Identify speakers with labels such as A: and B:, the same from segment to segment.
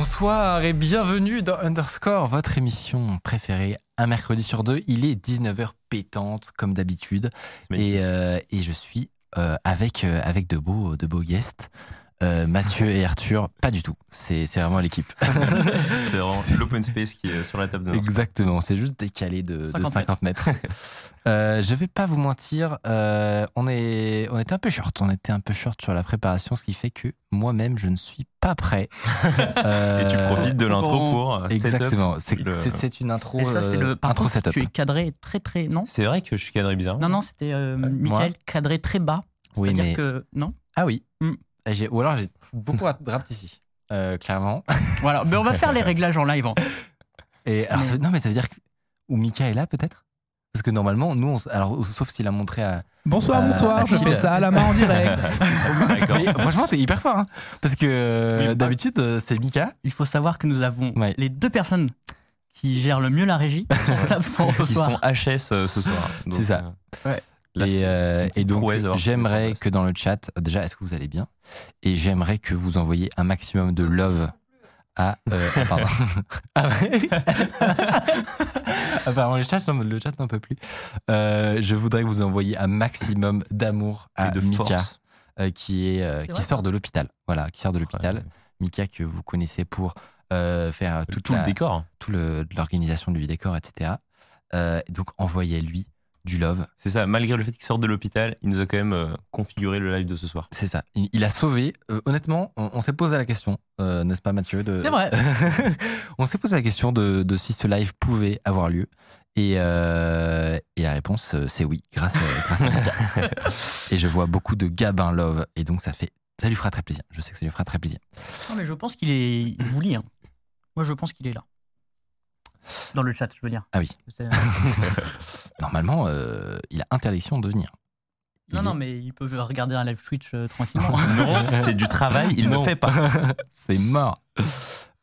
A: Bonsoir et bienvenue dans Underscore, votre émission préférée. Un mercredi sur deux, il est 19h pétante comme d'habitude. Et, euh, et je suis euh, avec, euh, avec de, beaux, de beaux guests. Euh, Mathieu et Arthur, pas du tout. C'est vraiment l'équipe.
B: C'est vraiment l'open space qui est sur la table de
A: Exactement, c'est juste décalé de de 50,
C: 50
A: mètres. Euh, je vais pas vous mentir, euh, on, est, on était un peu short, on était un peu short sur la préparation, ce qui fait que moi-même je ne suis pas prêt. Euh,
B: Et tu profites de l'intro
C: bon,
B: pour. euh,
A: Exactement, c'est
B: le-
A: une intro,
C: Et ça, c'est
A: euh,
C: le. Par
A: intro
C: contre,
A: setup.
C: tu es cadré très très. Non?
B: C'est vrai que je suis cadré bizarre.
C: Non, non, c'était euh, Michael cadré très bas.
A: Oui,
C: C'est-à-dire
A: mais-
C: que. Non?
A: Ah oui,
C: Hmm.
A: J'ai- ou alors j'ai beaucoup de rap ici, euh, clairement.
C: Voilà, mais on va faire les réglages en live. hein.
A: Et alors,
C: Mais-
A: ça veut- non, mais ça veut dire que. Ou Mika est là peut-être? Parce que normalement, nous, on alors, sauf s'il a montré à.
D: Bonsoir,
A: Euh,
D: bonsoir, je
A: Attila.
D: fais ça à la main en direct.
A: Mais franchement, t'es hyper fort, hein Parce que euh,
B: Oui,
A: d'habitude, euh, c'est Mika.
C: Il faut savoir que nous avons
A: Ouais.
C: les deux personnes qui gèrent le mieux la régie sont absents ce
B: qui
C: soir.
B: sont HS euh, ce soir. Donc,
A: C'est ça.
B: euh,
C: Ouais.
B: Là,
A: et,
B: c'est-
A: euh, et donc, j'aimerais que dans le chat, déjà, est-ce que vous allez bien? Et j'aimerais que vous envoyiez un maximum de love à. euh, ah, pardon. Ah, Ah, pardon, le chat, le chat n'en peut plus. Euh, je voudrais que vous envoyiez un maximum d'amour à
B: Et de
A: Mika,
B: force.
A: euh, qui, est, euh, qui sort de l'hôpital. Voilà, qui sort de l'hôpital.
B: Ouais.
A: Mika, que vous connaissez pour euh, faire toute
B: Tout
A: la-
B: le décor.
A: tout le- l'organisation du décor, etc. Euh, donc, envoyez-lui du love.
B: C'est ça, malgré le fait qu'il sorte de l'hôpital, il nous a quand même euh, configuré le live de ce soir.
A: C'est ça. Il, il a sauvé. euh, honnêtement, on, on s'est posé la question, euh, n'est-ce pas, Mathieu de...
C: C'est vrai.
A: on s'est posé la question de, de si ce live pouvait avoir lieu. Et, euh, et la réponse, c'est oui, grâce, à- grâce à Mika. et je vois beaucoup de Gabin Love. Et donc, ça fait. Ça lui fera très plaisir. Je sais que ça lui fera très plaisir.
C: Non, mais je pense qu'il est. Il vous lit. hein. Moi, je pense qu'il est là. Dans le chat, je veux dire.
A: Ah oui. Normalement, euh, il a interdiction de venir. Il
C: Non,
A: est-
C: non, mais il peut regarder un live Twitch euh, tranquillement.
B: Non, c'est du travail, il
A: Non.
B: ne fait pas.
A: c'est mort.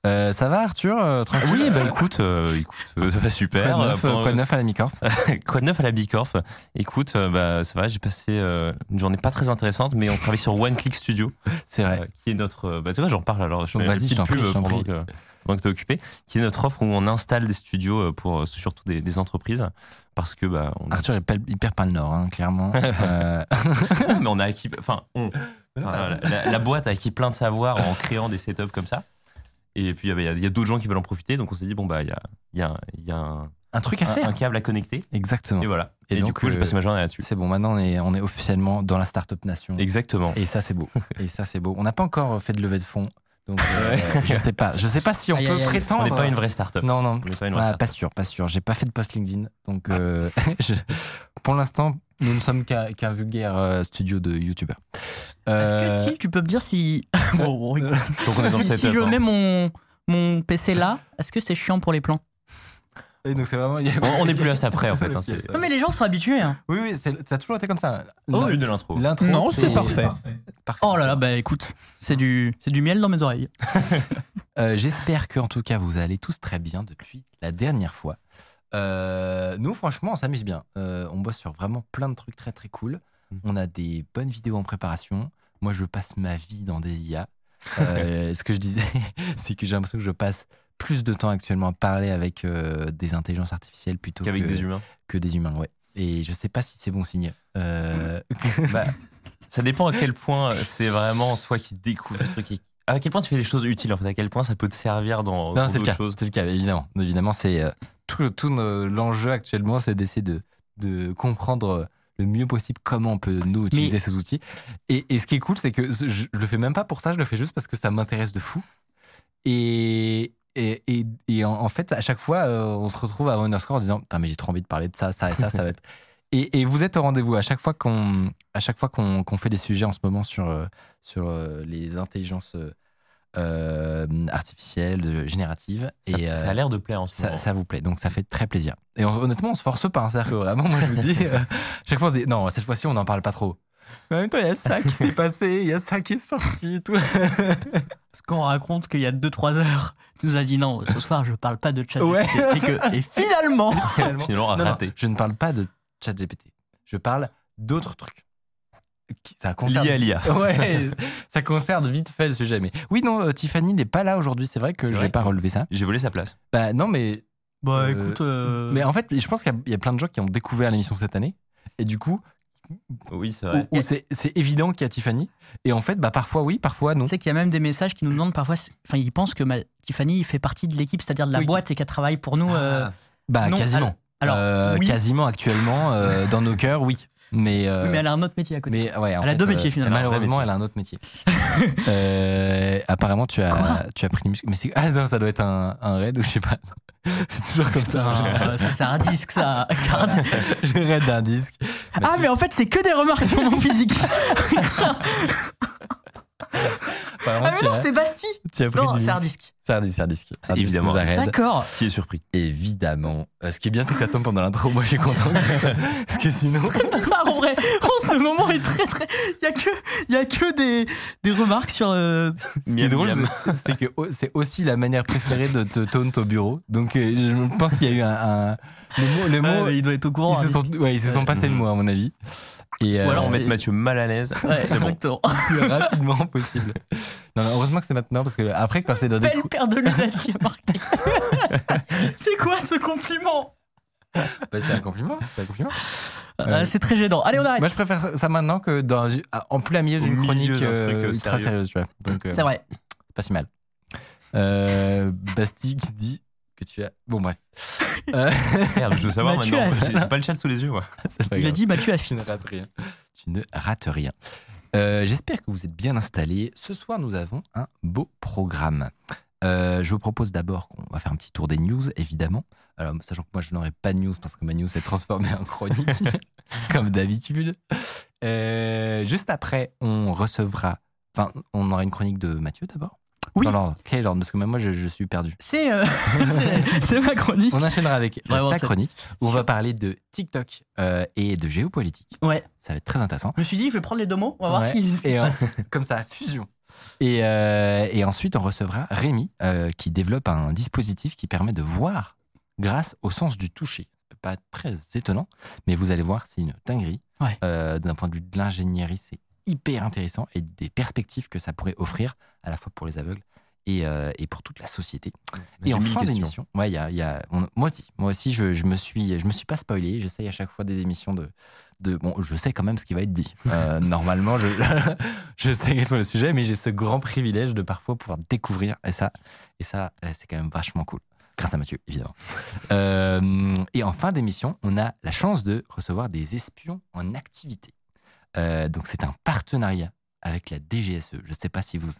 A: Euh, ça va, Arthur euh, tranquille
B: Oui, bah écoute, euh, écoute, euh, ça va super.
A: Quoi de neuf,
B: pendant-
A: quoi de neuf à la mi-corp
B: Quoi de neuf à la Bicorp Écoute, bah, ça va, j'ai passé une journée pas très intéressante, mais on travaille sur One Click Studio,
A: C'est vrai.
B: qui est notre. Bah, tu vois, j'en parle alors, je
A: vas-y, je t'en prie,
B: pendant que, pendant que tu es occupé, qui est notre offre où on installe des studios pour surtout des, des entreprises, parce que bah, on,
A: Arthur, perd, il perd pas le nord, hein, clairement.
B: Mais on a acquis. Enfin, on- enfin, la, la boîte a acquis plein de savoir en créant des setups comme ça. Et puis, il y a, il y a d'autres gens qui veulent en profiter, donc on s'est dit, bon, bah, il y a, il y a, il y a un,
A: un truc à
B: un-
A: faire.
B: un câble à connecter.
A: Exactement.
B: Et voilà.
A: Et
B: Et,
A: donc,
B: du coup, j'ai
A: euh,
B: passé ma journée là-dessus.
A: C'est bon, maintenant on est, on est officiellement dans la Startup Nation.
B: Exactement.
A: Et ça, c'est beau. Et ça, c'est beau. On n'a pas encore fait de levée de fonds. Donc, euh, je sais pas. Je sais pas si on
C: Aïe,
A: peut
C: aïe,
A: prétendre.
B: On n'est pas une vraie start-up.
A: Non, non.
B: On pas une
A: Ah, pas sûr, pas sûr. J'ai pas fait de post LinkedIn. Donc, euh, je- pour l'instant, nous ne sommes qu'un vulgaire euh, studio de youtubeurs.
C: Est-ce
A: Euh,
C: que Thiel, tu peux me dire si. bon, bon, écoute.
B: Donc on est dans le
C: si, je
B: hein.
C: mets mon, mon PC là, est-ce que c'est chiant pour les plans?
A: Donc c'est vraiment.
B: On- on n'est plus à ça près, en fait, hein,
C: Non, mais les gens sont habitués. hein.
A: Oui, oui, c'est- ça a toujours été comme ça.
B: Au début de l'intro.
D: Non, c'est parfait.
A: parfait.
C: Oh là là, bah écoute, c'est du, c'est du miel dans mes oreilles.
A: Euh, J'espère que en tout cas vous allez tous très bien depuis la dernière fois. Euh, nous, franchement, on s'amuse bien. Euh, on bosse sur vraiment plein de trucs très très cool.
B: Mhm.
A: On a des bonnes vidéos en préparation. Moi, je passe ma vie dans des IA. Euh, ce que je disais, c'est que j'ai l'impression que je passe plus de temps actuellement à parler avec des intelligences artificielles plutôt
B: Qu'avec
A: que
B: des humains.
A: que des humains. Ouais. Et je sais pas si c'est bon signe.
B: Bah, ça dépend à quel point c'est vraiment toi qui découvres le truc. et- À quel point tu fais des choses utiles, en fait. À quel point ça peut te servir dans,
A: Non, c'est le
B: d'autres
A: cas.
B: choses.
A: C'est le cas, évidemment. Évidemment, c'est tout, tout l'enjeu actuellement, c'est d'essayer de, de comprendre le mieux possible comment on peut nous utiliser ces outils. Et, et ce qui est cool, c'est que je, je le fais même pas pour ça, je le fais juste parce que ça m'intéresse de fou. Et, et, et, et en, en fait, à chaque fois, euh, on se retrouve à Underscore en disant Putain, mais j'ai trop envie de parler de ça, ça et ça, ça va être. Et, et vous êtes au rendez-vous à chaque fois qu'on fait des sujets en ce moment sur euh, sur euh, les intelligences euh, euh, artificielles euh, génératives
B: Ça,
A: et euh,
B: ça a l'air de plaire en ce
A: ça,
B: moment.
A: ça vous plaît, donc ça fait très plaisir. Et on- honnêtement, on se force pas. hein. C'est-à-dire que vraiment, moi, je vous dis, euh, chaque fois, on se dit, non, cette fois-ci, on n'en parle pas trop. Mais en même temps, il y a ça qui s'est passé, il y a ça qui est sorti et tout.
C: Parce qu'on raconte qu'il y a 2-3 heures, tu nous as dit non, ce soir je parle pas de chat.
A: Ouais.
C: Et, que, et finalement,
B: Finalement,
A: Non, non,
B: raté.
A: je ne parle pas de ChatGPT. Je parle d'autres trucs. Ça concerne.
B: Lié à l'IA.
A: Ouais, ça concerne vite fait le sujet. Mais oui, non, euh, Tiffany n'est pas là aujourd'hui. C'est vrai que
B: C'est
A: n'ai pas relevé ça.
B: J'ai volé sa place.
A: Bah non, mais
C: bah
A: Euh,
C: écoute, euh,
A: mais en fait, je pense qu'il y a- il y, a plein de gens qui ont découvert l'émission cette année. Et du coup,
B: Oui, c'est vrai.
A: c'est c'est évident qu'il y a Tiffany. Et en fait, bah parfois oui, parfois non.
C: tu sais qu'il y a même des messages qui nous demandent parfois, c'est- enfin ils pensent que ma- Tiffany fait partie de l'équipe, c'est-à-dire de la
A: Oui.
C: boîte et qu'elle travaille pour nous. euh,
A: Bah
C: non,
A: quasiment.
C: alors,
A: Euh,
C: oui.
A: Quasiment actuellement euh, dans nos cœurs, oui. Mais euh,
C: oui, mais elle a un autre métier à côté.
A: Mais ouais,
C: Elle a
A: fait,
C: deux métiers, finalement.
A: Malheureusement, elle a un autre métier. Euh, apparemment, tu as,
C: Quoi?
A: tu as pris une muscu. Mais c'est ah non, ça doit être un, un raid ou je sais pas. C'est toujours comme ça.
C: Ah, ça c'est un disque ça.
A: Le raid d'un disque.
C: ah mais en fait c'est que des remarques sur mon physique.
A: Apparemment,
C: Ah mais non c'est Bastille.
A: tu as pris
C: Non c'est un
A: disque.
C: disque.
A: C'est Un disque
B: évidemment.
C: D'accord.
B: Qui est surpris
A: Évidemment. Euh, Ce qui est bien, c'est que ça tombe pendant l'intro. Moi, je suis content. Parce que sinon.
C: Très bizarre en vrai. Oh, ce moment est très très. Il y a que il y a que des, des remarques sur. euh,
A: Ce qui est drôle,
B: miam.
A: c'est- que c'est aussi la manière préférée de te taunt au bureau. Donc, euh, je pense qu'il y a eu un. un- le mot. Le mot
C: ouais, il doit être au courant.
A: ils se
C: hein,
A: sont, ouais, ils se sont passés le mot, à mon avis. Et,
C: Ou alors
B: On mettre Mathieu mal à l'aise.
C: Ouais,
B: c'est bon.
A: plus rapidement possible. Non, non, heureusement que c'est maintenant parce que après, quand c'est dans des
C: Belle paire de lunettes qui a marqué. c'est quoi ce compliment?
A: Bah, c'est un compliment. C'est un compliment.
C: Ah, C'est très gênant. Allez, on arrête.
A: Moi, je préfère ça- maintenant que dans, en plein milieu d'une
B: milieu
A: chronique
B: truc,
A: euh,
B: euh,
A: ultra
B: sérieux.
A: sérieuse, tu vois. Donc, euh,
C: C'est vrai.
A: pas si mal. Euh, Bastille qui dit que tu as. Bon, bref. Euh,
B: Merde, je veux savoir
C: Mathieu
B: maintenant.
C: a-
B: J'ai pas le chat sous les yeux, moi.
C: Il a dit Mathieu a
A: Tu ne rates rien. Tu ne rates rien. Euh, J'espère que vous êtes bien installés. Ce soir, nous avons un beau programme. Euh, je vous propose d'abord qu'on va faire un petit tour des news, évidemment. Alors, sachant que moi, je n'aurai pas de news parce que ma news s'est transformée en chronique, comme d'habitude. Euh, juste après, on recevra. Enfin, on aura une chronique de Mathieu d'abord.
C: Oui.
A: Dans l'ordre. Quel ordre Parce que même moi, je, je suis perdu.
C: C'est euh, c'est- ma chronique.
A: On enchaînera avec
C: Vraiment,
A: ta chronique où on va parler de TikTok euh, et de géopolitique.
C: Ouais.
A: Ça va être très intéressant.
C: Je me suis dit, je vais prendre les deux mots. On va voir
A: Ouais.
C: ce qui ce qui
A: Et
C: se passe.
A: comme ça, fusion. Et, euh, et ensuite, on recevra Rémi, qui développe un dispositif qui permet de voir grâce au sens du toucher. Pas très étonnant, mais vous allez voir, c'est une dinguerie.
C: Ouais.
A: D'un point de vue de l'ingénierie, c'est hyper intéressant et des perspectives que ça pourrait offrir à la fois pour les aveugles et, euh, et pour toute la société. Et
B: J'ai
A: en fin d'émission, ouais, y a, il y a- on- moi aussi, moi aussi je, je me suis, je me suis pas spoilé. J'essaye à chaque fois des émissions de, de, bon, je sais quand même ce qui va être dit. Euh, normalement, je, je sais quels sont les sujets, mais j'ai ce grand privilège de parfois pouvoir découvrir et ça, et ça, euh, c'est quand même vachement cool. Grâce à Mathieu, évidemment. Euh, et en fin d'émission, on a la chance de recevoir des espions en activité. Euh, donc c'est un partenariat avec la DGSE. Je ne sais pas si vous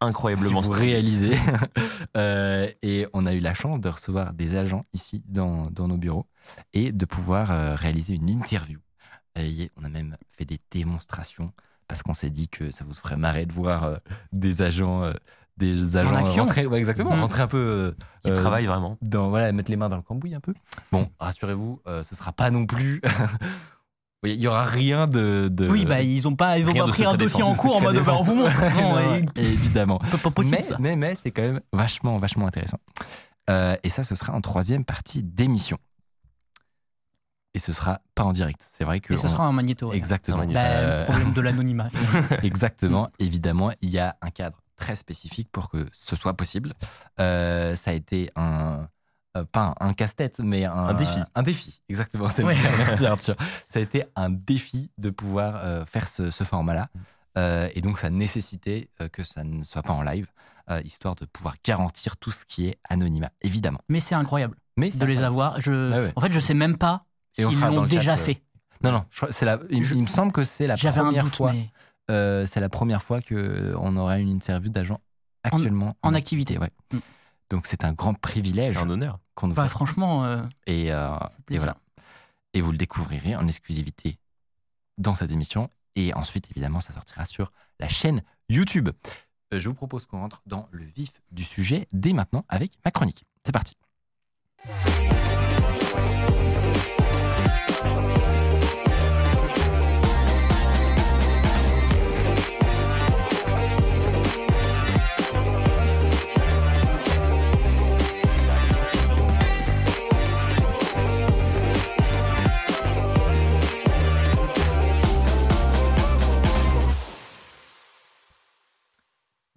B: Incroyablement
A: si vous réalisez. Euh, et on a eu la chance de recevoir des agents ici dans, dans nos bureaux et de pouvoir euh, réaliser une interview. Et on a même fait des démonstrations parce qu'on s'est dit que ça vous ferait marrer de voir des agents, des agents
C: action.
A: rentrer, ouais, exactement, rentrer un peu
B: Qui
A: euh,
B: travaille vraiment.
A: dans voilà, mettre les mains dans le cambouis un peu. Bon, rassurez-vous, euh, ce sera pas non plus. Il y aura rien de. de-
C: Oui, bah ils ont pas, ils ont
B: rien
C: pas
B: de
C: pris un dossier en cours en mode bah, on vous
A: défense.
C: montre. Non,
A: Non,
C: et-
A: évidemment.
C: pas, possible
A: mais,
C: ça.
A: mais, mais c'est quand même vachement, vachement intéressant. Euh, et ça, ce sera en troisième partie d'émission. Et ce sera pas en direct. C'est vrai que.
C: Et
A: on-
C: sera un magnéto. ouais.
A: Exactement.
C: Bah,
A: Euh,
C: le problème de l'anonymat.
A: Exactement. Évidemment, il y a un cadre très spécifique pour que ce soit possible. Euh, ça a été un. Euh, pas un, un casse-tête, mais un,
B: Un défi.
A: Un défi, exactement. c'est
C: Ouais.
A: Merci Arthur. Ça a été un défi de pouvoir euh, faire ce, ce format-là. Euh, et donc, ça nécessitait que ça ne soit pas en live, histoire de pouvoir garantir tout ce qui est anonymat, évidemment.
C: Mais c'est incroyable
A: Mais
C: de les avoir. Je,
A: ouais.
C: En fait, je sais même pas s'ils l'ont
A: chat,
C: déjà fait.
A: Non, non, c'est la, il,
C: Je-
A: il me semble que c'est la
C: J'avais un
A: première
C: doute,
A: fois.
C: mais
A: c'est la première fois qu'on aura une interview d'agents actuellement
C: en activité.
A: ouais.
C: Mm.
A: Donc c'est un grand privilège
B: C'est un honneur.
A: qu'on nous
C: bah,
A: fait.
C: franchement, euh,
A: Et, euh, et voilà. Et vous le découvrirez en exclusivité dans cette émission. Et ensuite, évidemment, ça sortira sur la chaîne YouTube. Euh, je vous propose qu'on rentre dans le vif du sujet dès maintenant avec ma chronique. C'est parti.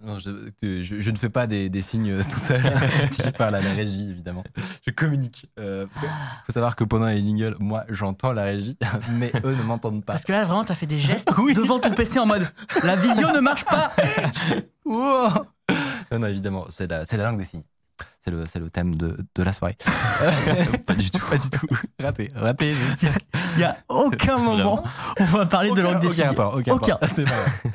A: Non, je, je- je ne fais pas des, des signes tout seul. je parle à la régie, évidemment. Je communique. Euh, parce que faut savoir que pendant les jingles, moi, j'entends la régie, mais eux ne m'entendent pas.
C: Parce que là, vraiment, t'as fait des gestes
A: Oui.
C: devant ton PC en mode la visio ne marche pas.
A: Wow non, non, évidemment, c'est la, c'est la langue des signes. C'est le, c'est le thème de, de la soirée. pas du tout. Pas du tout. Raté. Raté.
C: Il y a aucun moment où on va parler de langue des
A: aucun
C: signes.
A: rapport. Aucun.
C: Aucun.
A: rapport. C'est pas.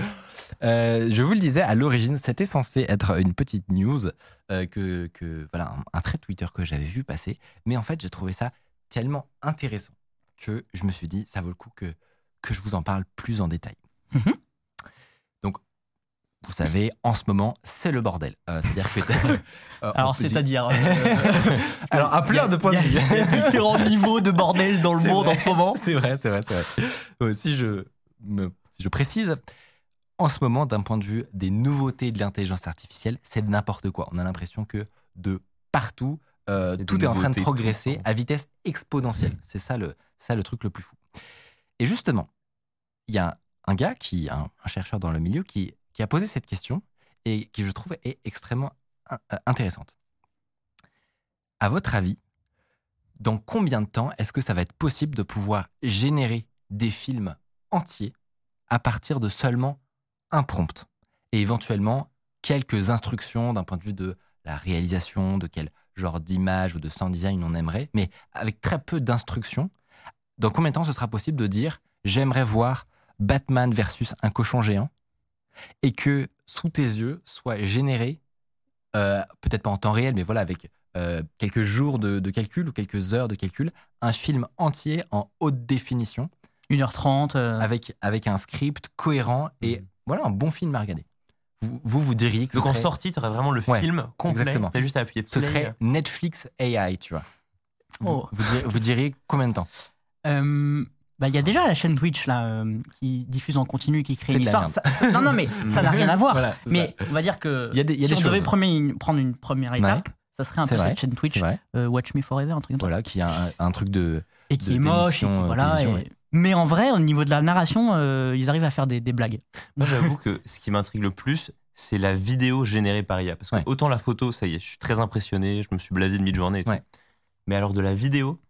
A: Euh, je vous le disais, à l'origine, c'était censé être une petite news euh, que, que voilà un, un trait Twitter que j'avais vu passer, mais en fait j'ai trouvé ça tellement intéressant que je me suis dit ça vaut le coup que que je vous en parle plus en détail.
C: Mhm.
A: Donc vous savez, en ce moment c'est le bordel. Euh, C'est-à-dire que euh,
C: Alors, c'est-à-dire. euh,
A: alors à plein de points de vue.
C: il y a différents niveaux de bordel dans le
A: C'est
C: monde
A: vrai.
C: en ce moment.
A: C'est vrai, c'est vrai, c'est vrai. Si, je me- si je précise, en ce moment, d'un point de vue des nouveautés de l'intelligence artificielle, c'est n'importe quoi. On a l'impression que de partout, euh, tout est en train de progresser à vitesse exponentielle. C'est ça, le, ça le truc le plus fou. Et justement, il y a un gars, qui, un, un chercheur dans le milieu, qui, qui a posé cette question et qui, je trouve, est extrêmement euh, intéressante. À votre avis, dans combien de temps est-ce que ça va être possible de pouvoir générer des films entiers à partir de seulement un prompt et éventuellement quelques instructions d'un point de vue de la réalisation, de quel genre d'image ou de sound design on aimerait, mais avec très peu d'instructions, dans combien de temps ce sera possible de dire j'aimerais voir Batman versus un cochon géant et que sous tes yeux soit généré, euh, peut-être pas en temps réel, mais voilà, avec euh, quelques jours de, de calcul ou quelques heures de calcul, un film entier en haute définition.
C: 1h30. euh,
A: avec, avec un script cohérent et voilà un bon film à regarder. Vous, vous, vous diriez que ce
B: Donc en sortie, tu aurais vraiment le
A: Ouais,
B: film complet.
A: exactement.
B: T'as juste à appuyer
A: ce
B: play.
A: serait Netflix AI, tu vois. Vous,
C: Oh.
A: vous diriez, vous diriez combien de temps?
C: Euh, bah, il y a déjà la chaîne Twitch là, euh, qui diffuse en continu, qui crée une histoire. Ça- ça- non, non, mais ça n'a rien à voir.
A: Voilà,
C: mais on va dire que
A: Il y a des- il y a
C: si
A: des
C: on devait
A: choses.
C: premier- une- prendre une première étape, ça serait un peu
A: vrai,
C: cette chaîne Twitch, euh, Watch Me Forever, un truc comme ça.
A: Voilà, qui a un, un truc de.
C: Et qui
A: de-
C: est moche, et qui- voilà. et-. Mais en vrai, au niveau de la narration, euh, ils arrivent à faire des, des blagues.
B: Moi, j'avoue que ce qui m'intrigue le plus, c'est la vidéo générée par IA. Parce que
A: Ouais.
B: autant la photo, ça y est, je suis très impressionné, je me suis blasé de mi-journée.
A: Ouais.
B: Mais alors de la vidéo,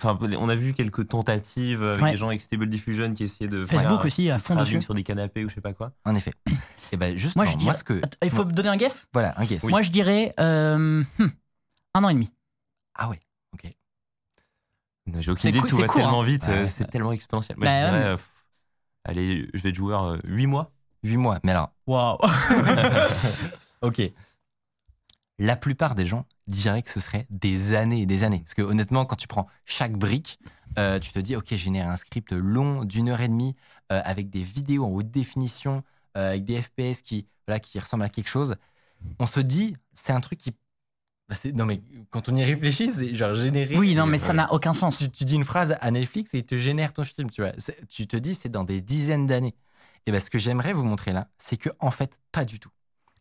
B: enfin, on a vu quelques tentatives avec
C: Ouais.
B: des gens avec Stable Diffusion qui essayaient de faire
C: Facebook
B: un
C: aussi, à fond dessus.
B: sur des canapés ou je sais pas quoi.
A: En effet. Et ben justement,
C: Moi,
A: moi,
C: je dirais.
A: ce que.
C: Il faut me donner un guess?
A: Voilà, un guess.
C: Moi, je dirais euh, hmm, un an et demi.
A: Ah ouais.
B: J'ai aucune
C: C'est
B: idée, tout va
C: court,
B: tellement
C: hein.
B: vite,
A: Ouais,
B: euh, c'est tellement exponentiel. Moi,
C: Bah,
B: je dirais, euh, pff, allez, je vais être joueur 8 mois.
A: 8 mois. Mais alors,
C: Waouh
A: ok. La plupart des gens diraient que ce serait des années et des années. Parce que honnêtement, quand tu prends chaque brique, euh, tu te dis, ok, génère un script long d'une heure et demie euh, avec des vidéos en haute définition, euh, avec des FPS qui, voilà, qui ressemblent à quelque chose. On se dit, c'est un truc qui. Bah, non, mais quand on y réfléchit, c'est genre générer.
C: Oui, non, mais ça n'a aucun sens.
A: tu, tu dis une phrase à Netflix et il te génère ton film, tu vois. Tu te dis, c'est dans des dizaines d'années. Et ben, ce que j'aimerais vous montrer là, c'est que en fait, pas du tout.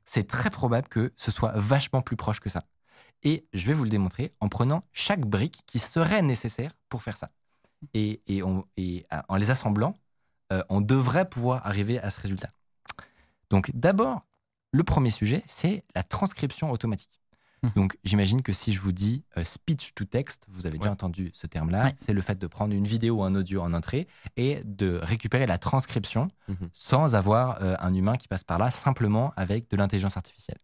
A: C'est très probable que ce soit vachement plus proche que ça. Et je vais vous le démontrer en prenant chaque brique qui serait nécessaire pour faire ça. Et, et on- et, euh, en les assemblant, euh, on devrait pouvoir arriver à ce résultat. Donc d'abord, le premier sujet, c'est la transcription automatique.
C: Mhm.
A: Donc j'imagine que si je vous dis euh, speech to text, vous avez déjà entendu ce terme-là,
C: Ouais.
A: c'est le fait de prendre une vidéo ou un audio en entrée et de récupérer la transcription
B: Mhm.
A: sans avoir euh, un humain qui passe par là, simplement avec de l'intelligence artificielle.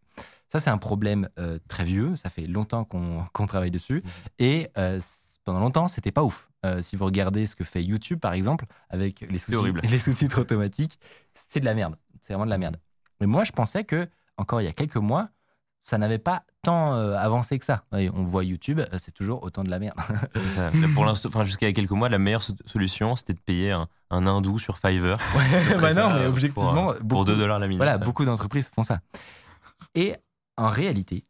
A: Ça, c'est un problème euh, très vieux, ça fait longtemps qu'on travaille dessus,
B: Mhm.
A: et pendant longtemps, c'était pas ouf. Euh, si vous regardez ce que fait YouTube, par exemple, avec les sous-titres
B: horrible.
A: les sous-titres automatiques, c'est de la merde. C'est vraiment de la merde. Mais moi, je pensais que, encore il y a quelques mois, ça n'avait pas tant euh, avancé que ça. On voit YouTube, euh, c'est toujours autant de la merde.
B: Ça. Pour l'instant, enfin, jusqu'à quelques mois, la meilleure so- solution, c'était de payer un, un hindou sur Fiverr.
A: bah
B: ça,
A: non, mais
B: pour,
A: objectivement,
B: euh,
A: beaucoup-
B: Pour 2 dollars la minute.
A: Voilà,
B: ça.
A: beaucoup d'entreprises font ça. Et en réalité,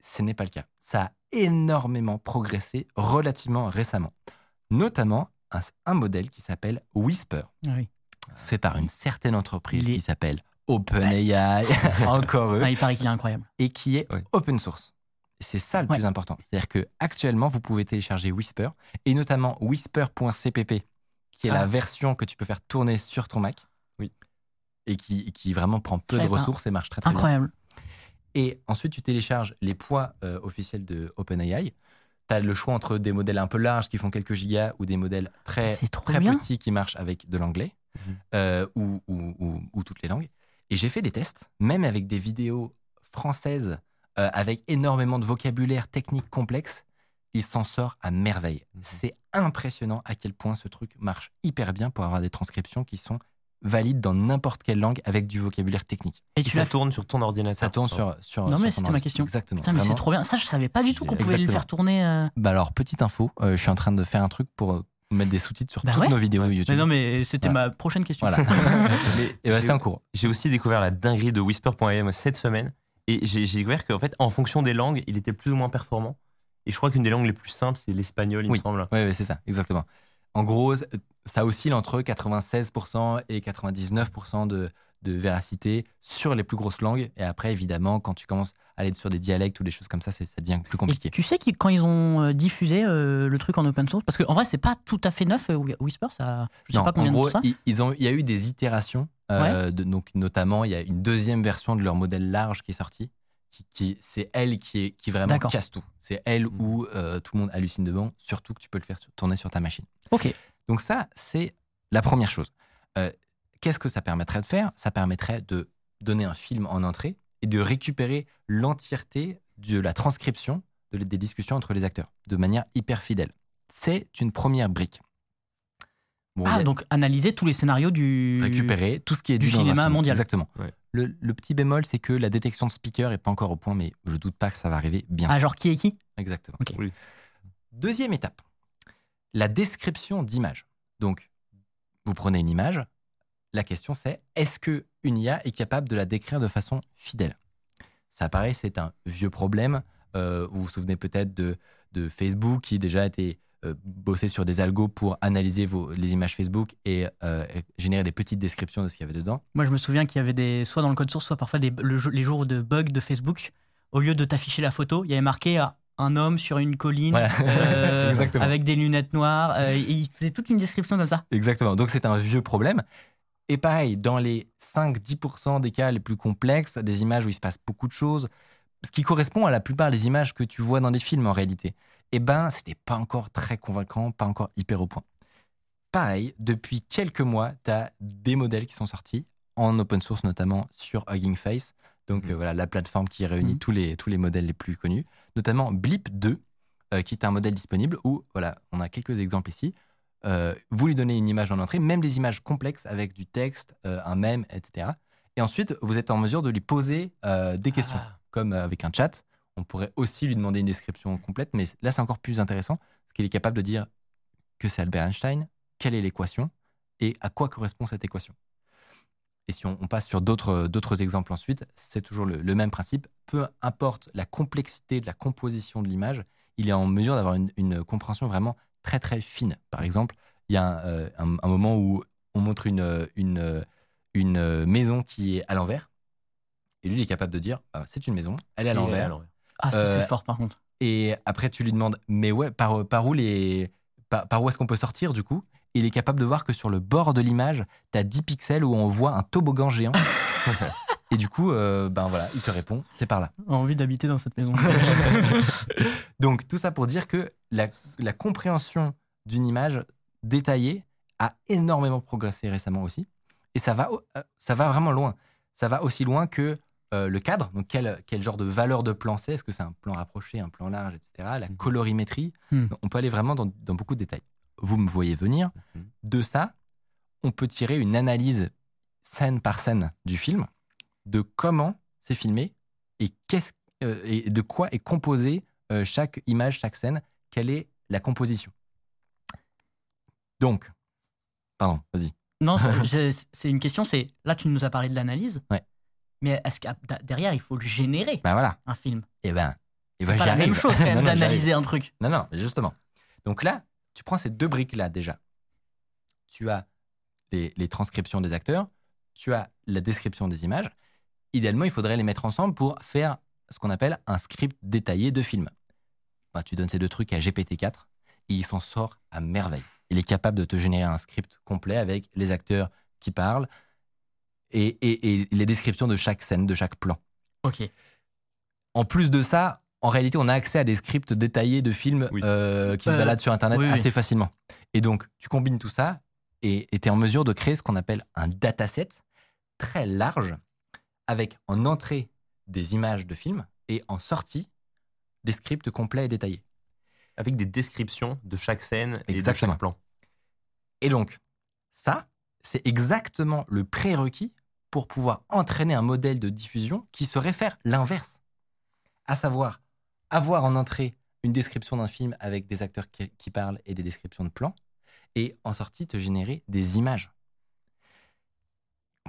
A: ce n'est pas le cas. Ça a énormément progressé relativement récemment. Notamment un, un modèle qui s'appelle Whisper,
C: oui.
A: fait par une certaine entreprise
C: est-
A: qui s'appelle OpenAI, encore eux,
C: Ah, il paraît qu'il est incroyable.
A: et qui est
B: Oui.
A: open source. Et C'est ça le
C: Ouais.
A: plus important. C'est-à-dire que actuellement, vous pouvez télécharger Whisper, et notamment whisper.cpp, qui est
C: Ah.
A: la version que tu peux faire tourner sur ton Mac.
B: Oui.
A: Et qui, qui vraiment prend peu de ressources et marche très très bien.
C: Incroyable.
A: Et ensuite, tu télécharges les poids euh, officiels de OpenAI. Tu as le choix entre des modèles un peu larges qui font quelques gigas ou des modèles très, très
C: bien.
A: petits qui marchent avec de l'anglais
B: Mhm.
A: euh, ou, ou- ou- ou toutes les langues. Et j'ai fait des tests, même avec des vidéos françaises euh, avec énormément de vocabulaire technique complexe. Il s'en sort à merveille.
B: Mhm.
A: C'est impressionnant à quel point ce truc marche hyper bien pour avoir des transcriptions qui sont valides dans n'importe quelle langue avec du vocabulaire technique.
C: Et
B: Et
C: tu
B: ça
C: l'as
B: tourne sur ton ordinateur.
A: Ça tourne sur, sur
C: Non,
A: sur
C: mais c'était ma question.
A: Exactement.
C: Putain, mais c'est trop bien. Ça, je savais pas du tout qu'on pouvait le faire tourner. euh.
A: Bah alors, petite info, euh, je suis en train de faire un truc pour mettre des sous-titres sur
C: Bah
A: toutes
C: ouais.
A: nos vidéos YouTube.
C: Mais non, mais c'était
A: Voilà.
C: ma prochaine question.
A: Voilà.
B: Mais
A: Et bah, c'est en cours.
B: J'ai aussi découvert la dinguerie de Whisper.am cette semaine. Et j'ai découvert qu'en fait, en fonction des langues, il était plus ou moins performant. Et je crois qu'une des langues les plus simples, c'est l'espagnol, il
A: Oui.
B: me semble.
A: Oui, c'est ça, exactement. En gros, ça oscille entre 96% et 99% de, de véracité sur les plus grosses langues. Et après, évidemment, quand tu commences à aller sur des dialectes ou des choses comme ça, c'est- ça devient plus compliqué.
C: Et tu sais qu'ils- quand ils ont euh, diffusé euh, le truc en open source, parce qu'en vrai, c'est pas tout à fait neuf, euh, Whisper, ça, je sais
A: Non,
C: pas combien
A: en
C: de
A: gros,
C: temps ça.
A: ils, ils ont, il y a eu des itérations. euh, de- donc, notamment, il y a une deuxième version de leur modèle large qui est sortie. Qui, qui- c'est elle qui, est, qui vraiment casse tout. C'est elle
B: Mhm.
A: où euh, tout le monde hallucine devant, surtout que tu peux le faire tourner sur ta machine.
C: Ok.
A: Donc ça, c'est la première chose. Euh, Qu'est-ce que ça permettrait de faire? Ça permettrait de donner un film en entrée et de récupérer l'entièreté de la transcription de- des discussions entre les acteurs de manière hyper fidèle. C'est une première brique. Bon,
C: Ah,
A: a-
C: donc analyser tous les scénarios du.
A: récupérer tout ce qui est
C: du
A: dit dans un
C: cinéma
A: film.
C: mondial.
A: Exactement.
B: Ouais.
A: Le, le petit bémol, c'est que la détection de speaker est pas encore au point, mais je doute pas que ça va arriver bien.
C: Ah, genre qui est qui?
A: Exactement.
C: Ok.
B: Oui.
A: Deuxième étape, la description d'image. Donc, vous prenez une image, la question c'est est-ce que une IA est capable de la décrire de façon fidèle? Ça paraît, c'est un vieux problème. Euh, vous vous souvenez peut-être de, de Facebook qui déjà était euh, bossé sur des algos pour analyser vos, les images Facebook et euh, générer des petites descriptions de ce qu'il y avait dedans.
C: Moi, je me souviens qu'il y avait des, soit dans le code source, soit parfois des, le les jours de bugs de Facebook. Au lieu de t'afficher la photo, il y avait marqué euh, un homme sur une colline
A: Voilà.
C: euh, avec des lunettes noires. euh, et il faisait toute une description comme ça.
A: Exactement. Donc c'est un vieux problème. Et pareil, dans les 5-10% des cas les plus complexes, des images où il se passe beaucoup de choses, ce qui correspond à la plupart des images que tu vois dans des films en réalité, eh ben, c'était pas encore très convaincant, pas encore hyper au point. Pareil, depuis quelques mois, tu as des modèles qui sont sortis, en open source notamment sur Hugging Face, donc
B: Mhm.
A: euh, voilà la plateforme qui réunit
C: Mhm.
A: tous, les, tous les modèles les plus connus, notamment Blip 2, euh, qui est un modèle disponible où, voilà, on a quelques exemples ici. Euh, vous lui donnez une image en entrée, même des images complexes avec du texte, euh, un mème, etc. Et ensuite, vous êtes en mesure de lui poser euh, des questions,
B: Ah.
A: comme avec un chat. On pourrait aussi lui demander une description complète, mais là, c'est encore plus intéressant, parce qu'il est capable de dire que c'est Albert Einstein, quelle est l'équation, et à quoi correspond cette équation. Et si on, on passe sur d'autres d'autres exemples ensuite, c'est toujours le, le même principe. Peu importe la complexité de la composition de l'image, il est en mesure d'avoir une, une compréhension vraiment très très fine. Par exemple, il y a un, euh, un- un moment où on montre une, une, une maison qui est à l'envers, et lui il est capable de dire Ah, c'est une maison, elle est à l'envers.
C: Ah, ça,
A: Euh,
C: c'est fort par contre.
A: Et après, tu lui demandes, mais ouais, par, par où les, par, par où est-ce qu'on peut sortir du coup? Il est capable de voir que sur le bord de l'image, tu as 10 pixels où on voit un toboggan géant. et du coup, euh, ben voilà, il te répond, c'est par là.
C: Envie d'habiter dans cette maison.
A: Donc tout ça pour dire que la, la compréhension d'une image détaillée a énormément progressé récemment aussi. Et ça va, euh, ça va vraiment loin. Ça va aussi loin que euh, le cadre, donc quel, quel genre de valeur de plan c'est, est-ce que c'est un plan rapproché, un plan large, etc. La
B: Mhm.
A: colorimétrie,
C: Mhm.
A: on peut aller vraiment dans, dans beaucoup de détails. Vous me voyez venir.
B: Mhm.
A: De ça, on peut tirer une analyse scène par scène du film, de comment c'est filmé et qu'est-ce euh, et de quoi est composée euh, chaque image, chaque scène, quelle est la composition. Donc, pardon, vas-y.
C: Non, c'est- c'est une question, c'est là tu nous as parlé de l'analyse.
A: Ouais.
C: Mais est-ce que derrière il faut le générer
A: Bah voilà.
C: un film?
A: Et ben, et
C: C'est
A: ben,
C: pas
A: j'y
C: la même chose quand même d'analyser un truc.
A: Non, non, justement. Donc là, tu prends ces deux briques-là déjà. Tu as les, les transcriptions des acteurs, tu as la description des images. Idéalement, il faudrait les mettre ensemble pour faire ce qu'on appelle un script détaillé de film. Bah, tu donnes ces deux trucs à GPT-4 et il s'en sort à merveille. Il est capable de te générer un script complet avec les acteurs qui parlent et, et- et les descriptions de chaque scène, de chaque plan.
C: Ok.
A: En plus de ça, en réalité, on a accès à des scripts détaillés de films
B: Oui.
A: euh, qui se
C: Euh,
A: baladent sur Internet
C: oui, oui.
A: assez facilement. Et donc, tu combines tout ça et tu es en mesure de créer ce qu'on appelle un dataset très large avec en entrée des images de films et en sortie des scripts complets et détaillés.
B: Avec des descriptions de chaque scène et de chaque plan.
A: Et donc, ça, c'est exactement le prérequis pour pouvoir entraîner un modèle de diffusion qui saurait faire l'inverse. À savoir, avoir en entrée une description d'un film avec des acteurs qui, qui parlent et des descriptions de plans, et en sortie te générer des images.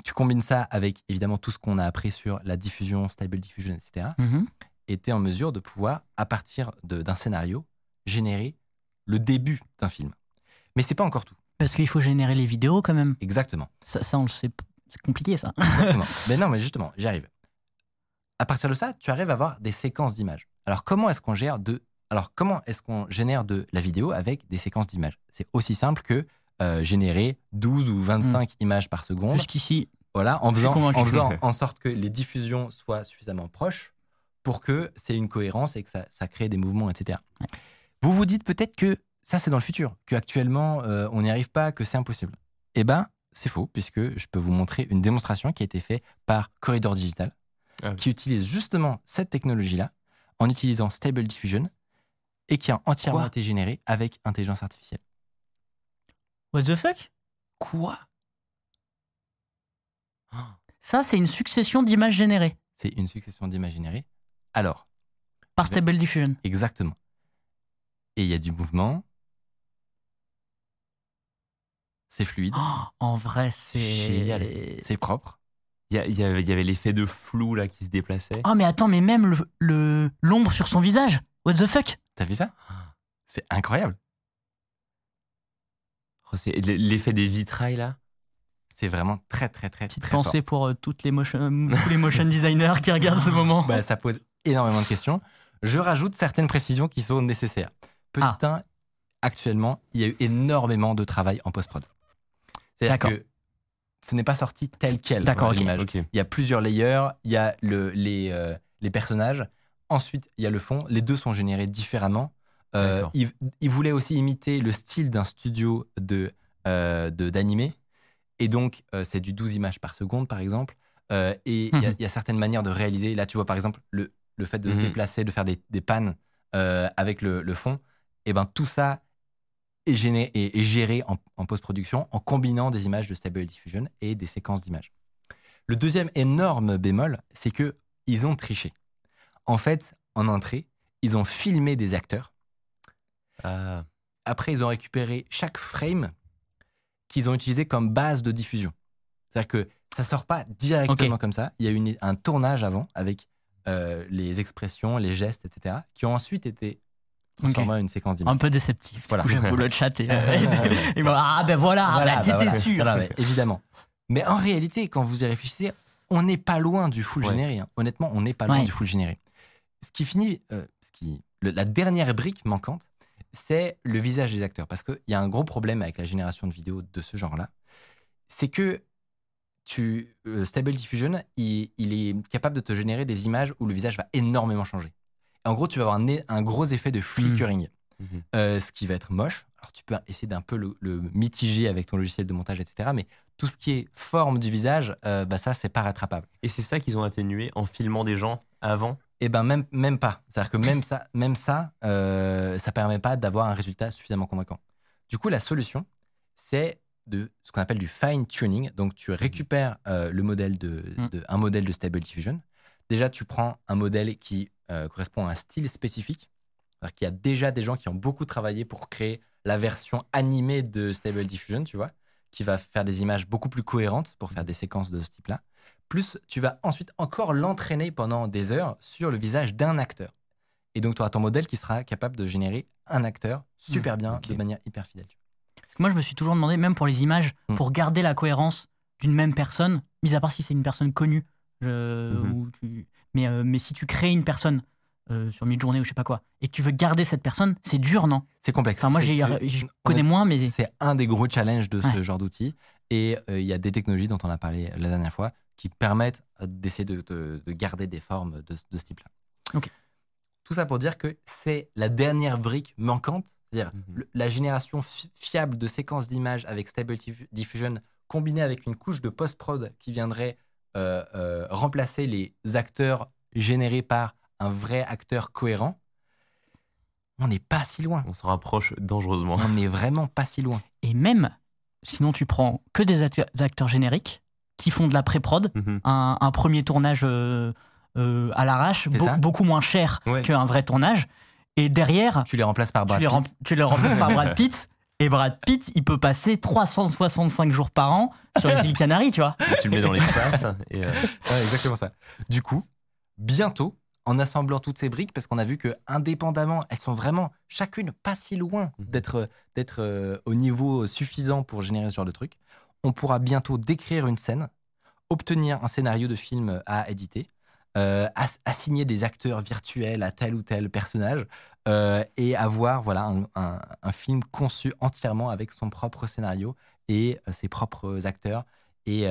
A: Tu combines ça avec évidemment tout ce qu'on a appris sur la diffusion, stable diffusion, etc.
C: Mhm.
A: Et tu es en mesure de pouvoir, à partir d'un scénario, générer le début d'un film. Mais c'est pas encore tout.
C: Parce qu'il faut générer les vidéos quand même.
A: Exactement.
C: Ça, ça, on le sait. C'est compliqué ça.
A: Exactement. mais non, mais justement, j'y arrive. À partir de ça, tu arrives à avoir des séquences d'images. Alors, comment est-ce qu'on gère de Alors, comment est-ce qu'on génère de la vidéo avec des séquences d'images? C'est aussi simple que euh, générer 12 ou 25 images par seconde.
C: Jusqu'ici,
A: Voilà, en faisant, en faisant en sorte que les diffusions soient suffisamment proches pour que c'est une cohérence et que ça, ça crée des mouvements, etc.
C: Ouais.
A: Vous vous dites peut-être que ça, c'est dans le futur, qu'actuellement, euh, on n'y arrive pas, que c'est impossible. Eh ben, c'est faux, puisque je peux vous montrer une démonstration qui a été faite par Corridor Digital,
B: Ah oui.
A: qui utilise justement cette technologie-là en utilisant Stable Diffusion et qui a entièrement
C: Quoi?
A: été générée avec intelligence artificielle.
C: What the fuck?
A: Quoi?
C: Ça, c'est une succession d'images générées
A: C'est une succession d'images générées. Alors,
C: par. Stable Diffusion.
A: Exactement. Et il y a du mouvement. C'est fluide,
C: Oh, en vrai, c'est.
A: C'est propre.
B: Il y, avait, l'effet de flou là qui se déplaçait.
C: Oh, mais attends, mais même le- le l'ombre sur son visage. What the fuck?
A: T'as vu ça? C'est incroyable.
B: L'effet des vitrailles là.
A: C'est vraiment très très très
C: Petite
A: très
C: pensée pour euh, toutes les motion, tous les motion designers qui regardent ce moment.
A: Bah, ça pose énormément de questions. Je rajoute certaines précisions qui sont nécessaires. Petit
C: Ah.
A: 1, actuellement, il y a eu énormément de travail en post-prod. C'est-à-dire que ce n'est pas sorti tel quel.
C: D'accord.
A: Il y a plusieurs layers, il y a le, les, euh, les personnages, ensuite il y a le fond, les deux sont générés différemment. Euh, il, il voulait aussi imiter le style d'un studio de euh, d'animé, et donc euh, c'est du 12 images par seconde par exemple, Euh, et il y, a-
C: Mhm.
A: il y a certaines manières de réaliser, là tu vois par exemple le, le fait de se
B: Mhm.
A: déplacer, de faire des, des pannes euh, avec le, le fond, et ben tout ça est, gêné, est, est géré en, en post-production en combinant des images de Stable Diffusion et des séquences d'images. Le deuxième énorme bémol, c'est que ils ont triché. En fait, en entrée, ils ont filmé des acteurs.
B: Ah,
A: Après, ils ont récupéré chaque frame qu'ils ont utilisé comme base de diffusion. C'est-à-dire que ça sort pas directement comme ça. Il y a eu une- un tournage avant avec euh, les expressions, les gestes, etc., qui ont ensuite été transformés en une séquence d'images.
C: Un peu déceptif.
A: Voilà.
C: J'avoue le chat. Et, et moi, ah ben voilà, ben,
A: bah
C: c'était
A: voilà.
C: sûr.
A: Voilà, mais évidemment. Mais en réalité, quand vous y réfléchissez, on n'est pas loin du full
B: Ouais.
A: généré. hein. Honnêtement, on n'est pas loin
C: Ouais.
A: du full généré. Ce qui finit, euh, ce qui, le- la dernière brique manquante, c'est le visage des acteurs. Parce qu'il y a un gros problème avec la génération de vidéos de ce genre-là. C'est que tu, euh, Stable Diffusion, il, il est capable de te générer des images où le visage va énormément changer. Et en gros, tu vas avoir un, gros effet de flickering.
B: Mhm.
A: Euh, ce qui va être moche. Alors, tu peux essayer d'un peu le, le mitiger avec ton logiciel de montage, etc. Mais tout ce qui est forme du visage, euh, bah ça, c'est pas rattrapable.
B: Et c'est ça qu'ils ont atténué en filmant des gens avant?
A: Et ben même, même pas. C'est-à-dire que même ça, même ça, euh, ça permet pas d'avoir un résultat suffisamment convaincant. Du coup, la solution, c'est de ce qu'on appelle du fine tuning. Donc, tu récupères euh, le modèle de,
C: Mm.
A: de- un modèle de Stable Diffusion, Déjà, tu prends un modèle qui correspond à un style spécifique. C'est-à-dire qu'il y a déjà des gens qui ont beaucoup travaillé pour créer la version animée de Stable Diffusion, tu vois, qui va faire des images beaucoup plus cohérentes pour faire des séquences de ce type-là. Plus, tu vas ensuite encore l'entraîner pendant des heures sur le visage d'un acteur. Et donc, tu auras ton modèle qui sera capable de générer un acteur super bien,
C: ok.
A: de manière hyper fidèle.
C: Parce que moi, je me suis toujours demandé, même pour les images,
A: Mm.
C: pour garder la cohérence d'une même personne, mis à part si c'est une personne connue, je- ou tu- mais, euh, mais si tu crées une personne euh, sur Midjourney ou je sais pas quoi, et que tu veux garder cette personne, c'est dur, non?
A: C'est complexe.
C: Enfin, moi, je
A: on
C: connais
A: est-
C: moins, mais
A: C'est un des gros challenges de ce genre d'outils. Et euh, il y a des technologies dont on a parlé la dernière fois qui permettent euh, d'essayer de, de- de garder des formes de, de ce type-là.
C: Ok.
A: Tout ça pour dire que c'est la dernière brique manquante, c'est-à-dire
B: Mhm.
A: le- la génération fi- fiable de séquences d'images avec Stable Diff- Diffusion combinée avec une couche de post-prod qui viendrait euh, euh, remplacer les acteurs générés par un vrai acteur cohérent. On n'est pas si loin.
B: On se rapproche dangereusement.
A: On n'est vraiment pas si loin.
C: et même sinon tu prends que des acte- acteurs génériques qui font de la pré-prod,
B: Mhm.
C: un, un premier tournage euh, euh, à l'arrache, beaucoup moins cher
B: Ouais.
C: qu'un vrai tournage, et derrière
A: Tu les remplaces par Brad
C: tu les,
A: Pitt.
C: tu les remplaces par Brad Pitt. Et Brad Pitt, il peut passer 365 jours par an sur les îles Canaries, tu vois.
B: tu le mets dans l'espace. et, euh,
A: Ouais, exactement ça. Du coup, bientôt, en assemblant toutes ces briques, parce qu'on a vu que indépendamment, elles sont vraiment chacune pas si loin
B: Mhm.
A: d'être d'être euh, au niveau suffisant pour générer ce genre de truc, on pourra bientôt décrire une scène, obtenir un scénario de film à éditer, euh, ass- assigner des acteurs virtuels à tel ou tel personnage euh, et avoir voilà un, un- un film conçu entièrement avec son propre scénario et ses propres acteurs et,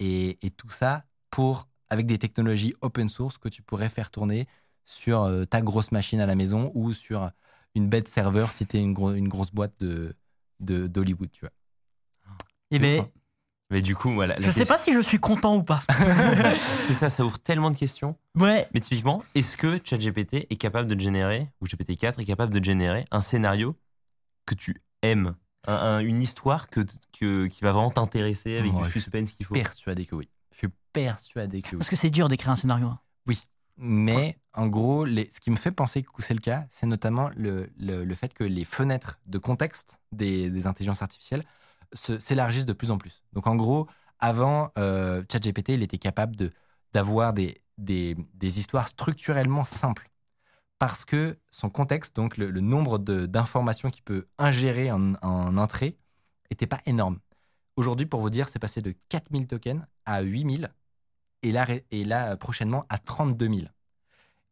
A: et, et tout ça pour avec des technologies open source que tu pourrais faire tourner sur euh, ta grosse machine à la maison ou sur une bête serveur si tu es une, gro- une grosse boîte de de- d'Hollywood, tu vois.
C: Et ben,
B: Mais du coup, la
C: je sais
B: question-
C: pas si je suis content ou pas.
B: C'est ça, ça ouvre tellement de questions.
C: Ouais,
B: Mais typiquement, est-ce que ChatGPT est capable de générer, ou GPT-4 est capable de générer un scénario que tu aimes? Un- un- Une histoire que, que- qui va vraiment t'intéresser avec
A: Moi,
B: du suspense qu'il faut?
A: Persuadé que oui. Persuadé que oui.
C: parce que c'est dur d'écrire un scénario. hein.
A: Mais en gros, les- ce qui me fait penser que c'est le cas, c'est notamment le, le- le fait que les fenêtres de contexte des, des intelligences artificielles se- s'élargissent de plus en plus. Donc en gros, avant, euh, ChatGPT, il était capable de- d'avoir des, des, des histoires structurellement simples. Parce que son contexte, donc le, le nombre d'informations qu'il peut ingérer en, en entrée, n'était pas énorme. Aujourd'hui, pour vous dire, c'est passé de 4000 tokens à 8000 et là, et là prochainement à 32 000.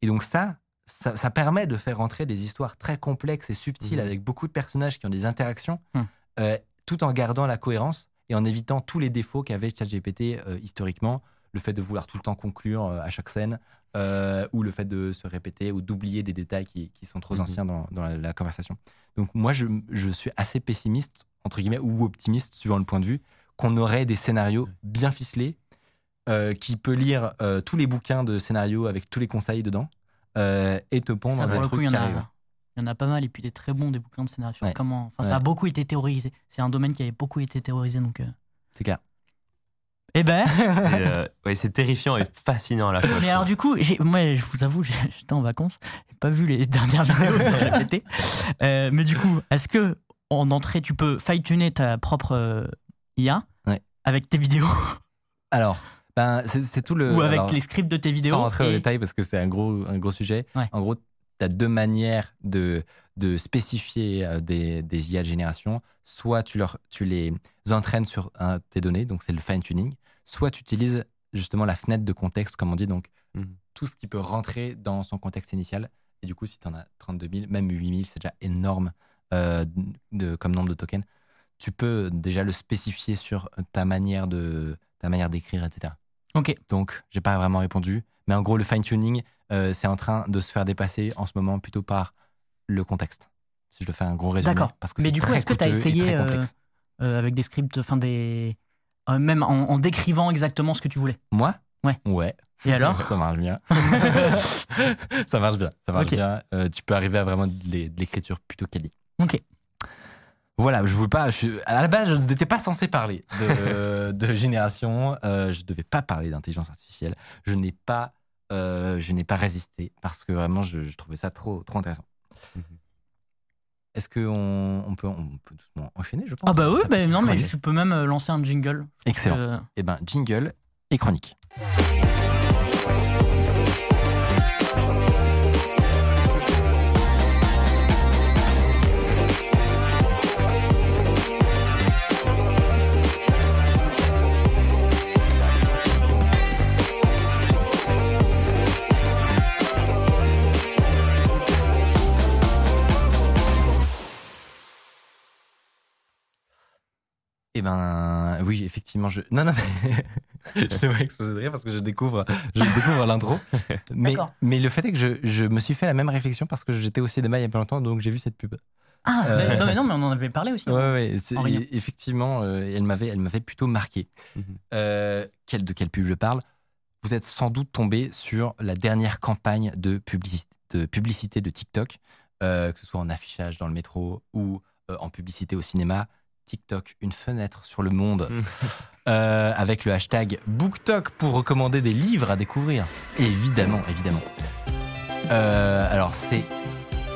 A: Et donc ça, ça, ça permet de faire rentrer des histoires très complexes et subtiles
B: Mhm.
A: avec beaucoup de personnages qui ont des interactions,
C: Mhm.
A: euh, tout en gardant la cohérence et en évitant tous les défauts qu'avait ChatGPT euh, historiquement, le fait de vouloir tout le temps conclure euh, à chaque scène, euh, ou le fait de se répéter ou d'oublier des détails qui, qui sont trop
B: Mhm.
A: anciens dans, dans la, la conversation. Donc moi, je, je suis assez pessimiste, entre guillemets, ou optimiste, suivant le point de vue, qu'on aurait des scénarios bien ficelés, euh, qui peut lire euh, tous les bouquins de scénarios avec tous les conseils dedans, euh, et te pondre
C: Ça,
A: un truc
C: il y, en
A: qui
C: a,
A: arrive.
C: il y en a pas mal, et puis des très bons, des bouquins de scénario.
A: Ouais.
C: Comment... Enfin, Ça a beaucoup été théorisé. C'est un domaine qui avait beaucoup été théorisé. Donc, euh.
A: C'est clair.
C: Eh ben,
B: C'est euh, ouais, c'est terrifiant et fascinant à la fois.
C: mais alors du coup, moi, je vous avoue, j'étais en vacances, j'ai pas vu les dernières vidéos sur GPT. Euh, mais du coup, est-ce que en entrée, tu peux fine-tuner ta propre euh, IA
A: Ouais.
C: avec tes vidéos?
A: Alors, ben, c'est tout le.
C: ou avec
A: alors,
C: les scripts de tes vidéos
A: Sans rentrer dans
C: et-
A: les détails parce que c'est un gros, un gros sujet.
C: Ouais.
A: En gros, tu as deux manières de, de spécifier euh, des, des IA de génération. Soit tu, leur, tu les entraînes sur tes données, donc c'est le fine-tuning. Soit tu utilises justement la fenêtre de contexte, comme on dit, donc
B: Mhm.
A: tout ce qui peut rentrer dans son contexte initial. Et du coup, si tu en as 32 000, même 8 000, c'est déjà énorme euh, de, comme nombre de tokens. Tu peux déjà le spécifier sur ta manière de ta manière d'écrire, etc.
C: Ok.
A: Donc, j'ai pas vraiment répondu. Mais en gros, le fine-tuning, euh, c'est en train de se faire dépasser en ce moment plutôt par le contexte. Si je dois faire un gros résumé.
C: D'accord.
A: Parce que
C: Mais du coup, est-ce que tu as essayé euh, euh, avec des scripts, enfin des. même en, en décrivant exactement ce que tu voulais?
A: Moi?
C: Ouais.
A: Ouais.
C: Et alors?
A: Ça marche bien. ça marche bien. Ça marche bien. Tu peux arriver à vraiment de l'écriture plutôt quali.
C: Ok.
A: Voilà, je voulais pas. Je, à la base, je n'étais pas censé parler de, de génération. Euh, je devais pas parler d'intelligence artificielle. Je n'ai pas euh, je n'ai pas résisté parce que vraiment, je, je trouvais ça trop, trop intéressant.
B: Mhm.
A: Est-ce qu'on on peut, on peut doucement enchaîner, je pense?
C: Ah bah oui, bah non, mais tu peux même euh, lancer un jingle.
A: Excellent. Eh ben, jingle et chronique. Eh ben, oui, effectivement, je. Non, non, mais. je devrais exploser de rire parce que je découvre, je découvre l'intro. Mais, mais le fait est que je, je me suis fait la même réflexion parce que j'étais au cinéma il y a pas longtemps, donc j'ai vu cette pub.
C: Ah,
A: Euh,
C: mais- non, mais non, mais on en avait parlé aussi.
A: Ouais, ouais, effectivement, euh, elle m'avait, elle m'avait plutôt marqué.
B: Mhm.
A: Euh, quelle, de quelle pub je parle? Vous êtes sans doute tombé sur la dernière campagne de publicité de, publicité de TikTok, euh, que ce soit en affichage dans le métro ou euh, en publicité au cinéma. TikTok, une fenêtre sur le monde, euh, avec le hashtag BookTok pour recommander des livres à découvrir. Évidemment, évidemment. Euh, alors, c'est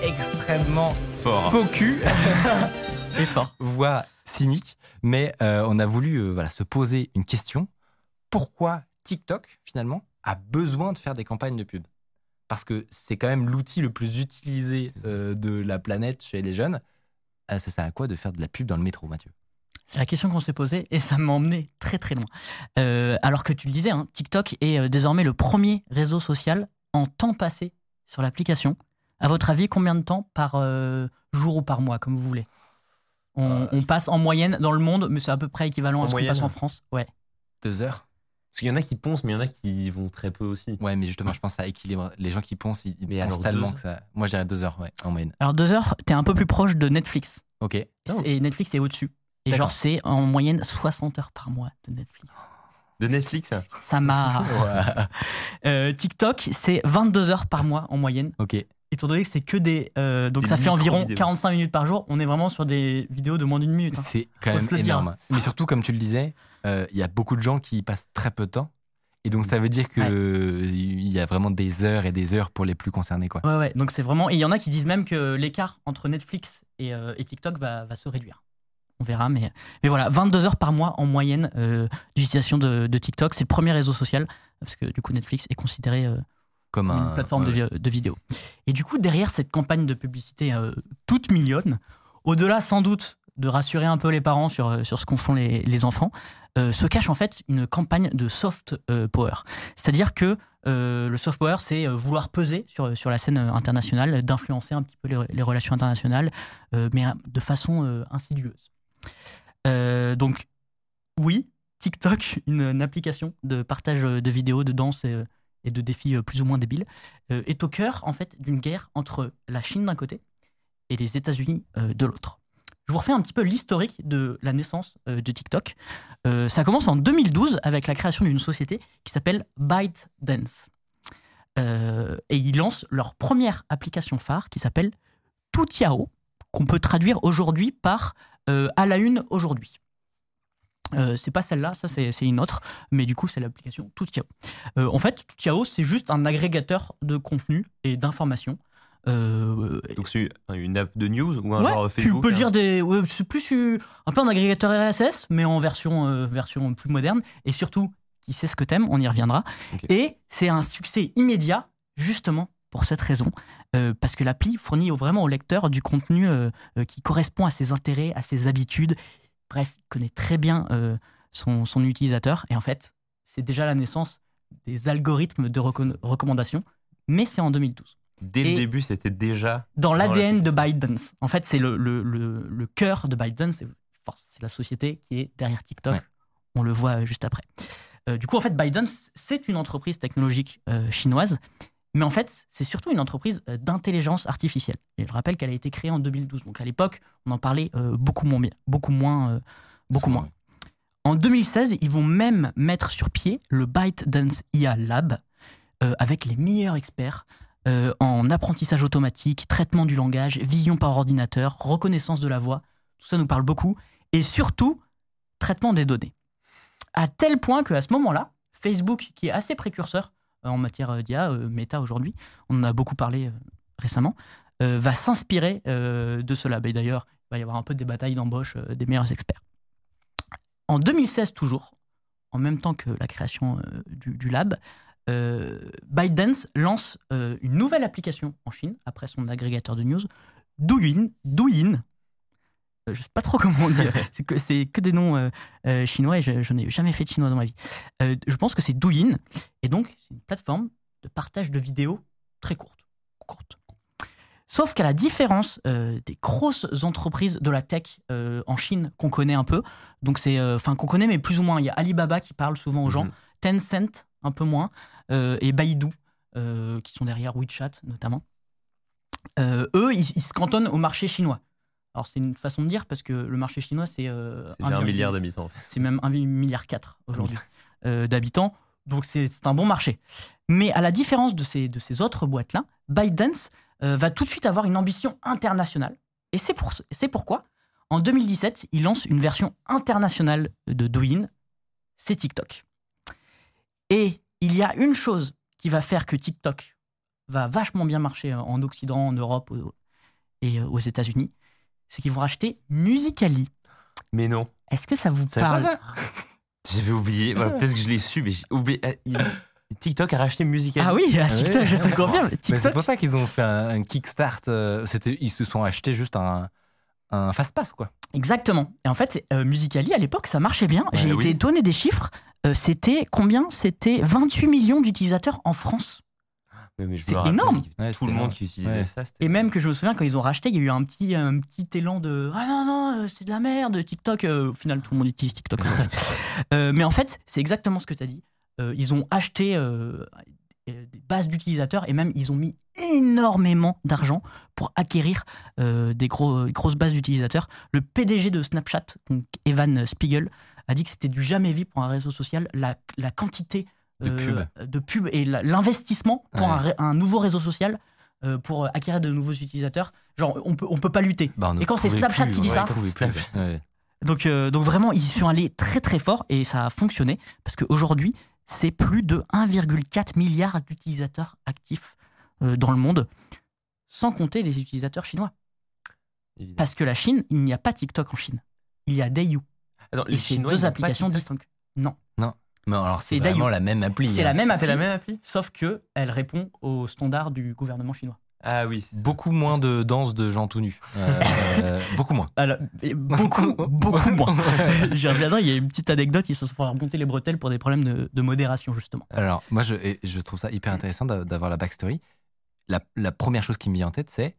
A: extrêmement
B: Fort.
A: faux cul
C: C'est fort.
A: voire cynique, mais euh, on a voulu voilà, se poser une question. Pourquoi TikTok, finalement, a besoin de faire des campagnes de pub? Parce que c'est quand même l'outil le plus utilisé de la planète chez les jeunes. Euh, ça sert à quoi de faire de la pub dans le métro, Mathieu?
C: C'est la question qu'on s'est posée et ça m'a emmené très très loin. Euh, alors que tu le disais, hein, TikTok est euh, désormais le premier réseau social en temps passé sur l'application. À votre avis, combien de temps par euh, jour ou par mois, comme vous voulez? On,
A: Euh,
C: on passe en moyenne dans le monde, mais c'est à peu près équivalent
B: En
C: à ce qu'on passe en France. Ouais.
A: Deux heures
B: Parce qu'il y en a qui poncent, mais il y en a qui vont très peu aussi.
A: Ouais, mais justement, je pense que ça équilibre. Les gens qui poncent, ils, ils
B: alors,
A: tellement que ça. Moi, je dirais deux heures, ouais, en moyenne.
C: Alors deux heures, t'es un peu plus proche de Netflix.
A: Ok.
B: Oh.
C: Et Netflix est au-dessus. Et genre, c'est en moyenne 60 heures par mois de Netflix.
B: De Netflix?
C: Ça m'a. Euh, TikTok, c'est 22 heures par mois en moyenne.
A: ok.
C: Étant donné que c'est que des. euh, donc
B: Des
C: ça fait environ
B: micro-vidéos.
C: 45 minutes par jour. On est vraiment sur des vidéos de moins d'une minute. hein.
A: C'est quand
C: Faut
A: même
C: le dire.
A: énorme. Mais surtout, comme tu le disais, il y a beaucoup de gens qui y passent très peu de temps. Et donc, ça veut dire qu'il
C: Ouais.
A: y a vraiment des heures et des heures pour les plus concernés. Quoi.
C: Ouais, ouais. Donc c'est vraiment. Et il y en a qui disent même que l'écart entre Netflix et, euh, et TikTok va, va se réduire. On verra, mais, mais voilà, 22 heures par mois en moyenne euh, d'utilisation de, de TikTok. C'est le premier réseau social, parce que du coup, Netflix est considéré euh,
A: Comme
C: comme
A: un,
C: une plateforme
A: ouais.
C: de, de vidéo. Et du coup, derrière cette campagne de publicité euh, toute mignonne, au-delà sans doute de rassurer un peu les parents sur, euh, sur ce qu'en font les, les enfants, euh, se cache en fait une campagne de soft euh, power. C'est-à-dire que euh, le soft power, c'est euh, vouloir peser sur, la scène euh, internationale, d'influencer un petit peu les, relations internationales, euh, mais euh, de façon euh, insidieuse. Euh, donc, oui, TikTok, une, application de partage de vidéos, de danse et, et de défis euh, plus ou moins débiles, euh, est au cœur en fait d'une guerre entre la Chine d'un côté et les États-Unis euh, de l'autre. Je vous refais un petit peu l'historique de la naissance euh, de TikTok. Euh, ça commence en 2012 avec la création d'une société qui s'appelle ByteDance. Euh, et ils lancent leur première application phare qui s'appelle Toutiao, qu'on peut traduire aujourd'hui par à la une aujourd'hui. C'est pas celle-là, ça c'est une autre, mais du coup c'est l'application Toutiao. En fait, Toutiao c'est juste un agrégateur de contenu et d'informations. Euh,
B: Donc c'est une app de news ou un
C: Ouais,
B: genre
C: tu
B: Facebook
C: peux
B: hein.
C: lire des. ouais, c'est plus euh, un peu un agrégateur RSS, mais en version, euh, version plus moderne. Et surtout, qui sait ce que t'aimes, on y reviendra. Et c'est un succès immédiat, justement pour cette raison, euh, parce que l'appli fournit vraiment au lecteur du contenu euh, euh, qui correspond à ses intérêts, à ses habitudes. Bref, il connaît très bien euh, son, son utilisateur. Et en fait, c'est déjà la naissance des algorithmes de reco- recommandation, mais c'est en 2012
B: Dès
C: Et-
B: le début, c'était déjà.
C: dans l'ADN de. ByteDance. En fait, c'est le, le, le, le cœur de ByteDance. C'est la société qui est derrière TikTok.
A: Ouais.
C: On le voit euh, juste après. Euh, du coup, en fait, ByteDance, c'est une entreprise technologique euh, chinoise. Mais en fait, c'est surtout une entreprise d'intelligence artificielle. Et je rappelle qu'elle a été créée en 2012. Donc à l'époque, on en parlait euh, beaucoup moins bien, beaucoup moins, euh, beaucoup moins. En 2016, ils vont même mettre sur pied le ByteDance IA Lab euh, avec les meilleurs experts euh, en apprentissage automatique, traitement du langage, vision par ordinateur, reconnaissance de la voix. Tout ça nous parle beaucoup. Et surtout, traitement des données. À tel point qu'à ce moment-là, Facebook, qui est assez précurseur en matière d'IA, Meta aujourd'hui, on en a beaucoup parlé récemment, va s'inspirer de cela. Et d'ailleurs, il va y avoir un peu des batailles d'embauche des meilleurs experts. En 2016 toujours, en même temps que la création du, lab, ByteDance lance une nouvelle application en Chine, après son agrégateur de news, Douyin, Douyin euh, je sais pas trop comment dire. c'est que c'est que des noms euh, euh, chinois et je, n'ai jamais fait de chinois dans ma vie. je pense que c'est Douyin et donc c'est une plateforme de partage de vidéos très courte. courte. Sauf qu'à la différence des grosses entreprises de la tech en Chine qu'on connaît un peu, donc c'est enfin qu'on connaît mais plus ou moins. Il y a Alibaba qui parle souvent aux gens, mhm. Tencent un peu moins et Baidu qui sont derrière WeChat notamment. eux, ils se cantonnent au marché chinois. Alors c'est une façon de dire parce que le marché chinois c'est
B: euh, un, milliard d'habitants.
C: C'est même un milliard 4 aujourd'hui euh, d'habitants. Donc c'est un bon marché. Mais à la différence de ces, de ces autres boîtes-là, ByteDance euh, va tout de suite avoir une ambition internationale. Et c'est pour, pourquoi, en 2017, il lance une version internationale de Douyin, c'est TikTok. Et il y a une chose qui va faire que TikTok va vachement bien marcher en Occident, en Europe et aux États-Unis, c'est qu'ils vont racheter Musicali.
B: Mais non.
C: Est-ce que ça vous parle
B: ça J'avais oublié. Peut-être que je l'ai su, mais j'ai oublié. Euh, TikTok a racheté Musicali.
C: Ah oui, TikTok, je te confirme.
A: C'est pour ça qu'ils ont fait un, kickstart. Euh, ils se sont achetés juste un, un fast-pass, quoi.
C: Exactement. Et en fait, euh, Musicali, à l'époque, ça marchait bien. J'ai été étonné des chiffres. C'était combien C'était 28 millions d'utilisateurs en France c'est énorme.
B: tout le monde qui utilisait ça.
C: Et même que je me souviens quand ils ont racheté, il y a eu un petit, un petit élan de ah non non euh, c'est de la merde TikTok. Euh, au final, tout le monde utilise TikTok. Euh, mais en fait, c'est exactement ce que tu as dit. ils ont acheté des bases d'utilisateurs et même ils ont mis énormément d'argent pour acquérir des gros, grosses bases d'utilisateurs. Le PDG de Snapchat, donc Evan Spiegel, a dit que c'était du jamais vu pour un réseau social. La, la quantité
B: de
C: euh, pub. et l'investissement pour un, nouveau réseau social euh, pour acquérir de nouveaux utilisateurs. Genre, on peut, on peut pas lutter. Bah, et quand c'est Snapchat qui dit ça, donc, euh, donc vraiment, ils sont allés très très fort et ça a fonctionné parce qu'aujourd'hui, c'est plus de 1,4 milliard d'utilisateurs actifs dans le monde, sans compter les utilisateurs chinois. Parce que la Chine, il n'y a pas TikTok en Chine. Il y a Dayu. Et c'est deux applications distinctes. Non.
A: Non. Mais alors c'est vraiment la même appli.
C: C'est la hein. même appli. la même appli. Sauf que elle répond aux standards du gouvernement chinois.
B: Ah oui.
A: Beaucoup moins de danse de gens tout nus. Euh, beaucoup moins.
C: Alors, beaucoup, beaucoup moins. J'y reviendrai. Il y a une petite anecdote. Ils se sont fait remonter les bretelles pour des problèmes de, modération, justement.
A: Alors, moi, je, je, trouve ça hyper intéressant d'avoir la backstory. La, la première chose qui me vient en tête, c'est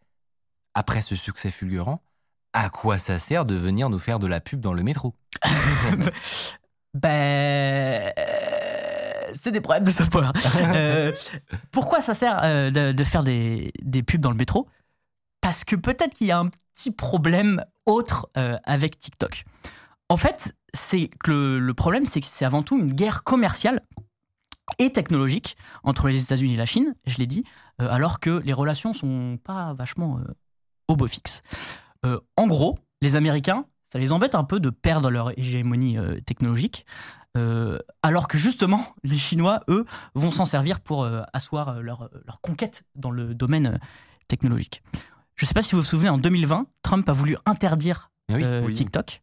A: après ce succès fulgurant, à quoi ça sert de venir nous faire de la pub dans le métro?
C: Ben. c'est des problèmes de savoir. euh, pourquoi ça sert euh, de, faire des, des, pubs dans le métro? Parce que peut-être qu'il y a un petit problème autre euh, avec TikTok. En fait, c'est que le, problème, c'est que c'est avant tout une guerre commerciale et technologique entre les États-Unis et la Chine, je l'ai dit, euh, alors que les relations sont pas vachement au beau fixe. En gros, les Américains ça les embête un peu de perdre leur hégémonie euh, technologique, euh, alors que justement, les Chinois, eux, vont s'en servir pour euh, asseoir leur, leur, conquête dans le domaine technologique. Je ne sais pas si vous vous souvenez, en 2020, Trump a voulu interdire eh TikTok.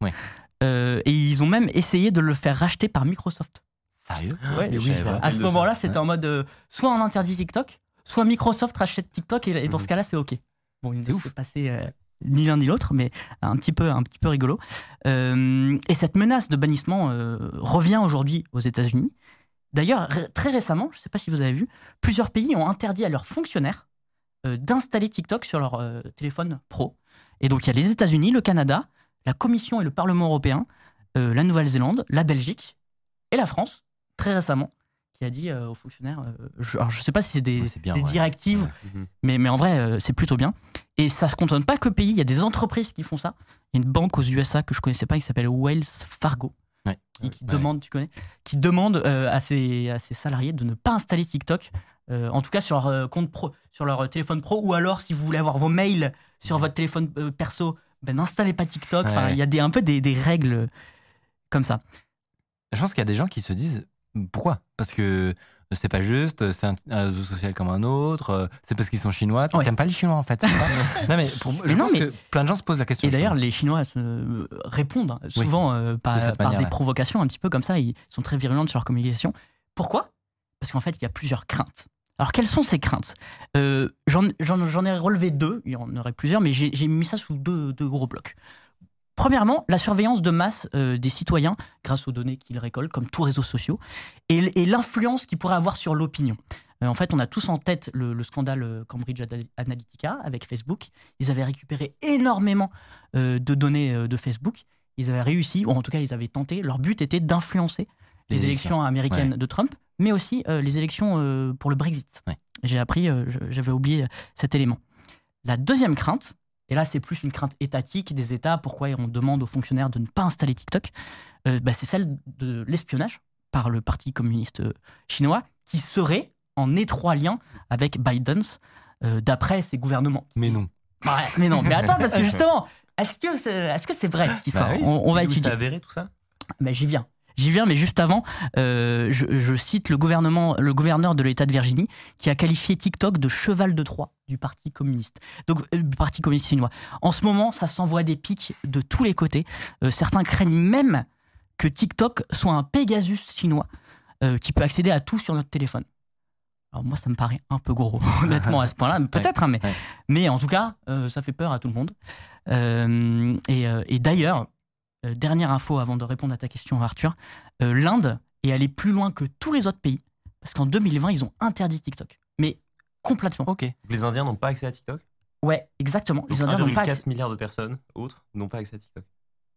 C: et ils ont même essayé de le faire racheter par Microsoft.
A: Sérieux?
C: Ouais, oui, À ce moment-là, c'était en mode soit on interdit TikTok, soit Microsoft rachète TikTok, et, dans ce cas-là, c'est OK. Bon, il s'est passé ni l'un ni l'autre, mais un petit peu, un peu rigolo. Euh, et cette menace de bannissement euh, revient aujourd'hui aux États-Unis. D'ailleurs, très récemment, je ne sais pas si vous avez vu, plusieurs pays ont interdit à leurs fonctionnaires euh, d'installer TikTok sur leur téléphone pro. Et donc, il y a les États-Unis, le Canada, la Commission et le Parlement européen, la Nouvelle-Zélande, la Belgique et la France, très récemment, qui a dit aux fonctionnaires, je ne sais pas si c'est des, directives, mhm. mais, mais en vrai, c'est plutôt bien. Et ça se contente pas que pays, il y a des entreprises qui font ça. Il y a une banque aux USA que je connaissais pas qui s'appelle Wells Fargo. Qui, demande, tu connais, qui demande euh, à, ses, à ses salariés de ne pas installer TikTok, euh, en tout cas sur leur euh, compte pro, sur leur téléphone pro, ou alors si vous voulez avoir vos mails sur votre téléphone perso, ben n'installez pas TikTok. il y a des, un peu des, des règles comme ça.
A: Je pense qu'il y a des gens qui se disent pourquoi? Parce que c'est pas juste, c'est un, un réseau social comme un autre, euh, c'est parce qu'ils sont chinois.
C: Ouais.
A: t'aimes pas les Chinois en fait. non, mais pour- je
C: non,
A: pense
C: mais-
A: que plein de gens se posent la question.
C: Et d'ailleurs, les Chinois se répondent souvent euh, par,
A: de
C: des provocations un petit peu comme ça. Ils sont très virulents sur leur communication. Pourquoi? Parce qu'en fait, il y a plusieurs craintes. Alors, quelles sont ces craintes? Euh, J'en ai relevé deux, il y en aurait plusieurs, mais j'ai j'ai mis ça sous deux, deux gros blocs. Premièrement, la surveillance de masse euh, des citoyens grâce aux données qu'ils récoltent, comme tous réseaux sociaux, et, l'influence qu'ils pourraient avoir sur l'opinion. Euh, en fait, on a tous en tête le, le scandale euh, Cambridge Ana- Analytica avec Facebook. Ils avaient récupéré énormément euh, de données de Facebook. Ils avaient réussi, ou en tout cas, ils avaient tenté. Leur but était d'influencer les,
A: Les
C: élections,
A: élections,
C: américaines
A: ouais.
C: de Trump, mais aussi les élections pour le Brexit.
A: Ouais.
C: J'ai appris, j'avais oublié cet élément. La deuxième crainte, et là c'est plus une crainte étatique des États, pourquoi on demande aux fonctionnaires de ne pas installer TikTok, euh, bah, c'est celle de l'espionnage par le Parti communiste euh, chinois, qui serait en étroit lien avec Biden, euh, d'après ses gouvernements.
A: Mais non.
C: Ouais, mais non, mais attends, parce que justement, est-ce que c'est est -ce c'est vrai cette histoire?
A: Bah oui.
C: on, on va étudier.
B: C'est avéré tout ça?
C: Mais j'y viens. J'y viens, mais juste avant, euh, je, je cite le, gouvernement, le gouverneur de l'État de Virginie qui a qualifié TikTok de cheval de Troie du Parti communiste. Donc, euh, du Parti communiste chinois. En ce moment, ça s'envoie des pics de tous les côtés. Euh, certains craignent même que TikTok soit un Pegasus chinois qui peut accéder à tout sur notre téléphone. Alors moi, ça me paraît un peu gros, honnêtement, à ce point-là. Peut-être, hein, mais,
A: ouais.
C: mais en tout cas, ça fait peur à tout le monde. Et et d'ailleurs, euh, dernière info avant de répondre à ta question, Arthur, euh, l'Inde est allée plus loin que tous les autres pays, parce qu'en 2020, ils ont interdit TikTok. Mais complètement.
A: Ok.
B: Les Indiens n'ont pas accès à TikTok?
C: Ouais, exactement.
B: Donc
C: Les Indiens n'ont pas
B: 1,4
C: accès.
B: milliards de personnes autres n'ont pas accès à TikTok.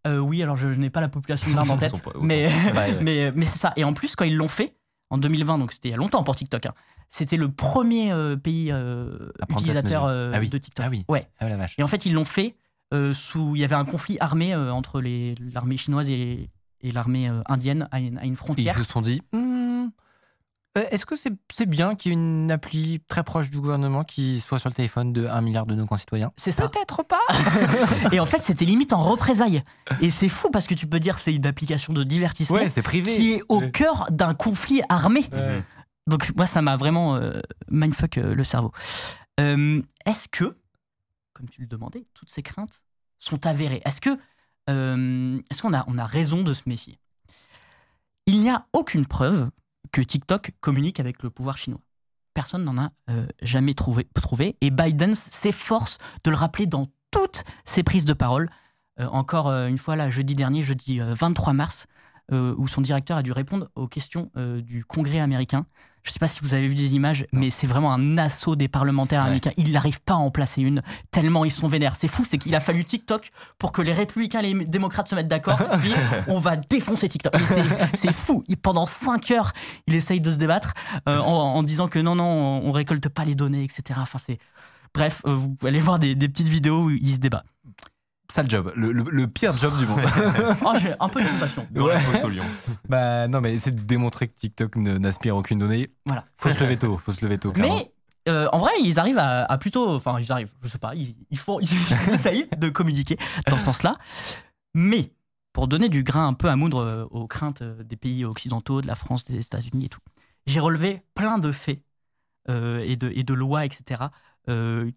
C: Euh, oui, alors je, je n'ai pas la population de l'Inde en tête, mais,
A: Ouais, ouais.
C: mais, mais c'est ça. Et en plus, quand ils l'ont fait, en 2020, donc c'était il y a longtemps pour TikTok, hein, c'était le premier euh, pays euh, utilisateur
A: Ah oui.
C: de TikTok.
A: Ah oui.
C: Ouais.
A: Ah la vache.
C: Et en fait, ils l'ont fait sous. Il y avait un conflit armé euh, entre l'armée chinoise et, et l'armée euh, indienne à une, à une
A: Ils
C: frontière.
A: se sont dit, Hmm, euh, est-ce que c'est bien qu'il y ait une appli très proche du gouvernement qui soit sur le téléphone de 1 milliard de nos concitoyens?
C: C'est ça.
A: Peut-être pas.
C: Et en fait, c'était limite en représailles. Et c'est fou parce que tu peux dire c'est une application de divertissement
A: Ouais, c'est privé.
C: qui est au
A: Ouais.
C: cœur d'un conflit armé.
A: Ouais.
C: Donc moi, ça m'a vraiment euh, mindfuck euh, le cerveau. Euh, Est-ce que, comme tu le demandais, toutes ces craintes sont avérées Est-ce que euh, qu'on a, on a raison de se méfier? Il n'y a aucune preuve que TikTok communique avec le pouvoir chinois. Personne n'en a euh, jamais trouvé. Et Biden s'efforce de le rappeler dans toutes ses prises de parole. Euh, encore une fois, là, jeudi dernier, jeudi euh, 23 mars, où son directeur a dû répondre aux questions du Congrès américain. Je ne sais pas si vous avez vu des images, mais c'est vraiment un assaut des parlementaires
A: Ouais.
C: américains. Il n'arrive pas à en placer une, tellement ils sont vénères. C'est fou, c'est qu'il a fallu TikTok pour que les républicains et les démocrates se mettent d'accord. dire, on va défoncer TikTok. C'est- fou. Il- pendant 5 heures, il essaye de se débattre euh, en, en disant que non, non, on, on récolte pas les données, etc. Enfin, c'est. Bref, euh, vous aller voir des, des petites vidéos où il se débat.
A: Sale job. Le, le- le pire job du monde.
C: Oh, j'ai un peu de compassion.
B: Dans la
A: Ouais.
B: fosse au lion.
A: bah non, mais c'est de démontrer que TikTok n'aspire aucune donnée.
C: Voilà.
A: Faut se lever tôt. Faut se lever tôt. clairement.
C: Mais euh, en vrai, ils arrivent à, à plutôt. Enfin, ils arrivent, je sais pas, ils, ils font, ils essayent de communiquer dans ce sens-là. Mais pour donner du grain un peu à moudre euh, aux craintes euh, des pays occidentaux, de la France, des États-Unis et tout, j'ai relevé plein de faits euh, et, de, et de lois, etc., euh,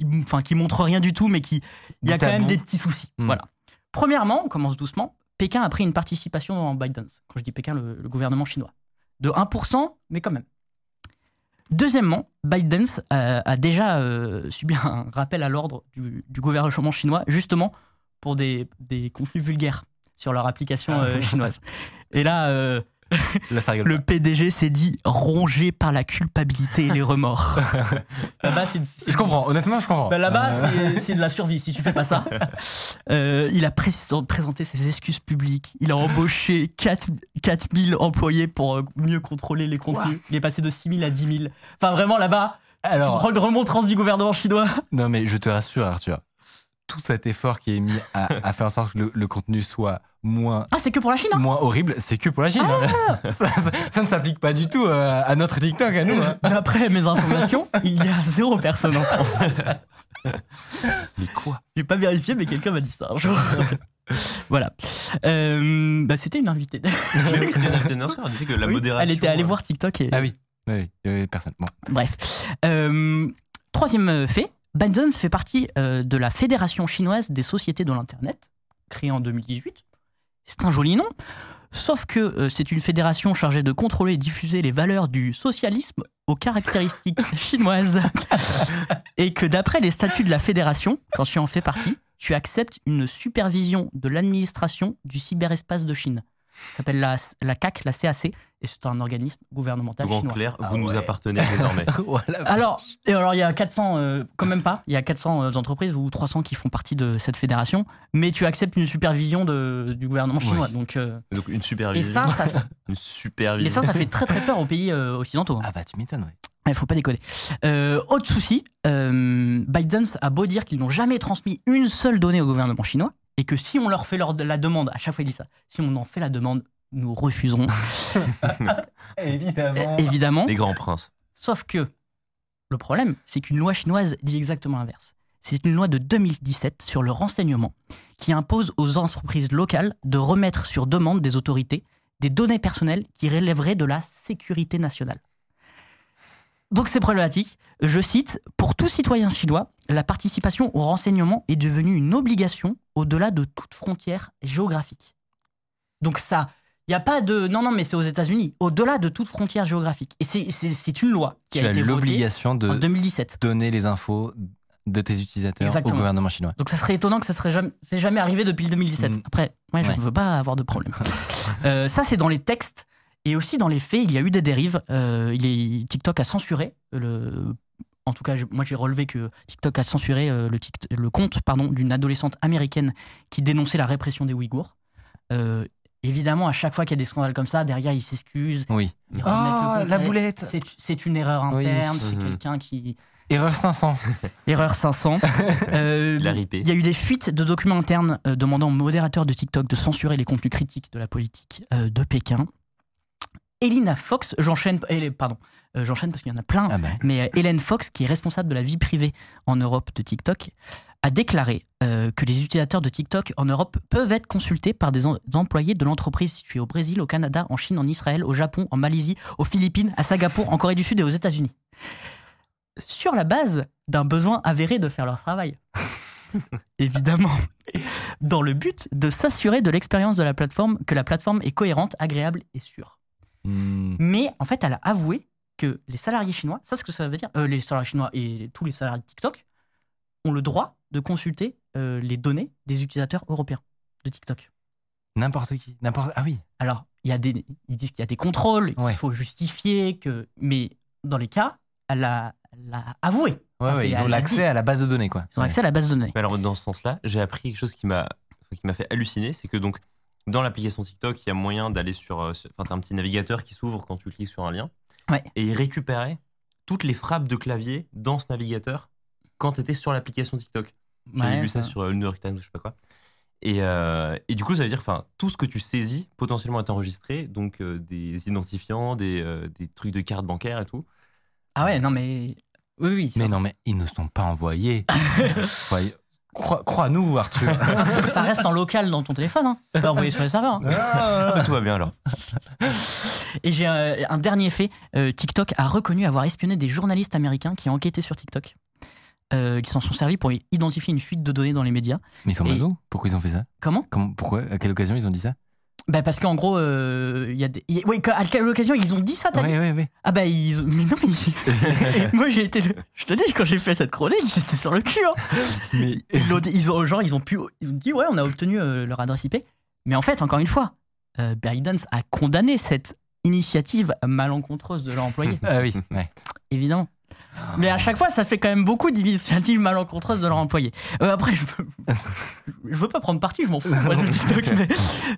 C: qui, enfin, qui montrent rien du tout, mais qui. Il y a quand même
A: bout.
C: des petits soucis.
A: Hmm.
C: Voilà. Premièrement, on commence doucement. Pékin a pris une participation dans Biden. Quand je dis Pékin, le, le gouvernement chinois. De 1%, mais quand même. Deuxièmement, Biden a, a déjà euh, subi un rappel à l'ordre du, du gouvernement chinois, justement pour des, des contenus vulgaires sur leur application euh, chinoise. Et là, euh,
A: Là, ça rigole.
C: le PDG s'est dit rongé par la culpabilité et les remords. Là-bas, c'est- c'est-
A: Je comprends. Honnêtement, je comprends.
C: bah, Là-bas,
A: Euh,
C: c'est- c'est de la survie si tu fais pas ça. Euh, il a pré- présenté ses excuses publiques. Il a embauché 4, 4000 employés pour euh, mieux contrôler les contenus. Il est passé de 6000 à 10 000. Enfin, vraiment, là-bas,
A: Alors-
C: de remontrance du gouvernement chinois.
A: Non, mais je te rassure, Arthur. Tout cet effort qui est mis à, à faire en sorte que le, le contenu soit moins,
C: Ah, c'est que pour la Chine hein
A: moins horrible, c'est que pour la Chine. hein. Ça, ça- ça ne s'applique pas du tout euh, à notre TikTok, à nous. hein.
C: D'après mes informations, il y a zéro personne en France.
A: Mais quoi?
C: J'ai pas vérifié, mais quelqu'un m'a dit ça un jour. Voilà. Euh, bah, C'était une invitée.
B: J'ai vu que c'était une invitée de Underscore, elle disait que la
C: Oui,
B: modération.
C: Elle était allée
B: euh,
C: voir TikTok et.
A: Ah oui. Oui, oui, personne. Bon.
C: Bref. Euh, troisième fait, ByteDance fait partie euh, de la Fédération chinoise des sociétés de l'Internet, créée en 2018. C'est un joli nom. Sauf que euh, c'est une fédération chargée de contrôler et diffuser les valeurs du socialisme aux caractéristiques chinoises. et que d'après les statuts de la fédération, quand tu en fais partie, tu acceptes une supervision de l'administration du cyberespace de Chine. Ça s'appelle la, la CAC, la CAC, et c'est un organisme gouvernemental
B: Donc en
C: chinois.
B: clair, vous
A: Ah
B: nous
A: ouais.
B: appartenez désormais.
A: voilà.
C: Alors, et alors il y a 400, euh, quand même pas, il y a 400 euh, entreprises ou 300 qui font partie de cette fédération, mais tu acceptes une supervision de, du gouvernement chinois.
A: Oui.
C: Donc, euh,
B: Donc une
C: et
B: supervision.
C: ça, ça,
B: Une supervision.
C: mais ça, ça fait très très peur aux pays euh, occidentaux. hein.
A: Ah bah tu m'étonnes, ouais.
C: Il faut pas déconner. Euh, autre souci, euh, ByteDance a beau dire qu'ils n'ont jamais transmis une seule donnée au gouvernement chinois, et que si on leur fait leur, la demande, à chaque fois il dit ça, si on en fait la demande, nous refuserons,
A: Évidemment.
C: évidemment.
B: Les grands princes.
C: Sauf que le problème, c'est qu'une loi chinoise dit exactement l'inverse. C'est une loi de 2017 sur le renseignement qui impose aux entreprises locales de remettre sur demande des autorités des données personnelles qui relèveraient de la sécurité nationale. Donc c'est problématique. Je cite, Pour tout citoyen chinois, la participation au renseignement est devenue une obligation au-delà de toute frontière géographique. Donc ça, il n'y a pas de... Non, non, mais c'est aux États-Unis, au-delà de toute frontière géographique. Et c'est- une loi qui
A: Tu
C: a
A: as
C: été
A: l'obligation
C: en
A: de
C: 2017.
A: donner les infos de tes utilisateurs
C: Exactement.
A: au gouvernement chinois.
C: Donc ça serait étonnant que ça serait jamais, c'est jamais arrivé depuis le 2017.
A: Mm.
C: Après, ouais, je
A: Ouais.
C: ne veux pas avoir de problème. Euh, ça, c'est dans les textes. Et aussi dans les faits, il y a eu des dérives. Euh, il est, TikTok a censuré le. En tout cas, moi j'ai relevé que TikTok a censuré euh, le, compte pardon, d'une adolescente américaine qui dénonçait la répression des Ouïghours. Euh, évidemment, à chaque fois qu'il y a des scandales comme ça, derrière ils s'excusent.
A: Oui.
C: ils
A: Oh, la
C: C'est-
A: boulette
C: c'est- une erreur
A: Oui.
C: interne, c'est
B: Mhm.
C: quelqu'un qui.
A: Erreur 500.
C: Erreur 500. Euh,
B: Il a ripé.
C: il y a eu des fuites de documents internes euh, demandant aux modérateurs de TikTok de censurer les contenus critiques de la politique euh, de Pékin. Elina Fox, j'enchaîne, pardon, euh, j'enchaîne parce qu'il y en a plein,
A: Ah bah.
C: mais euh, Hélène Fox, qui est responsable de la vie privée en Europe de TikTok, a déclaré euh, que les utilisateurs de TikTok en Europe peuvent être consultés par des en- employés de l'entreprise située au Brésil, au Canada, en Chine, en Israël, au Japon, en Malaisie, aux Philippines, à Singapour, en Corée du Sud et aux États-Unis. Sur la base d'un besoin avéré de faire leur travail. Évidemment. Dans le but de s'assurer de l'expérience de la plateforme, que la plateforme est cohérente, agréable et sûre.
A: Hmm.
C: Mais en fait, elle a avoué que les salariés chinois, ça ce que ça veut dire, euh, les salariés chinois et tous les salariés de TikTok ont le droit de consulter euh, les données des utilisateurs européens de TikTok.
A: N'importe qui. N'importe. Ah oui.
C: Alors, il y a des, ils disent qu'il y a des contrôles, qu'il
A: Ouais.
C: faut justifier, que, mais dans les cas, elle a, elle a avoué.
A: Ouais,
C: Enfin,
A: ouais, ils ont l'accès
C: dit.
A: à la base de données, quoi.
C: Ils ont accès à la base de données.
B: Mais alors, dans ce sens-là, j'ai appris quelque chose qui m'a qui m'a fait halluciner, c'est que donc dans l'application TikTok, il y a moyen d'aller sur, euh, enfin, t'as un petit navigateur qui s'ouvre quand tu cliques sur un lien,
C: Ouais.
B: et il récupérait toutes les frappes de clavier dans ce navigateur quand tu étais sur l'application TikTok. J'avais
C: Ouais,
B: lu ça
C: ça-
B: sur euh, le New York Times ou je sais pas quoi. Et, euh, et du coup, ça veut dire, enfin, tout ce que tu saisis potentiellement est enregistré, donc euh, des identifiants, des, euh, des trucs de carte bancaire et tout.
C: Ah ouais, non mais. Oui, oui.
A: Mais non, mais ils ne sont pas envoyés. Crois-nous, Arthur.
C: ça, ça reste en local dans ton téléphone. Hein. Tu peux envoyer sur les serveurs. hein.
B: Ah, tout va bien alors.
C: Et j'ai un, un dernier fait. Euh, TikTok a reconnu avoir espionné des journalistes américains qui enquêtaient sur TikTok. Euh, qui s'en sont servis pour identifier une fuite de données dans les médias.
A: Mais ils sont
C: Et-
A: mazos Pourquoi ils ont fait ça?
C: Comment?
A: Comment, Pourquoi? À quelle occasion ils ont dit ça?
C: Bah Parce qu'en gros, euh, il y a des. y a- à quelle occasion ils ont dit ça, t'as dit
A: oui, oui.
C: Ah bah ils. Mais non, mais. Moi j'ai été. le- Je te dis, quand j'ai fait cette chronique, j'étais sur le cul. Hein.
A: Mais
C: Ils, dit- ont, genre, ils ont pu. Ils ont dit, ouais, on a obtenu euh, leur adresse IP. Mais en fait, encore une fois, euh, ByteDance a condamné cette initiative malencontreuse de leur employé.
A: Ah oui, ouais.
C: évidemment. Mais à chaque fois, ça fait quand même beaucoup d'initiatives malencontreuses de leur employé. Euh, après, je veux, je veux pas prendre parti, je m'en fous moi, de TikTok, mais,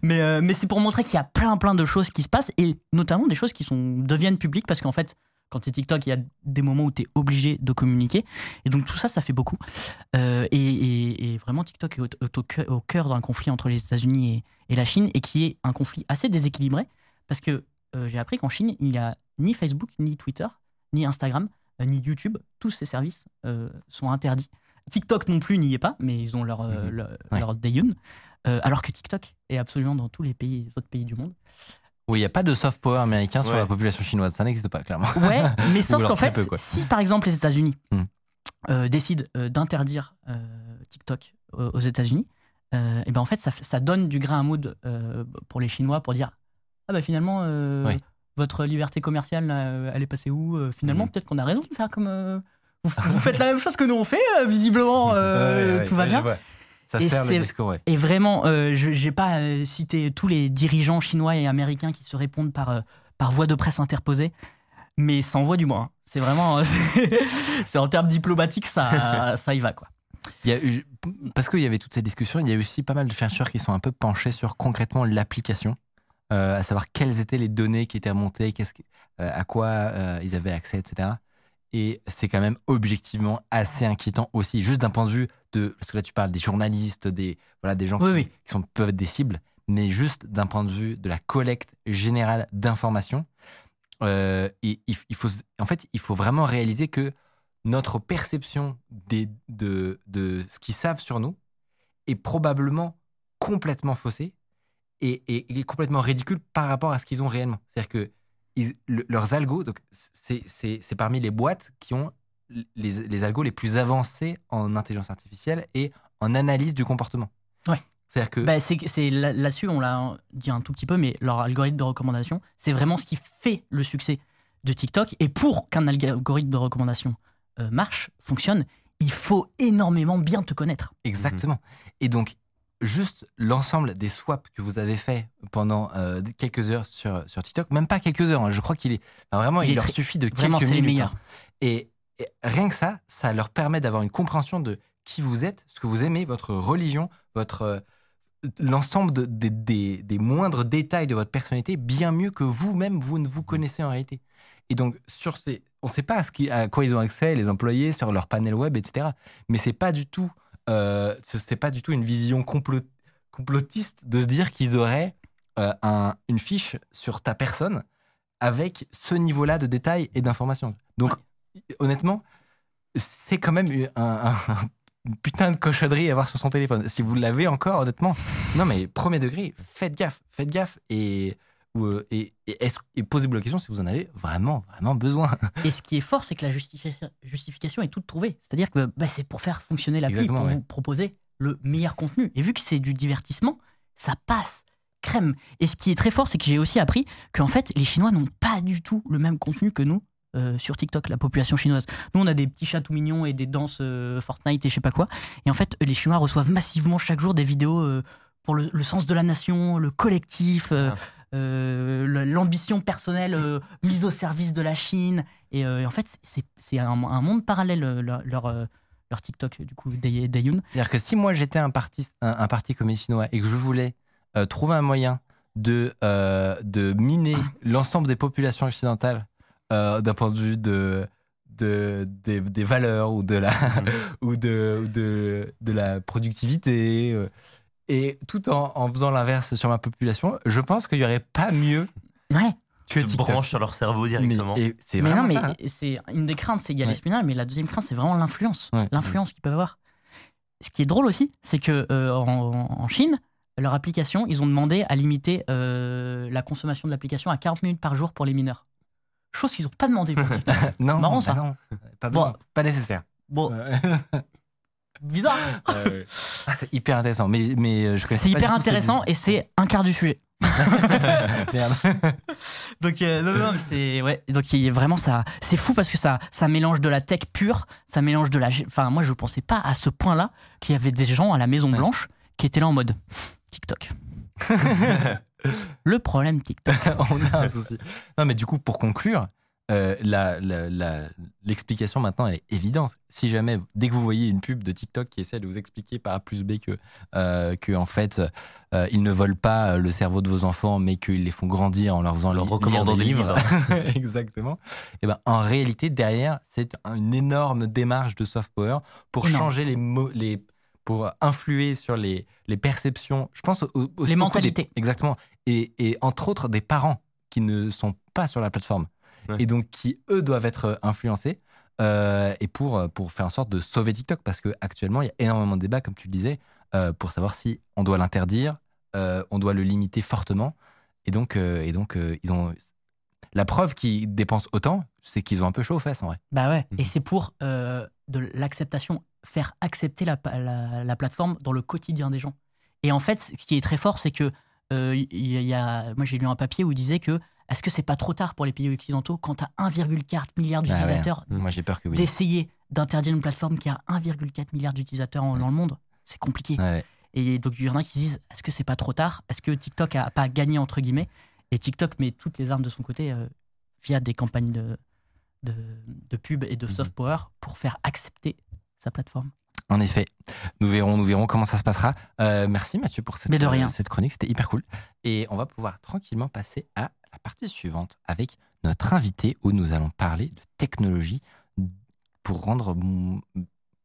C: mais, euh, mais c'est pour montrer qu'il y a plein plein de choses qui se passent et notamment des choses qui sont, deviennent publiques parce qu'en fait, quand tu es TikTok, il y a des moments où tu es obligé de communiquer. Et donc tout ça, ça fait beaucoup. Euh, et, et- et vraiment, TikTok est au, cœur- d'un conflit entre les États-Unis et, et la Chine et qui est un conflit assez déséquilibré parce que euh, j'ai appris qu'en Chine, il n'y a ni Facebook, ni Twitter, ni Instagram, ni YouTube. Tous ces services euh, sont interdits. TikTok non plus n'y est pas, mais ils ont leur, euh,
B: Mhm.
C: leur,
A: Ouais.
C: leur Dayun. euh, alors que TikTok est absolument dans tous les pays, les autres pays du monde.
A: Oui, il n'y a pas de soft power américain sur la population chinoise. Ça n'existe pas, clairement.
C: Ouais, mais sauf qu'en fait,
A: peu,
C: si par exemple les États-Unis
A: Hmm.
C: euh, décident euh, d'interdire euh, TikTok euh, aux États-Unis, euh, et ben en fait, ça, donne du grain à moudre euh, pour les Chinois pour dire ah bah finalement euh,
A: Oui.
C: Votre liberté commerciale, là, euh, elle est passée où Euh, Finalement,
B: Mhm.
C: peut-être qu'on a raison de faire comme euh, vous, vous faites la même chose que nous on fait. visiblement,
A: ouais,
C: tout va bien.
A: Ça
C: Et
A: sert le discours, ouais.
C: Et vraiment, euh, je n'ai pas euh, cité tous les dirigeants chinois et américains qui se répondent par, euh, par voie de presse interposée, mais ça envoie du moins. hein. C'est vraiment. c'est en termes diplomatiques, ça, ça y va. quoi.
A: Il y a eu, parce qu'il y avait toutes ces discussions, il y a eu aussi pas mal de chercheurs qui sont un peu penchés sur concrètement l'application, euh, à savoir quelles étaient les données qui étaient remontées, que- euh, à quoi euh, ils avaient accès, etc. Et c'est quand même objectivement assez inquiétant aussi, juste d'un point de vue de, parce que là tu parles des journalistes, des voilà des gens
C: Oui,
A: qui,
C: oui.
A: qui sont, peuvent être des cibles, mais juste d'un point de vue de la collecte générale d'informations, euh, il, faut, en fait, il faut vraiment réaliser que notre perception des, de, de ce qu'ils savent sur nous est probablement complètement faussée et, et- et complètement ridicule par rapport à ce qu'ils ont réellement. C'est-à-dire que ils- le- leurs algos, donc c'est c'est- c'est parmi les boîtes qui ont les, les algos les plus avancés en intelligence artificielle et en analyse du comportement.
C: Ouais.
A: C'est-à-dire que
C: Bah, c'est c'est là- là-dessus, on l'a dit un tout petit peu, mais leur algorithme de recommandation, c'est vraiment ce qui fait le succès de TikTok. Et pour qu'un algorithme de recommandation euh, marche, fonctionne, il faut énormément bien te connaître.
A: Exactement. Et donc, juste l'ensemble des swaps que vous avez fait pendant euh, quelques heures sur, sur TikTok, même pas quelques heures, hein, je crois qu'il est. enfin, vraiment,
C: Il
A: leur
C: très-
A: suffit de
C: Vraiment,
A: quelques minutes.
C: meilleurs.
A: hein. Et, et rien que ça, ça leur permet d'avoir une compréhension de qui vous êtes, ce que vous aimez, votre religion, votre. euh, l'ensemble de- des- des- des moindres détails de votre personnalité bien mieux que vous-même vous ne vous connaissez en réalité. Et donc sur ces, on ne sait pas à, ce qui- à quoi ils ont accès les employés sur leur panel web, etc. Mais c'est pas du tout, euh, ce- c'est pas du tout une vision complot- complotiste de se dire qu'ils auraient euh, un- une fiche sur ta personne avec ce niveau-là de détails et d'informations. Donc honnêtement, c'est quand même un, un- une putain de cochonnerie à avoir sur son téléphone. Si vous l'avez encore, honnêtement, non mais premier degré, faites gaffe, faites gaffe et euh, et, et, est-ce- et posez-vous la question si vous en avez vraiment, vraiment besoin.
C: Et ce qui est fort, c'est que la justifi- justification est toute trouvée. C'est-à-dire que bah, c'est pour faire fonctionner l'appli, pour
A: ouais.
C: vous proposer le meilleur contenu. Et vu que c'est du divertissement, ça passe crème. Et ce qui est très fort, c'est que j'ai aussi appris qu'en fait, les Chinois n'ont pas du tout le même contenu que nous. euh, sur TikTok, la population chinoise. Nous, on a des petits chats tout mignons et des danses euh, Fortnite et je sais pas quoi. Et en fait, les Chinois reçoivent massivement chaque jour des vidéos euh, pour le, le sens de la nation, le collectif,
B: Ah.
C: Euh, l'ambition personnelle euh, mise au service de la Chine. Et euh, en fait, c'est un, un monde parallèle, leur, leur, leur TikTok, du coup, Day- Dayun.
A: C'est-à-dire que si moi j'étais un parti, un, un parti communiste chinois et que je voulais euh, trouver un moyen de, euh, de miner l'ensemble des populations occidentales euh, d'un point de vue de, de, des, des valeurs ou de la, ou de, de, de la productivité, et tout en, en faisant l'inverse sur ma population, je pense qu'il n'y aurait pas mieux
C: Ouais.
A: que
B: te
A: TikTok.
B: branches sur leur cerveau directement.
A: Mais, et c'est
C: Mais non, mais
A: hein.
C: c'est une des craintes, c'est qu'il y a
A: Ouais.
C: l'espionnage, mais la deuxième crainte, c'est vraiment l'influence.
A: Ouais.
C: L'influence qu'ils peuvent avoir. Ce qui est drôle aussi, c'est que euh, en, en Chine, leur application, ils ont demandé à limiter euh, la consommation de l'application à 40 minutes par jour pour les mineurs. Chose qu'ils n'ont pas demandé pour TikTok.
A: Non,
C: marrant,
A: bah
C: ça.
A: non, pas,
C: Bon.
A: pas nécessaire.
C: Bon,
A: Ouais.
C: bizarre.
A: Ah, c'est hyper intéressant, mais, mais euh, je
C: C'est hyper intéressant et c'est un quart du sujet. Donc euh, non, non, mais c'est ouais. Donc il vraiment ça, c'est fou parce que ça, ça mélange de la tech pure, ça mélange de la. Enfin, moi je pensais pas à ce point-là qu'il y avait des gens à la Maison
A: Ouais.
C: Blanche qui étaient là en mode TikTok. Le problème TikTok.
A: on a un souci. Non, mais du coup, pour conclure, euh, la- la- la- l'explication maintenant elle est évidente. Si jamais, dès que vous voyez une pub de TikTok qui essaie de vous expliquer par A plus B que, euh, que en fait, euh, ils ne volent pas le cerveau de vos enfants, mais qu'ils les font grandir en leur faisant
B: leur recommandant
A: lire
B: des livres.
A: Exactement. Et ben, en réalité, derrière, c'est une énorme démarche de soft power pour
C: Énorme.
A: changer les mots, les pour influer sur les, les perceptions. Je pense au- aussi
C: Les
A: beaucoup des-
C: mentalités.
A: exactement. Et, et entre autres des parents qui ne sont pas sur la plateforme
B: Ouais.
A: et donc qui eux doivent être influencés euh, et pour pour faire en sorte de sauver TikTok parce que actuellement il y a énormément de débats comme tu le disais euh, pour savoir si on doit l'interdire, euh, on doit le limiter fortement. Et donc, euh, et donc euh, ils ont la preuve qu'ils dépensent autant, c'est qu'ils ont un peu chaud aux fesses en vrai.
C: Bah ouais.
B: Mhm.
C: Et c'est pour euh, de l'acceptation, faire accepter la, la, la plateforme dans le quotidien des gens. Et en fait, ce qui est très fort, c'est que euh, il y, y a, moi j'ai lu un papier où il disait que est-ce que c'est pas trop tard pour les pays occidentaux quand tu as 1,4 milliard
A: ouais.
C: d'utilisateurs
A: Moi j'ai peur que oui.
C: d'essayer d'interdire une plateforme qui a 1,4 milliard d'utilisateurs dans le monde? C'est compliqué.
A: Ouais.
C: Et donc, il y en a qui se disent est-ce que c'est pas trop tard? Est-ce que TikTok a pas gagné, entre guillemets? Et TikTok met toutes les armes de son côté euh, via des campagnes de, de, de pub et de
A: Mhm.
C: soft power pour faire accepter sa plateforme.
A: En effet, nous verrons, nous verrons comment ça se passera. Euh, merci Mathieu pour cette,
C: Mais de rien.
A: euh, cette chronique, c'était hyper cool. Et on va pouvoir tranquillement passer à la partie suivante avec notre invité où nous allons parler de technologie pour rendre,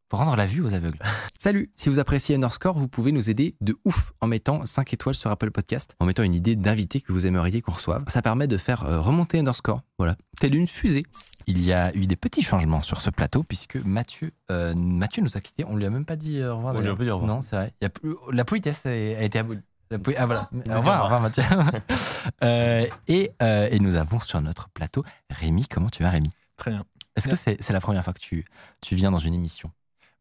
A: pour rendre la vue aux aveugles. Salut, si vous appréciez Underscore, vous pouvez nous aider de ouf en mettant 5 étoiles sur Apple Podcast, en mettant une idée d'invité que vous aimeriez qu'on reçoive. Ça permet de faire euh, remonter Underscore, voilà, telle une fusée. Il y a eu des petits changements sur ce plateau puisque Mathieu, euh, Mathieu nous a quittés. On lui a même pas dit euh, au revoir.
B: On lui a pas dit au revoir.
A: Non, c'est vrai. Il y a plus- la politesse a a été abolie. Ah voilà.
B: dit
A: Au revoir,
B: au
A: revoir Mathieu. Euh, et, euh, et nous avons sur notre plateau Rémi. Comment tu vas Rémi?
D: Très bien.
A: Est-ce que c'est c'est la première fois que tu, tu viens dans une émission?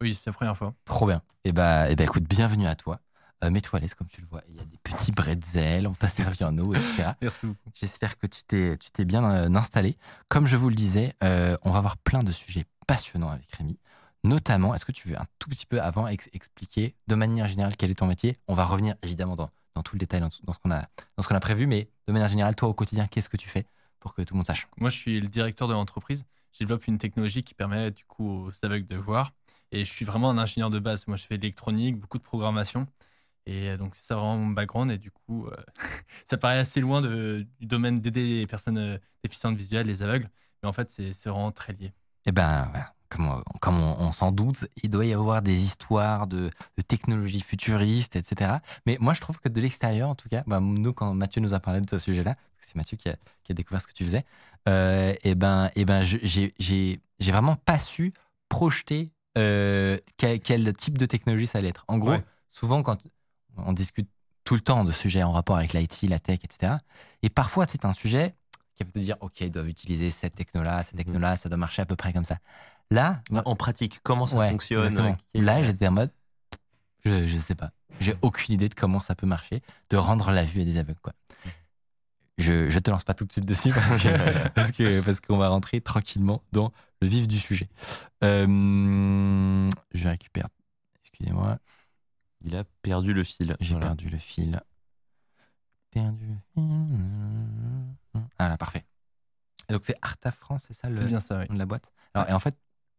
D: Oui, c'est la première fois.
A: Trop bien. Et bah, et bah écoute, bienvenue à toi. Euh, Mets-toi à l'aise comme tu le vois. Il y a des petits bretzels, on t'a servi en eau, etc.
D: Merci beaucoup.
A: J'espère que tu t'es, tu t'es bien euh, installé. Comme je vous le disais, euh, on va avoir plein de sujets passionnants avec Rémi. Notamment, est-ce que tu veux un tout petit peu avant ex- expliquer de manière générale quel est ton métier? On va revenir évidemment dans, dans tout le détail, dans, ce qu'on a, dans ce qu'on a prévu, mais de manière générale, toi au quotidien, qu'est-ce que tu fais pour que tout le monde sache?
D: Moi, je suis le directeur de l'entreprise. Je développe une technologie qui permet du coup aux aveugles de voir. Et je suis vraiment un ingénieur de base. Moi, je fais de l'électronique, beaucoup de programmation. Et euh, donc, c'est ça vraiment mon background. Et du coup, euh, ça paraît assez loin de- du domaine d'aider les personnes euh, déficientes visuelles, les aveugles. Mais en fait, c'est c'est vraiment très lié.
A: Eh ben, voilà. Comme, on, comme on, on s'en doute, il doit y avoir des histoires de, de technologies futuristes, etc. Mais moi, je trouve que de l'extérieur, en tout cas, bah, nous, quand Mathieu nous a parlé de ce sujet-là, parce que c'est Mathieu qui a, qui a découvert ce que tu faisais, euh, et ben, et ben, j'ai vraiment pas su projeter euh, quel, quel type de technologie ça allait être. En gros,
B: Ouais.
A: souvent, quand on discute tout le temps de sujets en rapport avec l'IT, la tech, etc., et parfois, c'est un sujet qui peut te dire, OK, ils doivent utiliser cette techno-là, cette techno-là, ça doit marcher à peu près comme ça. Là,
B: En pratique, comment ça
A: Ouais,
B: fonctionne euh,
A: Là, j'étais en mode, je, je sais pas. J'ai aucune idée de comment ça peut marcher, de rendre la vue à des aveugles, quoi. Je, je te lance pas tout de suite dessus parce que, parce que, parce qu'on va rentrer tranquillement dans le vif du sujet. Euh, je récupère. Excusez-moi,
B: Il a perdu le fil.
A: j'ai
B: Voilà.
A: perdu le fil. Perdu le fil. Ah là, parfait. Et donc c'est Arta France, c'est ça le,
D: bien ça, oui.
A: nom de la boîte? Alors, et en fait,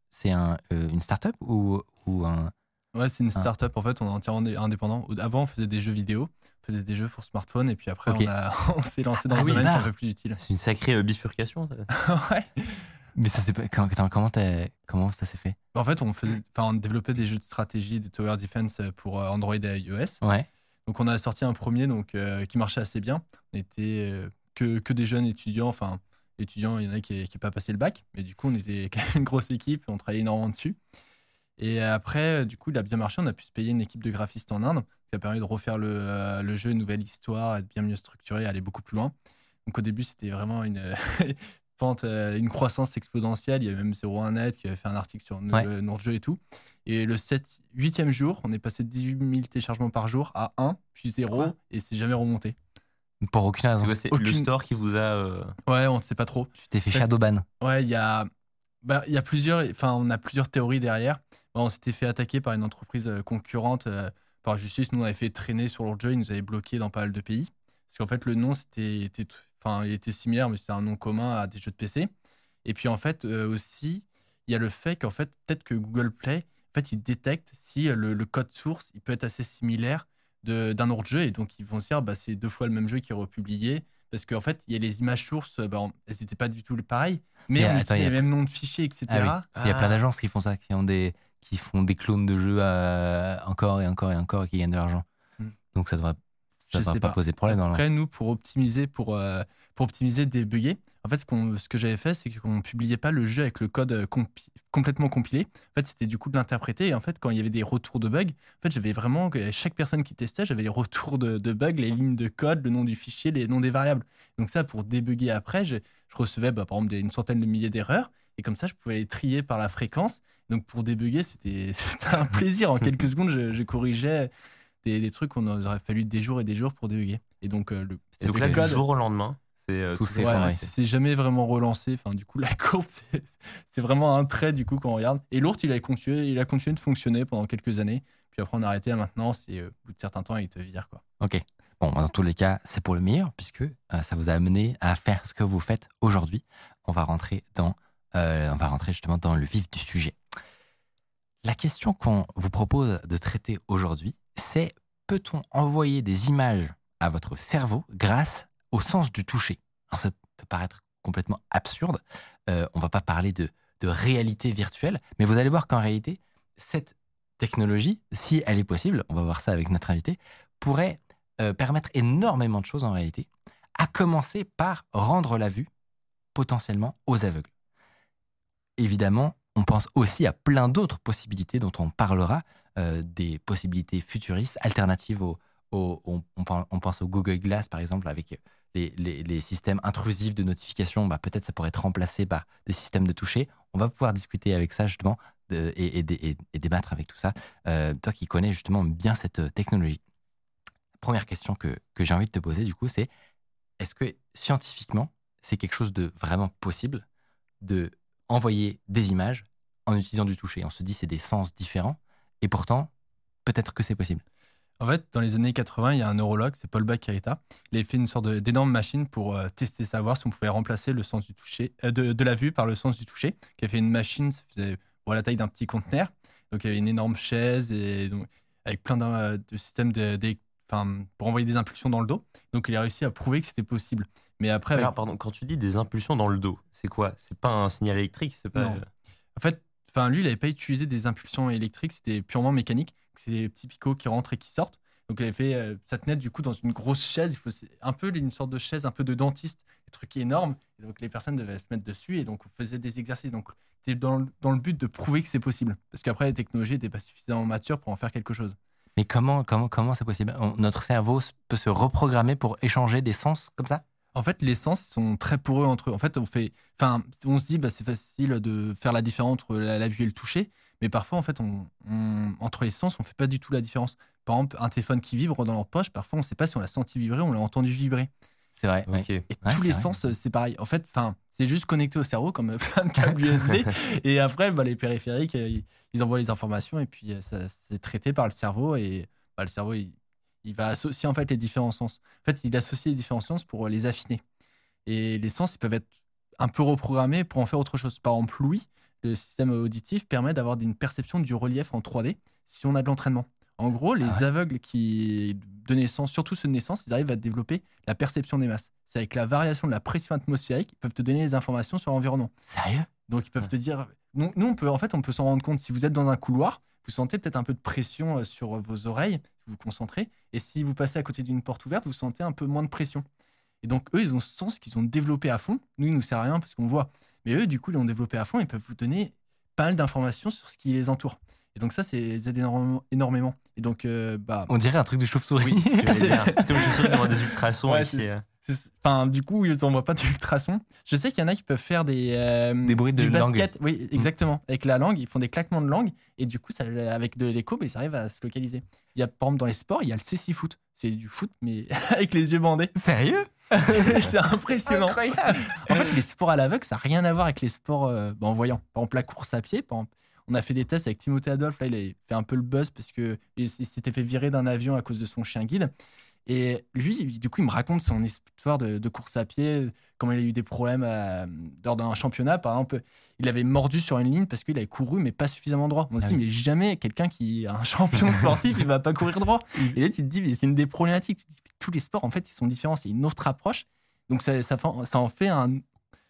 A: c'est un, euh, une start-up ou, ou un.
D: Ouais, c'est une
A: Ah.
D: start-up. En fait, on est entièrement dé- indépendant. Avant, on faisait des jeux vidéo, on faisait des jeux pour smartphone. Et puis après, on, a- on s'est lancé dans
A: Ah
D: ce
A: oui,
D: domaine qui est un peu plus utile.
B: C'est une sacrée euh, bifurcation.
D: ouais.
A: Mais ça, c'est. Comment, comment, comment ça s'est fait?
D: En fait, on, faisait, on développait des jeux de stratégie, des tower defense pour euh, Android et iOS.
A: Ouais.
D: Donc, on a sorti un premier donc, euh, qui marchait assez bien. On était euh, que, que des jeunes étudiants. Enfin, étudiants, il y en a qui n'ont pas passé le bac. Mais du coup, on était quand même une grosse équipe. On travaillait énormément dessus. Et après, du coup, il a bien marché. On a pu se payer une équipe de graphistes en Inde qui a permis de refaire le, euh, le jeu, une nouvelle histoire, être bien mieux structuré, aller beaucoup plus loin. Donc, au début, c'était vraiment une. pente, euh, une croissance exponentielle. Il y avait même 01net qui avait fait un article sur
A: Ouais.
D: le- notre jeu et tout. Et le 7, 8e jour, on est passé de 18 000 téléchargements par jour à 1, puis 0,
A: Quoi
D: et c'est jamais remonté.
A: Pour aucune raison.
B: c'est le
D: Aucune-
B: store qui vous a. euh,
D: Ouais, on ne sait pas trop.
A: Tu t'es fait
D: Ouais.
A: shadowban.
D: Ouais, il y a, bah, il y a plusieurs, enfin, on a plusieurs théories derrière. Bah, on s'était fait attaquer par une entreprise euh, concurrente euh, par justice. Nous, on avait fait traîner sur leur jeu, ils nous avaient bloqué dans pas mal de pays. Parce qu'en fait, le nom, c'était, était, enfin, il était similaire, mais c'était un nom commun à des jeux de PC. Et puis, en fait, euh, aussi, il y a le fait qu'en fait, peut-être que Google Play, en fait, il détecte si le, le code source, il peut être assez similaire d'un autre jeu. Et donc, ils vont se dire, bah, c'est deux fois le même jeu qui est republié. Parce qu'en fait, il y a les images sources, bah, on- elles n'étaient pas du tout pareilles. Mais
A: Mais
D: on
A: attends, il y a-
D: les mêmes noms de fichiers, etc.
A: Ah oui. Il y a plein
B: Ah.
A: d'agences qui font ça, qui, ont des, qui font des clones de jeux euh, encore et encore et encore et qui gagnent de l'argent.
D: Hmm.
A: Donc ça devrait, ça devrait
D: sais
A: pas,
D: pas.
A: poser problème.
D: Après, nous, pour optimiser, pour, euh, pour optimiser, débugger. En fait, ce, que j'avais fait, c'est qu'on ne publiait pas le jeu avec le code complètement compilé. En fait, c'était du coup de l'interpréter. Et en fait, quand il y avait des retours de bugs, en fait, j'avais vraiment, chaque personne qui testait, j'avais les retours de, de, bugs, les lignes de code, le nom du fichier, les noms des variables. Donc ça, pour débugger après, je, je recevais bah, par exemple une centaine de milliers d'erreurs. Et comme ça, je pouvais les trier par la fréquence. Donc pour débugger, c'était, un plaisir. En quelques secondes, je, corrigeais des, des, trucs qu'on aurait fallu des jours et des jours pour débugger. Et donc, euh, le,
B: et donc là, du jour au lendemain, c'est euh,
D: tout C'est jamais vraiment relancé. Enfin, du coup, la courbe, c'est vraiment un trait du coup quand on regarde. Et l'autre, il a continué, il a continué de fonctionner pendant quelques années. Puis après, on a arrêté. maintenant, c'est euh, au bout de certains temps, il te vire quoi.
A: Ok. Bon, dans tous les cas, c'est pour le meilleur puisque ça vous a amené à faire ce que vous faites aujourd'hui. On va rentrer dans, on va rentrer justement dans le vif du sujet. La question qu'on vous propose de traiter aujourd'hui, c'est peut-on envoyer des images à votre cerveau grâce au sens du toucher Alors ça peut paraître complètement absurde, euh, on va pas parler de, réalité virtuelle, mais vous allez voir qu'en réalité, cette technologie, si elle est possible, on va voir ça avec notre invité, pourrait euh, permettre énormément de choses en réalité, à commencer par rendre la vue potentiellement aux aveugles. Évidemment, on pense aussi à plein d'autres possibilités dont on parlera, euh, des possibilités futuristes, alternatives au, on, pense au Google Glass par exemple avec les, systèmes intrusifs de notification, bah, peut-être ça pourrait être remplacé par des systèmes de toucher. On va pouvoir discuter avec ça justement et, débattre avec tout ça. Euh, toi qui connais justement bien cette technologie. Première question que, que j'ai envie de te poser du coup, c'est est-ce que scientifiquement c'est quelque chose de vraiment possible de envoyer des images en utilisant du toucher? On se dit c'est des sens différents et pourtant peut-être que c'est possible.
D: En fait, dans les années 80, il y a un neurologue, c'est Paul Baccarita. Il a fait une sorte d'énorme machine pour euh, tester savoir si on pouvait remplacer le sens du toucher, euh, de, la vue par le sens du toucher. Qui a fait une machine, ça faisait la taille d'un petit conteneur. Donc il y avait une énorme chaise et donc, avec plein de, systèmes de, pour envoyer des impulsions dans le dos. Donc il a réussi à prouver que c'était possible. Mais après,
B: alors, pardon, quand tu dis des impulsions dans le dos, c'est quoi? C'est pas un signal électrique, c'est pas.
D: Non. En fait, enfin lui, il n'avait pas utilisé des impulsions électriques, c'était purement mécanique. C'est des petits picots qui rentrent et qui sortent. Donc il avait fait, euh, ça tenait du coup dans une grosse chaise. Il faut un peu une sorte de chaise, un peu de dentiste, des trucs énormes. Et donc les personnes devaient se mettre dessus et donc on faisait des exercices. Donc c'était dans, dans, le but de prouver que c'est possible, parce qu'après la technologie n'était pas suffisamment mature pour en faire quelque chose.
A: Mais comment comment comment c'est possible? Notre cerveau peut se reprogrammer pour échanger des sens comme ça?
D: En fait, les sens sont très poreux entre eux. En fait, on fait, enfin, on se dit, bah, c'est facile de faire la différence entre la, vue et le toucher, mais parfois, en fait, on, entre les sens, on fait pas du tout la différence. Par exemple, un téléphone qui vibre dans leur poche, parfois, on ne sait pas si on l'a senti vibrer, on l'a entendu vibrer.
A: C'est vrai.
D: Et tous les sens, c'est pareil. En fait, enfin, c'est juste connecté au cerveau comme plein de câbles USB. et après, bah, les périphériques, euh, ils, envoient les informations et puis euh, ça c'est traité par le cerveau et bah, le cerveau, il, il va associer en fait les différents sens. En fait, il associe les différents sens pour les affiner. Et les sens, ils peuvent être un peu reprogrammés pour en faire autre chose. Par exemple, l'ouïe, le système auditif permet d'avoir une perception du relief en 3D si on a de l'entraînement. En gros, les ah aveugles qui de naissance, surtout ceux de naissance, ils arrivent à développer la perception des masses. C'est avec la variation de la pression atmosphérique, ils peuvent te donner des informations sur l'environnement.
A: Sérieux?
D: Donc ils peuvent te dire. nous, on peut, en fait, on peut s'en rendre compte si vous êtes dans un couloir, vous sentez peut-être un peu de pression euh, sur vos oreilles, vous concentrez. Et si vous passez à côté d'une porte ouverte, vous sentez un peu moins de pression. Et donc, eux, ils ont ce sens qu'ils ont développé à fond. Nous, il nous sert à rien parce qu'on voit. Mais eux, du coup, ils l'ont développé à fond. Ils peuvent vous donner pas mal d'informations sur ce qui les entoure. Et donc, ça, c'est aide énormément. Et donc, euh, bah.
A: On dirait un truc de chauve-souris. Oui,
B: c'est comme je suis des ultrasons ici.
D: Enfin, du coup, ils n'envoient pas d'ultrasons. Je sais qu'il y en a qui peuvent faire des. Euh,
A: des bruits de
D: basket. Langue. Oui, exactement. Avec la langue, ils font des claquements de langue. Et du coup, ça, avec de l'écho, ils arrivent à se localiser. Il y a, par exemple, dans les sports, il y a le cécifoot. foot. C'est du foot, mais avec les yeux bandés.
A: Sérieux?
D: C'est impressionnant. Incroyable. En fait, les sports à l'aveugle, ça n'a rien à voir avec les sports euh, bah, en voyant. Par exemple, la course à pied, par exemple, on a fait des tests avec Timothée Adolphe. Là, il a fait un peu le buzz parce qu'il s'était fait virer d'un avion à cause de son chien guide. Et lui, du coup, il me raconte son histoire de, course à pied, comment il a eu des problèmes lors d'un championnat. Par exemple, il avait mordu sur une ligne parce qu'il avait couru, mais pas suffisamment droit. On se ah dit, mais jamais quelqu'un qui est un champion sportif, il va pas courir droit. Et là, tu te dis, mais c'est une des problématiques. Tous les sports, en fait, ils sont différents. C'est une autre approche. Donc, ça, ça, ça en fait un,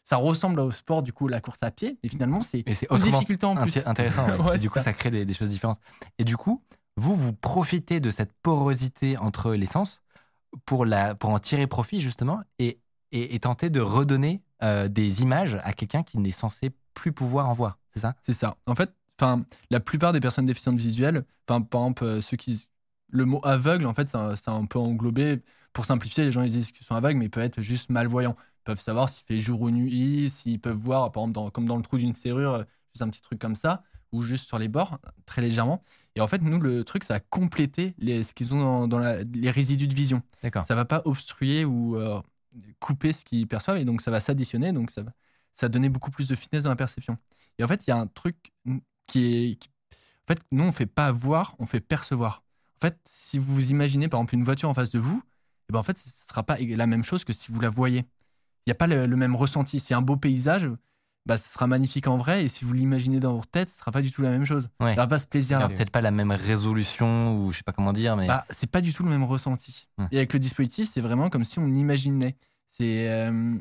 D: ça ressemble au sport, du coup, la course à pied, et finalement, c'est une difficulté en plus.
A: Intéressant, du coup, ça. crée des, des, choses différentes. Et du coup, vous, vous profitez de cette porosité entre les sens pour, la, pour en tirer profit, justement, et et, tenter de redonner des images à quelqu'un qui n'est censé plus pouvoir en voir. C'est ça?
D: C'est ça. En fait, la plupart des personnes déficientes visuelles, par exemple, ceux qui le mot aveugle, en fait, c'est un peu englobé. Pour simplifier, les gens ils disent qu'ils sont aveugles, mais ils peuvent être juste malvoyants. Ils peuvent savoir s'il fait jour ou nuit, s'ils peuvent voir, par exemple, comme dans le trou d'une serrure, juste un petit truc comme ça, ou juste sur les bords, très légèrement. Et en fait, nous, le truc, ça a complété les, ce qu'ils ont dans, les résidus de vision. Ça va pas obstruer ou euh, couper ce qu'ils perçoivent, et donc ça va s'additionner, donc ça va, ça donner beaucoup plus de finesse dans la perception. Et en fait, il y a un truc qui est. en fait, nous, on fait pas voir, on fait percevoir. En fait, si vous imaginez par exemple une voiture en face de vous, et eh ben en fait, ce ne sera pas la même chose que si vous la voyez. Il n'y a pas le, même ressenti. Si un beau paysage, bah, ce sera magnifique en vrai, et si vous l'imaginez dans votre tête, ce sera pas du tout la même chose.
A: Il n'y
D: aura pas ce plaisir-là.
A: Peut-être pas la même résolution, ou je sais pas comment dire, mais.
D: Bah, c'est pas du tout le même ressenti. Et avec le dispositif, c'est vraiment comme si on imaginait. Euh,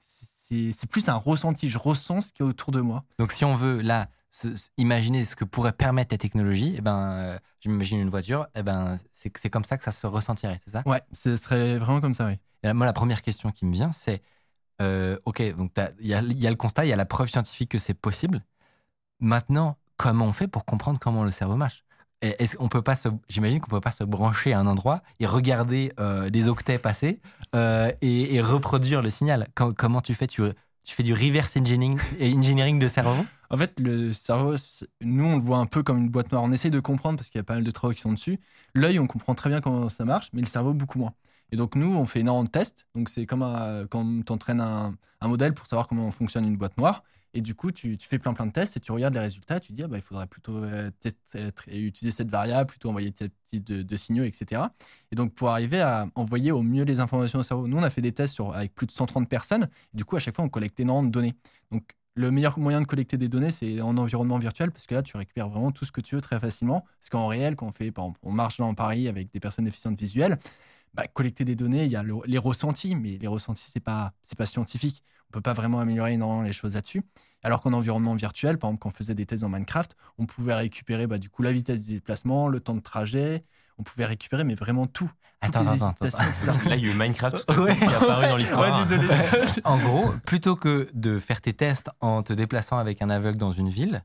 D: c'est c'est plus un ressenti. Je ressens ce qui est autour de moi.
A: Donc, si on veut, là, imaginer ce que pourrait permettre la technologie, eh ben, euh, je m'imagine une voiture, eh ben, c'est comme ça que ça se ressentirait, c'est ça?
D: Ouais, ce serait vraiment comme ça, oui.
A: Et moi, la première question qui me vient, c'est euh, ok, donc il y a, le constat, il y a la preuve scientifique que c'est possible. Maintenant, comment on fait pour comprendre comment le cerveau marche? Est-ce qu'on peut peut pas se brancher à un endroit et regarder euh, des octets passer et, reproduire le signal? comment tu fais? Tu, tu fais du reverse engineering, engineering de cerveau?
D: En fait, le cerveau, nous, on le voit un peu comme une boîte noire. On essaye de comprendre parce qu'il y a pas mal de travaux qui sont dessus. L'œil, on comprend très bien comment ça marche, mais le cerveau, beaucoup moins. Et donc, nous, on fait énormément de tests. Donc, c'est comme quand tu entraînes un, modèle pour savoir comment fonctionne une boîte noire. Et du coup, tu, fais plein plein de tests et tu regardes les résultats. Tu dis, ah bah, il faudrait plutôt euh, utiliser cette variable, plutôt envoyer tel type de, signaux, etc. Et donc, pour arriver à envoyer au mieux les informations au cerveau, nous, on a fait des tests avec plus de 130 personnes. du coup, à chaque fois, on collecte énormément de données. Donc, le meilleur moyen de collecter des données, c'est en environnement virtuel, parce que là, tu récupères vraiment tout ce que tu veux très facilement. Parce qu'en réel, quand on fait, par exemple, on marche dans Paris avec des personnes déficientes visuelles, bah, collecter des données, il y a les ressentis, mais les ressentis, c'est pas, c'est pas scientifique. On peut pas vraiment améliorer énormément les choses là-dessus. Alors qu'en environnement virtuel, par exemple, quand on faisait des tests dans Minecraft, on pouvait récupérer bah, du coup la vitesse des déplacements, le temps de trajet, on pouvait récupérer, mais vraiment tout.
A: Attends, attends, attends.
B: Là, il y a eu Minecraft qui est apparu dans l'histoire.
D: Ouais, désolé.
A: en gros, plutôt que de faire tes tests en te déplaçant avec un aveugle dans une ville,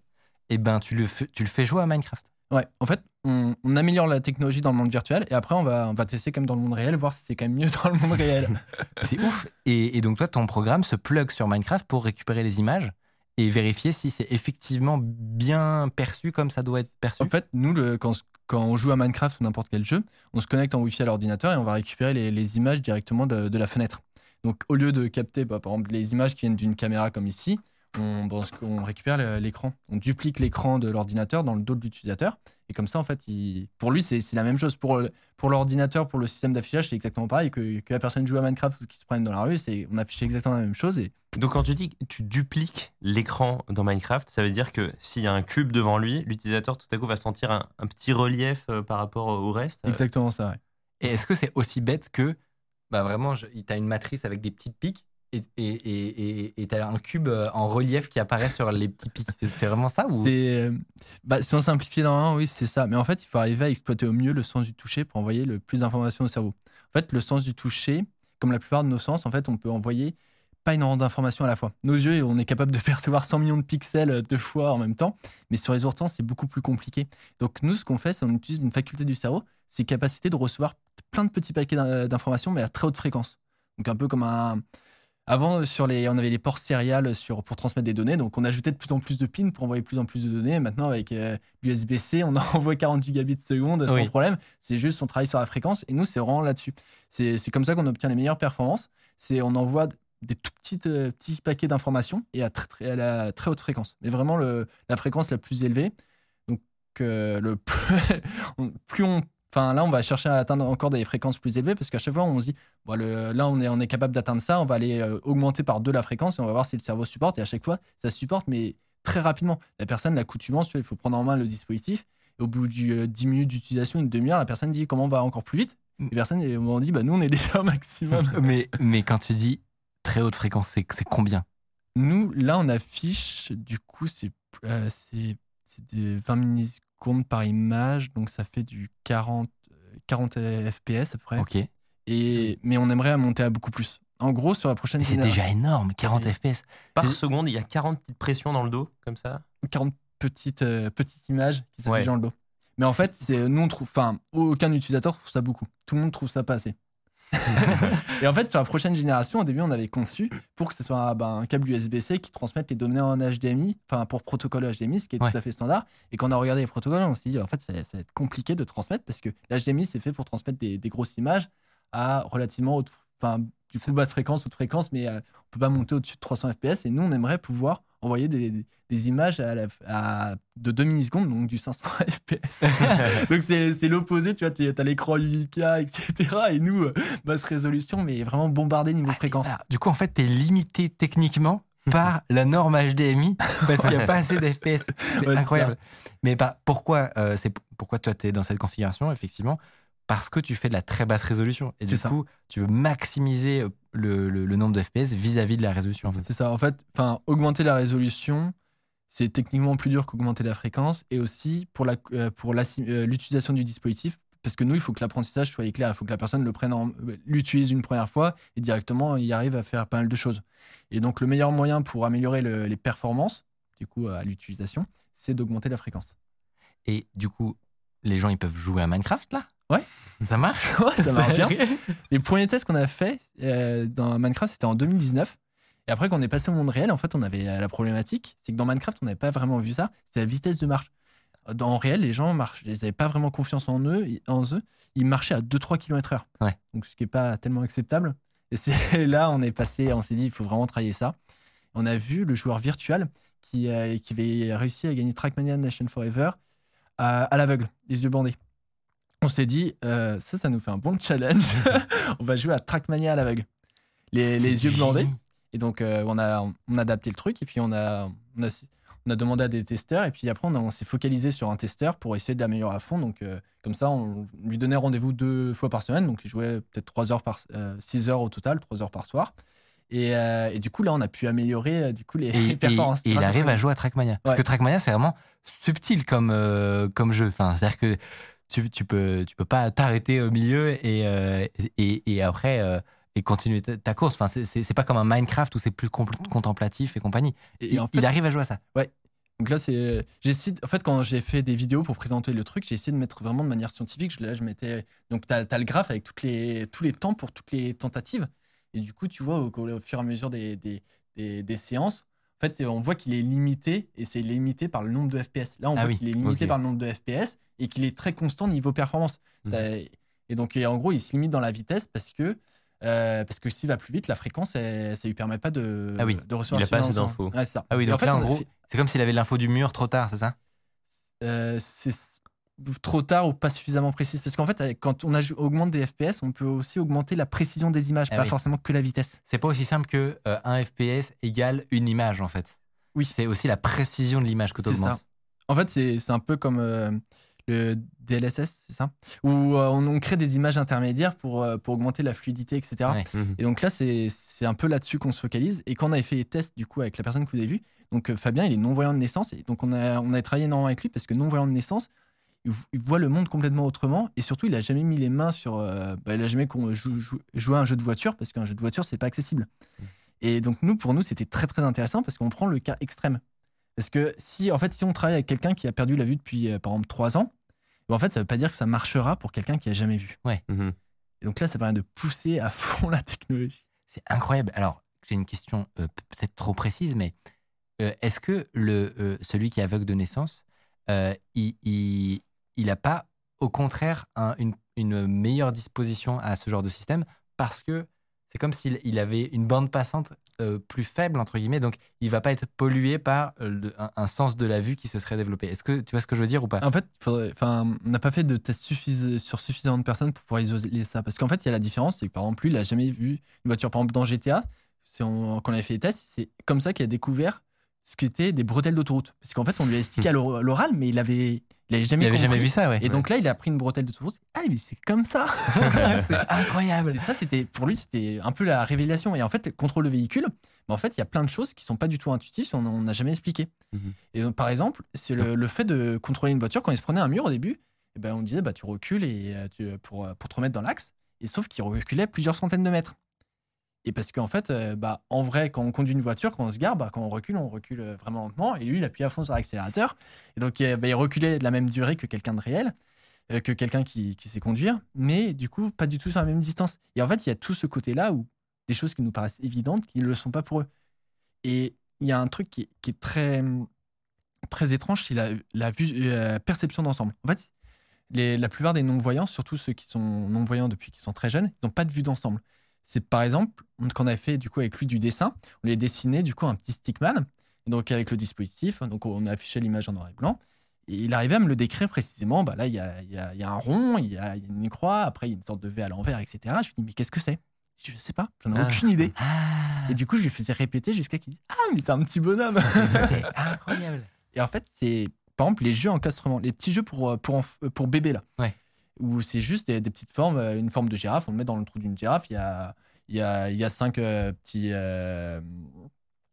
A: eh ben, tu le, tu le fais jouer à Minecraft.
D: Ouais, en fait, on, améliore la technologie dans le monde virtuel et après, on va, on va tester comme dans le monde réel, voir si c'est quand même mieux dans le monde réel.
A: c'est ouf. Et, et, donc, toi, ton programme se plug sur Minecraft pour récupérer les images et vérifier si c'est effectivement bien perçu comme ça doit être perçu?
D: En fait, nous, le, quand, quand on joue à Minecraft ou n'importe quel jeu, on se connecte en Wi-Fi à l'ordinateur et on va récupérer les, les images directement de, de, la fenêtre. Donc, au lieu de capter, bah, par exemple, les images qui viennent d'une caméra comme ici, on, on récupère l'écran. On duplique l'écran de l'ordinateur dans le dos de l'utilisateur. Et comme ça, en fait, il, pour lui, c'est la même chose. Pour, pour l'ordinateur, pour le système d'affichage, c'est exactement pareil. Que, que, la personne joue à Minecraft ou qui se prenne dans la rue, on affiche exactement la même chose. Et...
B: Donc, quand tu dis que tu dupliques l'écran dans Minecraft, ça veut dire que s'il y a un cube devant lui, l'utilisateur, tout à coup, va sentir un, petit relief euh, par rapport au reste?
D: Exactement ça, ouais.
A: Et est-ce que c'est aussi bête que, bah vraiment, tu as une matrice avec des petites pics et tu as un cube euh, en relief qui apparaît sur les petits pics. C'est vraiment ça ou...
D: Euh, bah, Si on simplifie normalement, oui, c'est ça. Mais en fait, il faut arriver à exploiter au mieux le sens du toucher pour envoyer le plus d'informations au cerveau. En fait, le sens du toucher, comme la plupart de nos sens, en fait, on peut envoyer pas énormément d'informations à la fois. Nos yeux, on est capable de percevoir 100 millions de pixels euh, deux fois en même temps, mais sur les orthans, c'est beaucoup plus compliqué. Donc nous, ce qu'on fait, c'est qu'on utilise une faculté du cerveau, c'est capacité de recevoir plein de petits paquets d'informations, mais à très haute fréquence. Donc un peu comme un, avant, sur les, on avait les ports sériales sur, pour transmettre des données, donc on ajoutait de plus en plus de pins pour envoyer de plus en plus de données. Maintenant, avec euh, l'USB-C, on envoie 40 gigabits seconde sans problème. C'est juste, on travaille sur la fréquence et nous, c'est vraiment là-dessus. C'est comme ça qu'on obtient les meilleures performances. C'est on envoie des tout petites, euh, petits paquets d'informations et à, très, très, à la très haute fréquence. Mais vraiment le, la fréquence la plus élevée. Donc, euh, le plus on Enfin, là, on va chercher à atteindre encore des fréquences plus élevées parce qu'à chaque fois, on se dit, bon, là, on est, on est capable d'atteindre ça, on va aller euh, augmenter par deux la fréquence et on va voir si le cerveau supporte. Et à chaque fois, ça supporte, mais très rapidement. La personne, l'accoutumance, il faut prendre en main le dispositif. Et au bout de 10 euh, minutes d'utilisation, une demi-heure, la personne dit comment on va encore plus vite? Mm. Et personne, on dit, bah, nous, on est déjà au maximum.
A: mais, mais quand tu dis très haute fréquence, c'est combien?
D: Nous, là, on affiche, du coup, c'est euh, des 20 par image, donc ça fait du 40, 40 FPS après.
A: Ok.
D: Et, mais on aimerait monter à beaucoup plus. en gros, sur la prochaine
A: Mais c'est déjà énorme, 40
D: C'est-
A: FPS.
B: Par seconde, il y a 40 petites pressions dans le dos, comme ça.
D: 40 petites, euh, petites images qui s'affichent
B: Ouais.
D: dans le dos. Mais en fait, c'est nous on trouve, enfin, aucun utilisateur trouve ça beaucoup. Tout le monde trouve ça pas assez. et en fait, sur la prochaine génération, au début, on avait conçu pour que ce soit un, ben, un câble USB-C qui transmette les données en HDMI, enfin pour protocole HDMI, ce qui est
A: Ouais.
D: tout à fait standard. Et quand on a regardé les protocoles, on s'est dit en fait, ça, ça va être compliqué de transmettre parce que l'HDMI c'est fait pour transmettre des, des grosses images à relativement haute, enfin du coup basse fréquence, haute fréquence, mais euh, on peut pas monter au-dessus de 300 FPS. Et nous, on aimerait pouvoir envoyer des, images à la- à- de 2 millisecondes, donc du 500 FPS. donc c'est l'opposé, tu vois, tu as l'écran 8K, etc. Et nous, euh, basse résolution, mais vraiment bombardé niveau fréquence.
A: Ah, du coup, en fait, tu es limité techniquement par la norme HDMI parce qu'il n'y a pas assez d'FPS. C'est
D: Ouais,
A: incroyable. Mais pourquoi, euh, pourquoi toi, tu es dans cette configuration Effectivement, parce que tu fais de la très basse résolution. Et du
D: ça.
A: coup, tu veux maximiser euh, le, le- le nombre de FPS vis-à-vis de la résolution. En fait.
D: C'est ça, en fait, augmenter la résolution, c'est techniquement plus dur qu'augmenter la fréquence et aussi pour euh, pour euh, l'utilisation du dispositif. Parce que nous, il faut que l'apprentissage soit éclair. Il faut que la personne le prenne, en- l'utilise une première fois et directement, il arrive à faire pas mal de choses. Et donc, le meilleur moyen pour améliorer le- les performances, du coup, à l'utilisation, c'est d'augmenter la fréquence.
A: Et du coup, les gens, ils peuvent jouer à Minecraft là?
D: Ouais.
A: Ça marche
D: Ouais, ça marche bien. Les premiers tests qu'on a fait euh, dans Minecraft, c'était en 2019. Et après, quand on est passé au monde réel, en fait, on avait euh, la problématique, c'est que dans Minecraft, on n'avait pas vraiment vu ça. C'était la vitesse de marche. Dans en réel, les gens marchent, ils n'avaient pas vraiment confiance en eux, en eux. Ils marchaient à 2-3 km/h.
A: Ouais.
D: Donc, ce qui n'est pas tellement acceptable. Et c'est là, on est passé, on s'est dit, il faut vraiment travailler ça. On a vu le joueur virtuel qui, euh, qui avait réussi à gagner Trackmania Nation Forever à, à l'aveugle, les yeux bandés. On s'est dit, euh, ça, ça nous fait un bon challenge. on va jouer à Trackmania à l'aveugle. Les, les yeux bandés. Et donc, euh, on, a, on a adapté le truc et puis on a, on a, on a demandé à des testeurs. Et puis après, on, a- on s'est focalisé sur un testeur pour essayer de l'améliorer à fond. Donc, euh, comme ça, on lui donnait rendez-vous deux fois par semaine. Donc, il jouait peut-être 3 heures par, 6 heures au total, 3 heures par soir. Et, euh, et du coup, là, on a pu améliorer euh, du coup, les,
A: Et,
D: performances.
A: et il arrive à jouer à Trackmania. Parce
D: Ouais.
A: que Trackmania, c'est vraiment subtil comme, euh, comme jeu. Enfin, C'est-à-dire que tu, tu, peux, tu peux pas t'arrêter au milieu et, euh, et, et après euh, et continuer ta, ta course. Enfin, c'est- pas comme un Minecraft où c'est plus contemplatif et compagnie.
D: Et,
A: il,
D: en fait,
A: il arrive à jouer à ça.
D: Donc là, c'est. j'ai essayé de- En fait, quand j'ai fait des vidéos pour présenter le truc, j'ai essayé de mettre vraiment de manière scientifique. Je, là, je mettais. Donc, tu as, le graphe avec toutes les, tous les temps pour toutes les tentatives. Et du coup, tu vois, au, au fur et à mesure des, des, des, des séances, en fait, on voit qu'il est limité et c'est limité par le nombre de FPS. Là, on
A: Ah
D: voit
A: oui,
D: qu'il est limité par le nombre de FPS et qu'il est très constant niveau performance. T'as- Et donc, et en gros, il se limite dans la vitesse parce que. euh, parce que s'il va plus vite, la fréquence, elle- ça lui permet pas de,
A: Ah oui,
D: de recevoir
B: il a pas assez d'infos.
D: Ouais.
A: Ah oui, donc
D: en fait,
A: là, en gros,
D: fait-
A: c'est comme s'il avait l'info du mur trop tard, c'est ça?
D: Euh, c'est trop tard ou pas suffisamment précise. Parce qu'en fait, quand on augmente des FPS, on peut aussi augmenter la précision des images,
A: Ah
D: pas
A: oui.
D: forcément que la vitesse.
A: C'est pas aussi simple que euh, un FPS égale une image, en fait.
D: Oui.
A: C'est aussi la précision de l'image que tu
D: C'est ça.
A: augmentes.
D: En fait, c'est un peu comme euh, le DLSS, c'est ça? Où euh, on, on crée des images intermédiaires pour, euh, pour augmenter la fluidité, etc.
A: Ouais.
B: Mhm.
D: Et donc là, c'est un peu là-dessus qu'on se focalise. Et quand on avait fait les tests, du coup, avec la personne que vous avez vue, donc euh, Fabien, il est non-voyant de naissance. Et donc, on a, on a travaillé énormément avec lui parce que non-voyant de naissance, il, voit le monde complètement autrement. Et surtout, il a jamais mis les mains sur. euh, bah, il a jamais con- jou- jou- joué à un jeu de voiture parce qu'un jeu de voiture, c'est pas accessible. Et donc, nous, pour nous, c'était très, très intéressant parce qu'on prend le cas extrême. Parce que si, en fait, si on travaille avec quelqu'un qui a perdu la vue depuis, euh, par exemple, 3 ans, bah, en fait, ça veut pas dire que ça marchera pour quelqu'un qui a jamais vu.
B: Mhm.
D: Et donc là, ça permet de pousser à fond la technologie.
A: C'est incroyable. Alors, j'ai une question euh, peut-être trop précise, mais euh, est-ce que le, euh, celui qui est aveugle de naissance, euh, il, il, il a pas, au contraire, un- une, meilleure disposition à ce genre de système parce que c'est comme s'il il avait une bande passante euh, plus faible, entre guillemets, donc il va pas être pollué par euh, un, sens de la vue qui se serait développé. Est-ce que tu vois ce que je veux dire ou pas?
D: En fait, on n'a pas fait de test sur suffisamment de personnes pour pouvoir isoler ça. Parce qu'en fait, il y a la différence, c'est que par exemple, lui, il n'a jamais vu une voiture. Par exemple, dans GTA, on- quand on avait fait les tests, c'est comme ça qu'il a découvert ce qu'étaient des bretelles d'autoroute. Parce qu'en fait, on lui a expliqué à l'or- l'oral, mais il avait, il avait jamais
A: Il avait
D: compris.
A: jamais vu ça, ouais.
D: Et donc là, il a pris une bretelle d'autoroute. Ah, mais c'est comme ça C'est incroyable. Et ça, c'était pour lui, c'était un peu la révélation. Et en fait, contrôle de véhicule, mais en fait, il y a plein de choses qui sont pas du tout intuitives, on n'a jamais expliqué.
B: Mhm.
D: Et donc, par exemple, c'est le, le fait de contrôler une voiture quand il se prenait un mur au début. eh ben, on disait bah tu recules et euh, tu- pour, euh, pour te remettre dans l'axe. Et sauf qu'il reculait plusieurs centaines de mètres. Et parce qu'en fait, euh, bah, en vrai, quand on conduit une voiture, quand on se gare, bah, quand on recule, on recule euh, vraiment lentement. Et lui, il appuie à fond sur l'accélérateur. Et donc, euh, bah, il reculait de la même durée que quelqu'un de réel, euh, que quelqu'un qui, sait conduire. Mais du coup, pas du tout sur la même distance. Et en fait, il y a tout ce côté-là où des choses qui nous paraissent évidentes, qui ne le sont pas pour eux. Et il y a un truc qui, est très, très étrange, c'est la, vue, perception d'ensemble. En fait, la plupart des non-voyants, surtout ceux qui sont non-voyants depuis qu'ils sont très jeunes, ils n'ont pas de vue d'ensemble. C'est par exemple, quand on a fait du coup avec lui du dessin, on lui a dessiné du coup un petit stickman, donc avec le dispositif, donc on a affiché l'image en noir et blanc, et il arrivait à me le décrire précisément. Bah là, il y a, y, a, y a, un rond, il y a, y a, une croix, après il y a une sorte de V à l'envers, etc. Je lui dis mais qu'est-ce que c'est? Je ne sais pas, j'en ai ah. aucune idée. Ah. Et du coup, je lui faisais répéter jusqu'à qu'il dise ah mais c'est un petit bonhomme.
A: c'est incroyable.
D: Et en fait, c'est par exemple les jeux encastrement, les petits jeux pour pour pour bébé là.
A: Ouais
D: où c'est juste des, des, petites formes, une forme de girafe, on le met dans le trou d'une girafe, il y a, il y a, il y a cinq euh, petits. Euh,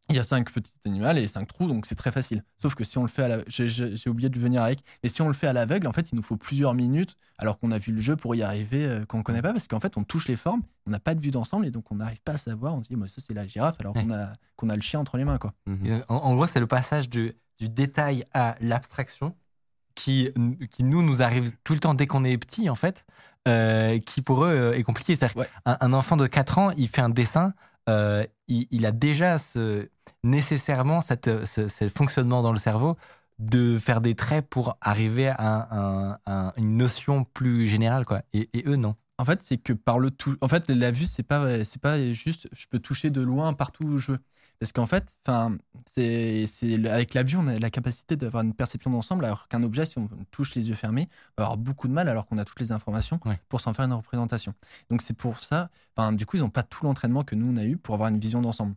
D: il y a cinq petits animaux et cinq trous, donc c'est très facile. Sauf que si on le fait à la... J'ai oublié de venir avec. Mais si on le fait à l'aveugle, en fait, il nous faut plusieurs minutes, alors qu'on a vu le jeu pour y arriver, euh, qu'on ne connaît pas, parce qu'en fait, on touche les formes, on n'a pas de vue d'ensemble, et donc on n'arrive pas à savoir. On se dit, moi, ça, c'est la girafe, alors qu'on a, qu'on a le chien entre les mains. Quoi.
A: Mmh. En, en, gros, c'est le passage du, du détail à l'abstraction qui, qui, nous, nous arrive tout le temps dès qu'on est petit, en fait, euh, qui pour eux euh, est compliqué.
D: Ouais.
A: un, un, enfant de 4 ans, il fait un dessin, euh, il, il, a déjà ce, nécessairement cette, ce, ce, fonctionnement dans le cerveau de faire des traits pour arriver à, un, à une notion plus générale. Quoi. Et, et eux, non.
D: En fait, c'est que par le tout. En fait, la vue, c'est pas, c'est pas juste je peux toucher de loin partout où je veux. Parce qu'en fait, c'est avec la vue, on a la capacité d'avoir une perception d'ensemble, alors qu'un objet, si on touche les yeux fermés, va avoir beaucoup de mal alors qu'on a toutes les informations
A: ouais.
D: pour s'en faire une représentation. Donc c'est pour ça, du coup, ils n'ont pas tout l'entraînement que nous, on a eu pour avoir une vision d'ensemble.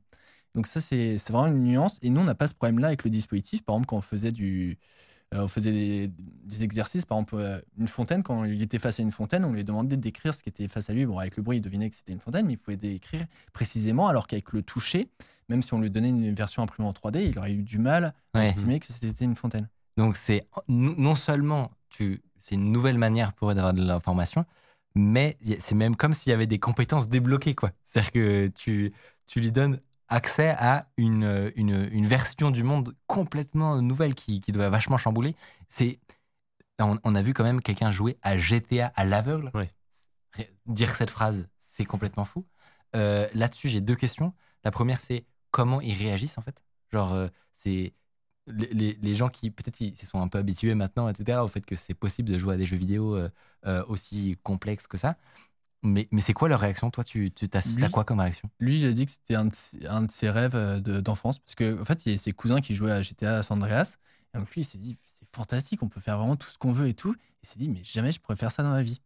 D: Donc ça, c'est vraiment une nuance. Et nous, on n'a pas ce problème-là avec le dispositif. Par exemple, quand on faisait du... Euh, on faisait des, des, exercices, par exemple, euh, une fontaine, quand il était face à une fontaine, on lui demandait de décrire ce qui était face à lui. Bon, avec le bruit, il devinait que c'était une fontaine, mais il pouvait décrire précisément, alors qu'avec le toucher, même si on lui donnait une version imprimée en 3D, il aurait eu du mal à
A: ouais.
D: estimer que c'était une fontaine.
A: Donc c'est non seulement tu, c'est une nouvelle manière pour eux d'avoir de l'information, mais c'est même comme s'il y avait des compétences débloquées quoi. C'est-à-dire que tu, tu lui donnes accès à une, une, une, version du monde complètement nouvelle qui, qui doit vachement chambouler. C'est on, on, a vu quand même quelqu'un jouer à GTA à l'aveugle.
B: Oui.
A: Dire cette phrase, c'est complètement fou. Euh, Là-dessus, j'ai deux questions. La première, c'est comment ils réagissent en fait. Genre, euh, c'est les, les, gens qui peut-être ils se sont un peu habitués maintenant, etc., au fait que c'est possible de jouer à des jeux vidéo euh, aussi complexes que ça. Mais, mais c'est quoi leur réaction? Toi, tu t'assistes à quoi comme réaction?
D: Lui, il a dit que c'était un, un, de ses rêves d'enfance, parce qu'en en fait, il y a ses cousins qui jouaient à GTA San Andreas. Et donc lui, il s'est dit, c'est fantastique, on peut faire vraiment tout ce qu'on veut et tout. Il s'est dit, mais jamais je pourrais faire ça dans ma vie.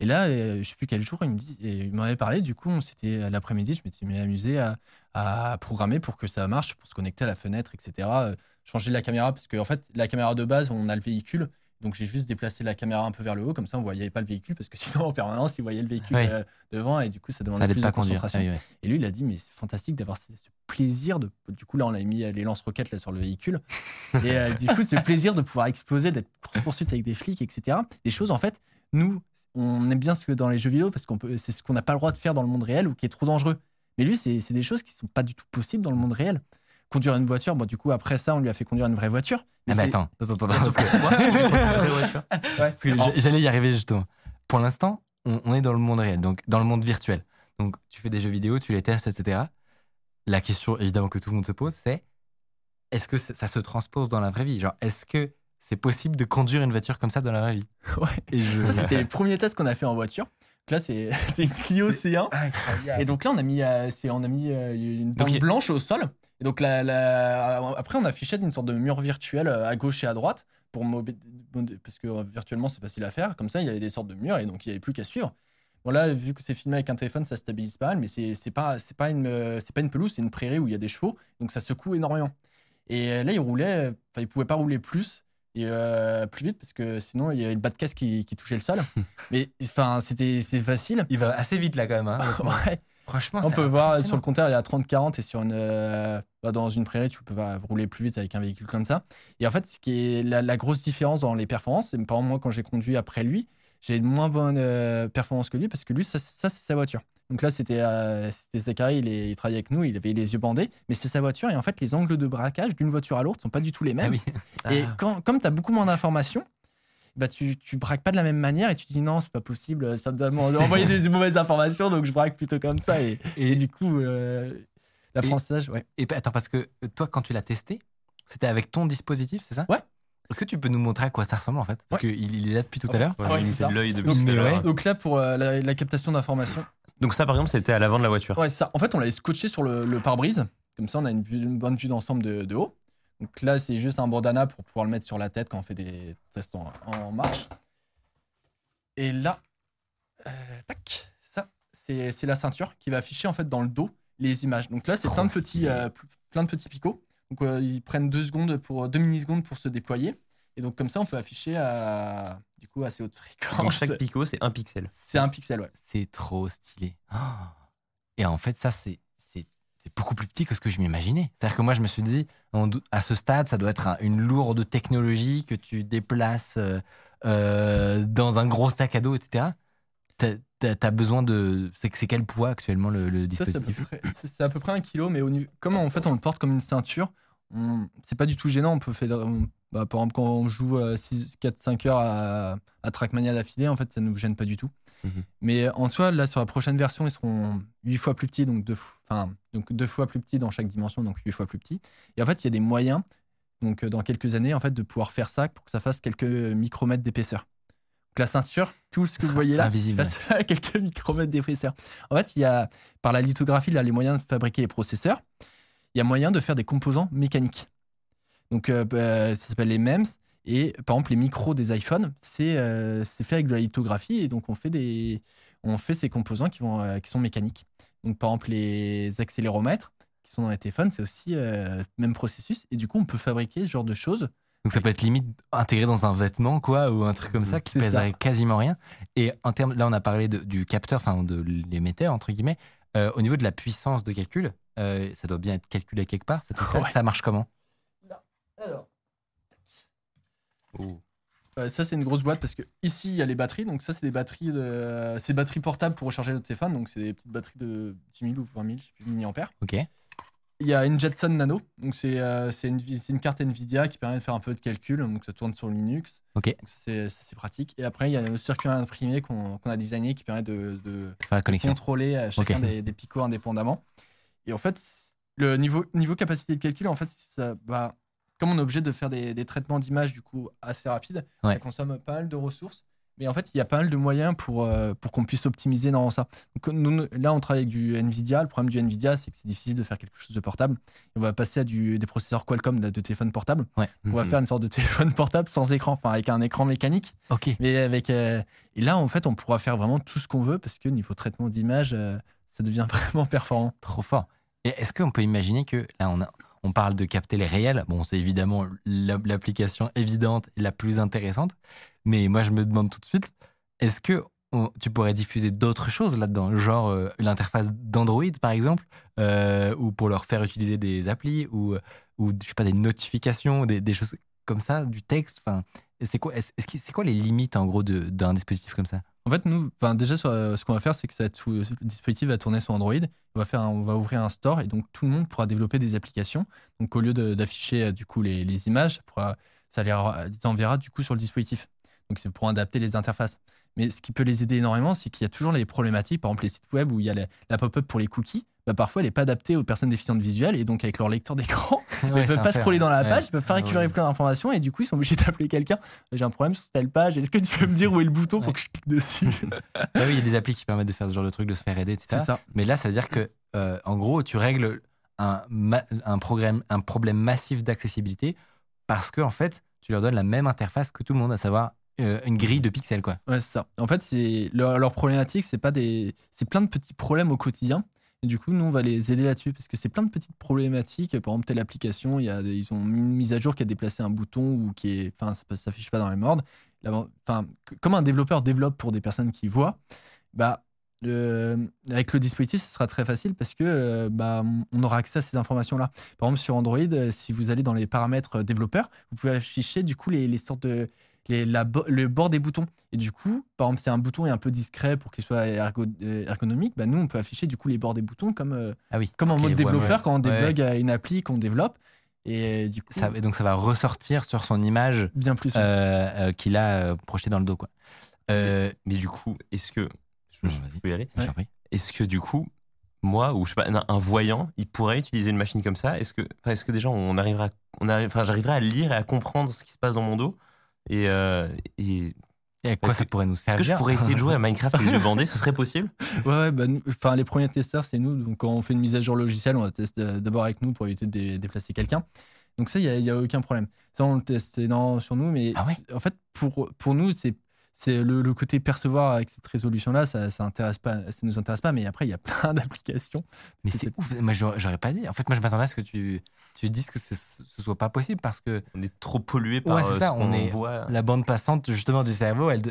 D: Et là, euh, je sais plus quel jour, il me dit, et il m'en avait parlé. Du coup, c'était l'après-midi, je m'étais mis amusé à, à, programmer pour que ça marche, pour se connecter à la fenêtre, etc. Euh, changer la caméra, parce qu'en en fait, la caméra de base, on a le véhicule. Donc j'ai juste déplacé la caméra un peu vers le haut, comme ça on voyait pas le véhicule, parce que sinon en permanence il voyait le véhicule
A: oui.
D: euh, devant et du coup ça demandait
A: ça
D: plus de concentration.
A: Oui, oui.
D: Et lui il a dit mais c'est fantastique d'avoir ce, ce, plaisir de. Du coup là on a mis les lance-roquettes là sur le véhicule et euh, du coup ce plaisir de pouvoir exploser, d'être poursuite avec des flics, etc. Des choses en fait nous on aime bien ce que dans les jeux vidéo parce qu'on peut c'est ce qu'on n'a pas le droit de faire dans le monde réel ou qui est trop dangereux. Mais lui c'est des choses qui sont pas du tout possibles dans le monde réel conduire une voiture. Bon, du coup, après ça, on lui a fait conduire une vraie voiture.
A: Mais, ah mais attends, attends, attends, parce que, que j'allais y arriver justement. Pour l'instant, on, on, est dans le monde réel, donc dans le monde virtuel. Donc, tu fais des jeux vidéo, tu les testes, etc. La question, évidemment, que tout le monde se pose, c'est est-ce que ça se transpose dans la vraie vie? Genre, est-ce que c'est possible de conduire une voiture comme ça dans la vraie vie?
D: Ouais. Et je... Ça, c'était les premiers tests qu'on a fait en voiture. Là, c'est Clio C1. Et donc là, on a mis, euh, on a mis euh, une bande okay. blanche au sol. Et donc la, la... après, on affichait une sorte de mur virtuel euh, à gauche et à droite pour parce que virtuellement c'est facile à faire. Comme ça, il y avait des sortes de murs et donc il n'y avait plus qu'à suivre. Bon là, vu que c'est filmé avec un téléphone, ça stabilise pas mal, mais c'est pas c'est pas une c'est pas une pelouse, c'est une prairie où il y a des chevaux, donc ça secoue énormément. Et là, il roulait, enfin, il pouvait pas rouler plus et euh, plus vite parce que sinon il y avait le bas de caisse qui, qui touchait le sol. mais enfin, c'était facile.
A: Il va assez vite là quand même. Hein,
D: ouais.
A: Franchement,
D: on peut voir sur le compteur, il est à 30-40 et sur une, euh, dans une prairie, tu peux pas rouler plus vite avec un véhicule comme ça. Et en fait, ce qui est la, la grosse différence dans les performances, c'est par exemple, moi, quand j'ai conduit après lui, j'ai une moins bonne euh, performance que lui parce que lui, ça, ça c'est sa voiture. Donc là, c'était euh, Zachary, il, est- il travaillait avec nous, il avait les yeux bandés, mais c'est sa voiture. Et en fait, les angles de braquage d'une voiture à l'autre sont pas du tout les
A: Ah
D: mêmes.
A: oui.
D: Et
B: Ah.
D: quand, comme tu as beaucoup moins d'informations, bah tu, tu braques pas de la même manière et tu te dis non, c'est pas possible, ça me donne envoyer des mauvaises informations, donc je braque plutôt comme ça. Et, et du coup, euh, l'apprentissage, ouais.
A: Et attends, parce que euh, toi, quand tu l'as testé, c'était avec ton dispositif, c'est ça?
D: Ouais.
A: Est-ce que tu peux nous montrer à quoi ça ressemble en fait? Parce qu'il il est là depuis tout à l'heure.
B: Ouais,
D: Ouais,
B: il l'œil depuis
D: Donc,
B: tout à l'heure.
A: ouais.
D: Donc là, pour euh, la, la captation d'informations,
B: Donc ça, par exemple, c'était à l'avant de la voiture.
D: Ouais, ça. En fait, on l'avait scotché sur le, le pare-brise. Comme ça, on a une, bonne vue d'ensemble de, de haut. Donc là, c'est juste un bandana pour pouvoir le mettre sur la tête quand on fait des tests en, en marche. Et là, euh, tac, ça, c'est c'est la ceinture qui va afficher en fait dans le dos les images. Donc là, c'est plein de petits, euh, pl- plein de petits picots. Donc euh, ils prennent deux secondes pour deux millisecondes pour se déployer. Et donc comme ça, on peut afficher à du coup assez haute fréquence.
B: Donc chaque picot, c'est un pixel.
D: C'est un pixel, ouais.
A: C'est trop stylé. Ah. Et en fait, ça, c'est c'est- beaucoup plus petit que ce que je m'imaginais. C'est-à-dire que moi, je me suis dit, on à ce stade, ça doit être un- une lourde technologie que tu déplaces euh, euh, dans un gros sac à dos, etc. T'as as, besoin de. C'est quel poids actuellement le, le
D: c'est à,
A: dispositif?
D: c'est- à peu près un kilo, mais au niveau, comme en fait on le porte comme une ceinture, on- c'est pas du tout gênant. On peut faire, on- bah, par exemple, quand on joue 4-5 heures à, à Trackmania d'affilée, en fait, ça nous gêne pas du tout.
B: Mhm.
D: Mais en soi, là, sur la prochaine version, ils seront 8 fois plus petits, donc deux, fo- enfin, donc deux fois plus petits dans chaque dimension, donc 8 fois plus petits. Et en fait, il y a des moyens, donc euh, dans quelques années, en fait, de pouvoir faire ça pour que ça fasse quelques micromètres d'épaisseur. Donc la ceinture, tout ce que vous voyez là,
A: Invisible.
D: face à quelques micromètres d'épaisseur. En fait, il y a, par la lithographie, là, les moyens de fabriquer les processeurs, il y a moyen de faire des composants mécaniques. Donc, euh, bah, ça s'appelle les MEMS. Et par exemple, les micros des iPhones, c'est euh, fait avec de la lithographie. Et donc, on fait, des, on fait ces composants qui, vont, euh, qui sont mécaniques. Donc, par exemple, les accéléromètres qui sont dans les téléphones, c'est aussi le même processus. Et du coup, on peut fabriquer ce genre de choses.
A: Donc ça peut être limite intégré dans un vêtement, quoi, ou un truc comme ça qui pèserait quasiment rien. Et en termes, là, on a parlé de- du capteur, enfin de l'émetteur entre guillemets. Euh, au niveau de la puissance de calcul, euh, ça doit bien être calculé quelque part. Ça,
D: Ouais.
A: ça marche comment?
D: Alors. Euh, ça, c'est une grosse boîte parce que ici, il y a les batteries. Donc, ça, c'est des batteries, de... c'est batteries portables pour recharger notre téléphone. Donc, c'est des petites batteries de 10 000 ou 20 000 je sais plus, milliampères.
A: Ok.
D: Il y a une Jetson Nano. Donc, c'est euh, c'est une, c'est une carte Nvidia qui permet de faire un peu de calcul. Donc, ça tourne sur Linux.
A: Ok.
D: Donc, ça, c'est ça, c'est pratique. Et après, il y a le circuit imprimé qu'on qu'on a designé qui permet de, de
A: Faire la connexion.
D: contrôler euh, chacun
A: Ok.
D: des, des picots indépendamment. Et en fait, le niveau, niveau capacité de calcul, en fait, ça, bah, comme on est obligé de faire des, des traitements d'image du coup assez rapides,
A: Ouais.
D: ça consomme pas mal de ressources. Mais en fait, il y a pas mal de moyens pour, euh, pour qu'on puisse optimiser dans ça. Donc, nous, là, on travaille avec du Nvidia. Le problème du Nvidia, c'est que c'est difficile de faire quelque chose de portable. On va passer à du, des processeurs Qualcomm de, de téléphone portable.
A: Ouais.
D: On va
B: Mhm.
D: faire une sorte de téléphone portable sans écran, enfin avec un écran mécanique.
A: Ok.
D: Mais avec, euh, et là, en fait, on pourra faire vraiment tout ce qu'on veut parce que niveau traitement d'image, euh, ça devient vraiment performant.
A: Trop fort. Et est-ce qu'on peut imaginer que là, on, a- on parle de capter les réels Bon, c'est évidemment la- l'application évidente la plus intéressante. Mais moi, je me demande tout de suite, est-ce que tu pourrais diffuser d'autres choses là-dedans? Genre euh, l'interface d'Android, par exemple, euh, ou pour leur faire utiliser des applis, ou, ou je sais pas, des notifications, des, des choses comme ça, du texte. C'est quoi, c'est quoi les limites, en gros, d'un dispositif comme ça?
D: En fait, nous, déjà, euh, ce qu'on va faire, c'est que ça être sous- le dispositif va tourner sur Android. On va, ouvrir un store et donc tout le monde pourra développer des applications. Donc, au lieu d'afficher euh, du coup les, images, ça, les ra- les enverra du coup sur le dispositif. Donc, c'est pour adapter les interfaces. Mais ce qui peut les aider énormément, c'est qu'il y a toujours les problématiques. Par exemple, les sites web où il y a la pop-up pour les cookies. Bah, parfois, elle n'est pas adaptée aux personnes déficientes visuelles et donc avec leur lecteur d'écran,
A: Ouais,
D: ils
A: c'est
D: peuvent pas scroller dans la page, ils peuvent pas récupérer plein d'informations et du coup ils sont obligés d'appeler quelqu'un. J'ai un problème sur telle page, est-ce que tu peux me dire où est le bouton pour que je clique dessus?
A: Ah oui, il y a des applis qui permettent de faire ce genre de truc, de se faire aider, etc.
D: Ça.
A: Mais là, ça veut dire que, euh, en gros, tu règles un, un, programme, un problème massif d'accessibilité parce que, en fait, tu leur donnes la même interface que tout le monde, à savoir euh, une grille de pixels, quoi.
D: Ouais, c'est ça. En fait, c'est leur, leur problématique, c'est pas des, c'est plein de petits problèmes au quotidien. Du coup, nous, on va les aider là-dessus parce que c'est plein de petites problématiques. Par exemple, telle application, y a, ils ont une mise à jour qui a déplacé un bouton ou qui est, enfin, ça s'affiche pas dans les mordes. Enfin, comme un développeur développe pour des personnes qui voient, bah, avec le dispositif, ce sera très facile parce que euh, bah, on aura accès à ces informations-là. Par exemple, sur Android, euh, si vous allez dans les paramètres euh, développeurs, vous pouvez afficher du coup les sortes de les, la, le bord des boutons. Et du coup, par exemple, si un bouton est un peu discret pour qu'il soit ergo, ergonomique, bah, nous, on peut afficher du coup les bords des boutons comme,
A: ah oui,
D: comme en mode développeur quand on débug une appli qu'on développe. Et du coup,
A: ça, donc ça va ressortir sur son image
D: bien plus
A: qu'il a projeté dans le dos. Quoi.
B: mais du coup, est-ce que. Je, peux y aller Est-ce que du coup, moi ou je sais pas, un, voyant, il pourrait utiliser une machine comme ça? Est-ce que, est-ce que déjà on arrivera, on arrive, j'arriverai à lire et à comprendre ce qui se passe dans mon dos? Et, euh,
A: et, à quoi ça pourrait nous servir
B: Est-ce que je pourrais essayer de jouer à Minecraft les yeux bandés Ce serait possible?
D: Ouais, ouais bah, enfin, les premiers testeurs, c'est nous. Donc, quand on fait une mise à jour logicielle, on va tester d'abord avec nous pour éviter de déplacer quelqu'un. Donc, ça, il n'y a, a, aucun problème. Ça, on le teste sur nous, mais
A: ah
D: en fait, pour, pour nous, c'est c'est le, côté percevoir avec cette résolution là ça ça intéresse pas ça nous intéresse pas mais après il y a plein d'applications.
A: Mais c'est ouf moi j'aurais pas dit. En fait moi je m'attendais à ce que tu tu dises que ce, ce soit pas possible parce que
B: on est trop pollué par
A: ouais, c'est
B: euh,
A: ça, on, est
B: voit.
A: la bande passante justement du cerveau elle,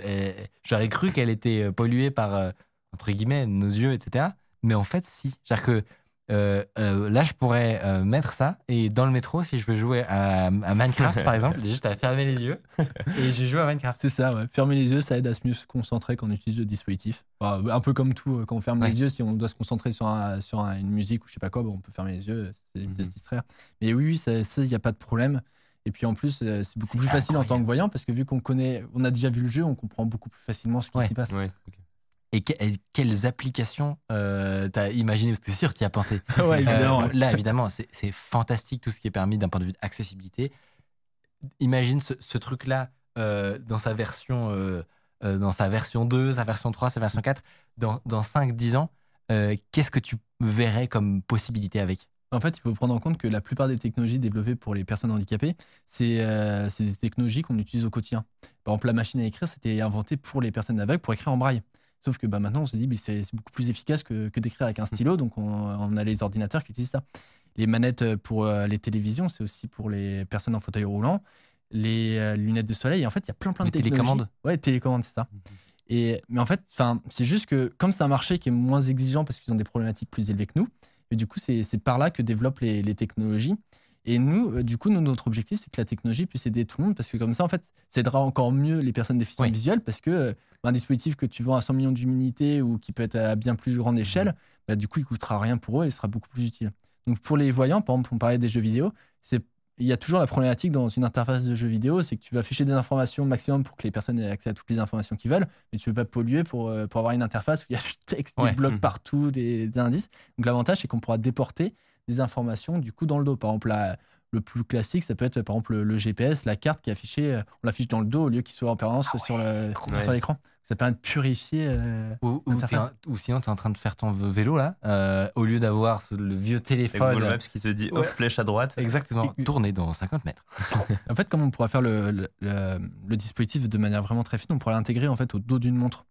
A: j'aurais cru qu'elle était euh, polluée par euh, entre guillemets nos yeux etc mais en fait si. C'est-à-dire que euh, euh, là, je pourrais euh, mettre ça et dans le métro, si je veux jouer à, Minecraft, par exemple, j'ai juste à fermer les yeux et je joue à Minecraft.
D: C'est ça, ouais. Fermer les yeux, ça aide à se mieux se concentrer quand on utilise le dispositif. un peu comme tout, quand on ferme les yeux, si on doit se concentrer sur, sur une musique ou je sais pas quoi, on peut fermer les yeux, c'est de se distraire. Mais oui, il n'y a pas de problème. Et puis en plus, c'est beaucoup plus facile en tant que voyant parce que vu qu'on connaît, on a déjà vu le jeu, on comprend beaucoup plus facilement ce qui s'y passe.
A: Et, quelles applications euh, t'as imaginé? Parce que c'est sûr, tu y as pensé.
D: ouais, évidemment.
A: Euh, là, évidemment, c'est fantastique tout ce qui est permis d'un point de vue d'accessibilité. Imagine ce, truc-là euh, dans sa version euh, dans sa version 2, sa version 3, sa version 4, dans, dans 5-10 ans, qu'est-ce que tu verrais comme possibilité avec?
D: En fait, il faut prendre en compte que la plupart des technologies développées pour les personnes handicapées, c'est des technologies qu'on utilise au quotidien. Par exemple, la machine à écrire, c'était inventé pour les personnes aveugles pour écrire en braille. Sauf que bah, maintenant, on s'est dit, c'est beaucoup plus efficace que, d'écrire avec un mmh. stylo. Donc, on, a les ordinateurs qui utilisent ça. Les manettes euh, pour euh, les télévisions, c'est aussi pour les personnes en fauteuil roulant. Les euh, lunettes de soleil, en fait, il y a plein, plein de
A: télécommandes
D: Ouais, télécommandes, c'est ça. Mmh. Et, mais en fait, c'est juste que comme c'est un marché qui est moins exigeant parce qu'ils ont des problématiques plus élevées que nous, et du coup, c'est par là que développent les, les technologies. Et nous, du coup, notre objectif, c'est que la technologie puisse aider tout le monde parce que comme ça, en fait, ça aidera encore mieux les personnes déficientes visuelles parce que un dispositif que tu vends à 100 millions d'unités ou qui peut être à bien plus grande échelle, bah, du coup, il coûtera rien pour eux et sera beaucoup plus utile. Donc, pour les voyants, par exemple, on parlait des jeux vidéo, c'est il y a toujours la problématique dans une interface de jeu vidéo, c'est que tu vas afficher des informations maximum pour que les personnes aient accès à toutes les informations qu'ils veulent, mais tu ne veux pas polluer pour, euh, pour avoir une interface où il y a du texte, des blocs mmh. partout, des, des, indices. Donc l'avantage, c'est qu'on pourra déporter des informations du coup dans le dos. Par exemple, la, le plus classique, ça peut être par exemple le, GPS, la carte qui est affichée, euh, on l'affiche dans le dos au lieu qu'il soit en permanence ah sur, sur l'écran. Ça permet de purifier. Euh,
A: ou, ou, sinon, tu es en train de faire ton vélo là, euh, au lieu d'avoir le vieux téléphone.
B: Google Maps qui te dit hop, flèche à droite.
A: Exactement, tourner dans 50 mètres.
D: en fait, comme on pourra faire le, le, dispositif de manière vraiment très fine, on pourra l'intégrer en fait au dos d'une montre.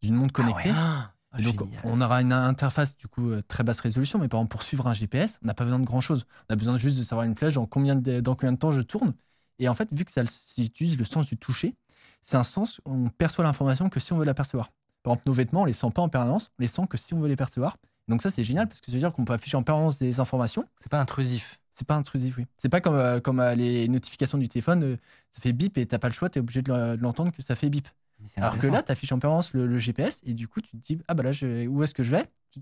D: D'une montre ah connectée. Ah, donc, on aura une interface du coup euh, très basse résolution, mais par exemple, pour suivre un GPS, on n'a pas besoin de grand chose. On a besoin juste de savoir une flèche dans combien de, dans combien de temps je tourne. Et en fait, vu que ça utilise le sens du toucher, c'est un sens où on perçoit l'information que si on veut l'apercevoir. Par exemple, nos vêtements, on les sent pas en permanence, on les sent que si on veut les percevoir. Donc ça, c'est génial parce que ça veut dire qu'on peut afficher en permanence des informations.
A: C'est pas intrusif.
D: C'est pas intrusif, oui. C'est pas comme, euh, comme euh, les notifications du téléphone, ça fait bip et t'as pas le choix, tu es obligé de l'entendre que ça fait bip. Alors que là, tu affiches en permanence le, GPS et du coup, tu te dis Ah bah là, je, où est-ce que je vais? Tu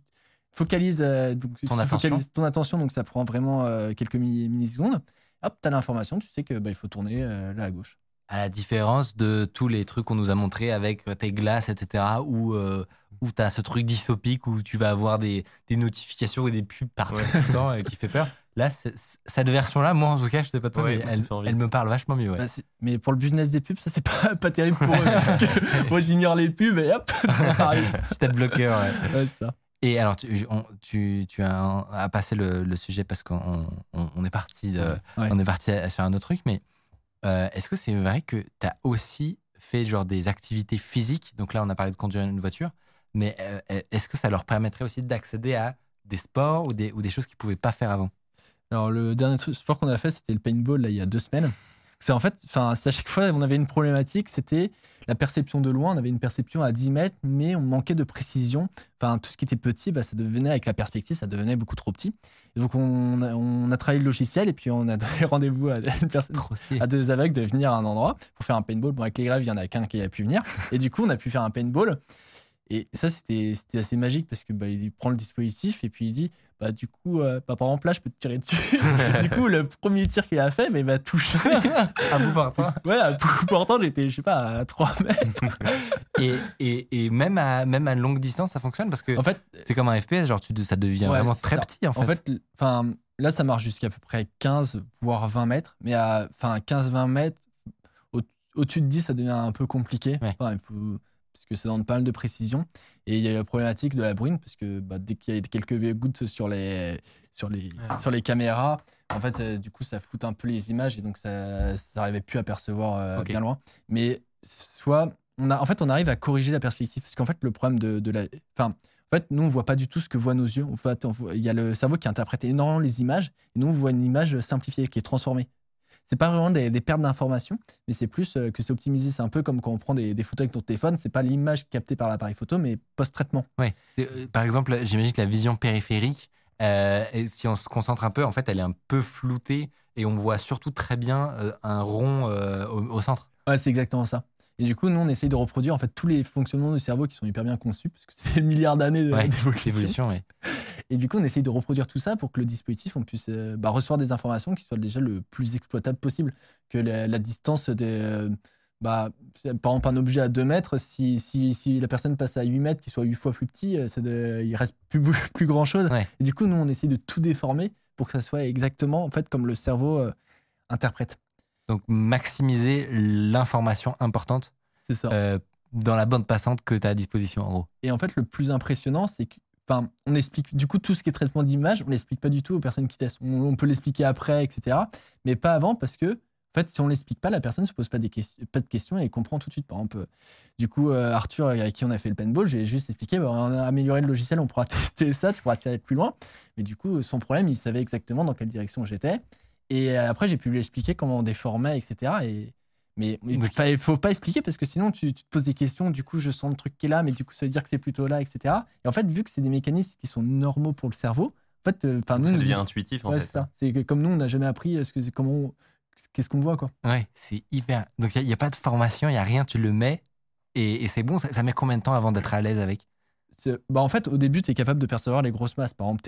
D: euh, donc,
A: ton, attention.
D: ton attention, donc ça prend vraiment euh, quelques millisecondes. Hop, tu as l'information, tu sais que bah, il faut tourner euh, là à gauche.
A: À la différence de tous les trucs qu'on nous a montrés avec tes glaces, etc., où, où tu as ce truc dystopique où tu vas avoir des, des notifications et des pubs partout tout le temps qui fait peur. Là, cette version-là, moi en tout cas, je sais pas toi, mais elle, me parle vachement mieux. Bah,
D: mais pour le business des pubs, ça c'est pas, pas terrible pour eux. parce que moi j'ignore les pubs et hop, ça arrive.
A: Petit bloqueur,
D: ouais. ça.
A: Et alors, tu, tu, tu as, passé le, le, sujet parce qu'on on, est parti on est parti sur un autre truc, mais euh, est-ce que c'est vrai que tu as aussi fait genre des activités physiques? Donc là, on a parlé de conduire une voiture, mais euh, est-ce que ça leur permettrait aussi d'accéder à des sports ou des, ou des choses qu'ils pouvaient pas faire avant?
D: Alors, le dernier sport qu'on a fait, c'était le paintball, là, il y a deux semaines. C'est en fait, enfin, à chaque fois, on avait une problématique, c'était la perception de loin. On avait une perception à 10 mètres, mais on manquait de précision. Enfin, tout ce qui était petit, bah, ça devenait, avec la perspective, ça devenait beaucoup trop petit. donc, on a, on a, travaillé le logiciel et puis on a donné rendez-vous à, une personne, à deux aveugles de venir à un endroit pour faire un paintball. Bon, avec les grèves, il y en a qu'un qui a pu venir. Et du coup, on a pu faire un paintball. Et ça, c'était assez magique parce que bah, il prend le dispositif et puis il dit bah, du coup, euh, bah, par exemple, là, je peux te tirer dessus. du coup, le premier tir qu'il a fait, mais m'a touché.
A: à bout portant.
D: Ouais, à bout portant, j'étais, je sais pas, à 3 mètres.
A: et, et, et, même, à, même à longue distance, ça fonctionne? Parce que en fait, c'est comme un FPS, genre, tu, ça devient vraiment très petit. En fait,
D: en fait là, ça marche jusqu'à peu près 15, voire 20 mètres. Mais à 15-20 mètres, au-dessus de 10, ça devient un peu compliqué. il faut parce que ça demande pas mal de précision. Et il y a la problématique de la bruine, parce que bah, dès qu'il y a quelques gouttes sur les, sur les, sur les caméras, en fait, du coup, ça floute un peu les images et donc ça n'arrivait plus à percevoir euh, bien loin. Mais soit, on a, en fait, on arrive à corriger la perspective, parce qu'en fait, le problème de, de la. Enfin, en fait, nous, on voit pas du tout ce que voient nos yeux. il y a le cerveau qui interprète énormément les images, et nous, on voit une image simplifiée, qui est transformée c'est pas vraiment des, pertes d'informations, mais c'est plus euh, que c'est optimisé. C'est un peu comme quand on prend des, photos avec ton téléphone, c'est pas l'image captée par l'appareil photo, mais post-traitement.
A: Ouais. Euh, par exemple, j'imagine que la vision périphérique, euh, si on se concentre un peu, en fait, elle est un peu floutée et on voit surtout très bien un rond au, centre.
D: Ouais, c'est exactement ça. Et du coup, nous, on essaye de reproduire en fait tous les fonctionnements du cerveau qui sont hyper bien conçus, parce que c'est des milliards d'années d'évolution. Ouais, et du coup, on essaye de reproduire tout ça pour que le dispositif, on puisse euh, bah, recevoir des informations qui soient déjà le plus exploitable possible. Que la, distance des. Euh, bah, par exemple, un objet à 2 mètres, si, si, si, la personne passe à 8 mètres, qu'il soit 8 fois plus petit, euh, de, il reste plus, plus grand chose. Et du coup, nous, on essaye de tout déformer pour que ça soit exactement en fait, comme le cerveau interprète.
A: Donc, maximiser l'information importante.
D: C'est ça.
A: dans la bande passante que tu as à disposition, en gros.
D: Et en fait, le plus impressionnant, c'est que Enfin, on explique du coup tout ce qui est traitement d'image, on l'explique pas du tout aux personnes qui testent. On, peut l'expliquer après, etc. Mais pas avant parce que, en fait, si on l'explique pas, la personne ne se pose pas, des pas de questions et comprend tout de suite. Par exemple, du coup, euh, Arthur, avec qui on a fait le paintball, j'ai juste expliqué bah, on a amélioré le logiciel, on pourra tester ça, tu pourras tirer plus loin. Mais du coup, son problème, il savait exactement dans quelle direction j'étais. Et après, j'ai pu lui expliquer comment on déformait, etc. Et, mais il ne faut pas expliquer parce que sinon tu, te poses des questions. Du coup, je sens le truc qui est là, mais du coup, ça veut dire que c'est plutôt là, etc. Et en fait, vu que c'est des mécanismes qui sont normaux pour le cerveau, en fait,
B: euh, nous, ça devient intuitif. En
D: fait. c'est ça. C'est comme nous, on n'a jamais appris euh, ce que comment qu'est-ce qu'on voit quoi.
A: Ouais, c'est hyper. Donc il n'y a, pas de formation, il y a rien, tu le mets et, c'est bon. Ça, met combien de temps avant d'être à l'aise avec?
D: Bah en fait, au début, tu es capable de percevoir les grosses masses. Par exemple,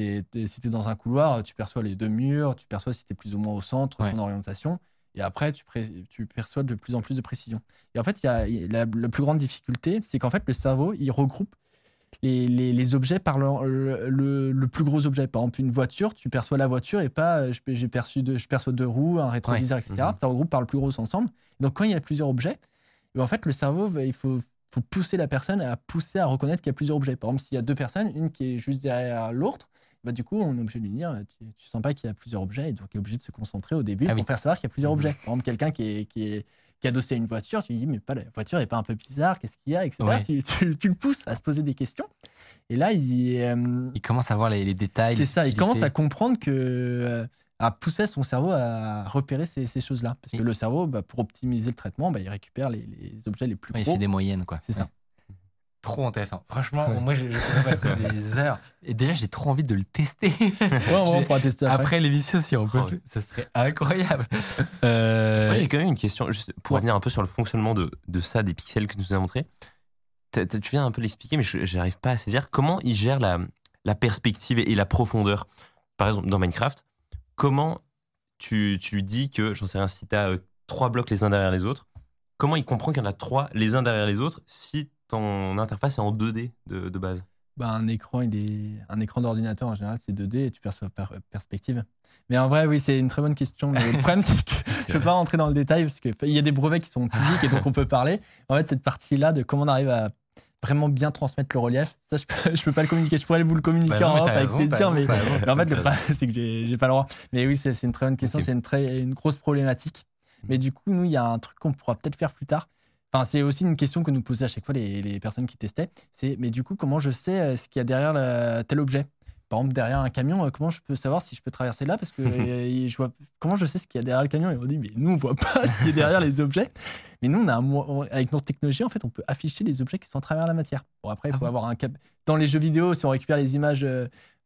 D: si tu es dans un couloir, tu perçois les deux murs, tu perçois si tu es plus ou moins au centre, ton orientation. Et après, tu, tu, perçois de plus en plus de précision. Et en fait, il y a, la, plus grande difficulté, c'est qu'en fait, le cerveau, il regroupe les, les, objets par le, le, plus gros objet. Par exemple, une voiture, tu perçois la voiture et pas j'ai perçu de, je perçois deux roues, un rétroviseur, etc. Mhm. Ça regroupe par le plus gros ensemble. donc, quand il y a plusieurs objets, et en fait, le cerveau, il faut, faut pousser la personne à pousser à reconnaître qu'il y a plusieurs objets. Par exemple, s'il y a deux personnes, une qui est juste derrière l'autre, bah, du coup, on est obligé de lui dire tu, tu sens pas qu'il y a plusieurs objets, et donc il est obligé de se concentrer au début ah pour percevoir qu'il y a plusieurs mmh. objets. Par exemple, quelqu'un qui est, qui, est, qui adossé à une voiture, tu lui dis mais pas, la voiture n'est pas un peu bizarre, qu'est-ce qu'il y a, etc. Tu, tu, le pousses à se poser des questions. Et là, il,
A: euh, il commence à voir les, les détails.
D: C'est ça, il commence à comprendre que. Euh, à pousser son cerveau à repérer ces, ces choses-là. Parce que le cerveau, bah, pour optimiser le traitement, bah, il récupère les, les, objets les plus gros.
A: il fait des moyennes, quoi.
D: C'est ça
A: trop intéressant. Franchement, moi, je, pourrais passer des heures. Et déjà, j'ai trop envie de le tester.
D: Ouais, on pourra tester après.
A: Après l'émission, si on peut, oh, ça serait incroyable.
B: Euh... Moi, j'ai quand même une question, juste pour revenir un peu sur le fonctionnement de, de ça, des pixels que tu nous as montré. Tu viens un peu l'expliquer, mais je n'arrive pas à saisir comment il gère la, la perspective et la profondeur? Par exemple, dans Minecraft, comment tu, tu dis que, j'en sais rien, si tu as euh, trois blocs les uns derrière les autres, comment il comprend qu'il y en a trois les uns derrière les autres si ton interface est en 2D de, base
D: bah, un écran, il est un écran d'ordinateur en général, c'est 2D et tu perçois par perspective. Mais en vrai, oui, c'est une très bonne question. le problème, c'est que je ne peux pas rentrer dans le détail parce qu'il y a des brevets qui sont publics et donc on peut parler. En fait, cette partie-là de comment on arrive à vraiment bien transmettre le relief, ça, je peux, peux pas le communiquer. Je pourrais vous le communiquer bah en off avec plaisir, mais, en fait, le problème, c'est que j'ai pas le droit. Mais oui, c'est une très bonne question. C'est une, très, une grosse problématique. Mais du coup, nous, il y a un truc qu'on pourra peut-être faire plus tard Enfin, c'est aussi une question que nous posaient à chaque fois les, les personnes qui testaient. C'est, mais du coup, comment je sais euh, ce qu'il y a derrière tel objet? Par exemple, derrière un camion, comment je peux savoir si je peux traverser là? Parce que je vois, comment je sais ce qu'il y a derrière le camion? Et on dit, mais nous, on voit pas ce qui est derrière les objets. Mais nous, on a avec notre technologie, en fait, on peut afficher les objets qui sont à travers la matière. Bon, après, il faut ah avoir un cap. Dans les jeux vidéo, si on récupère les images.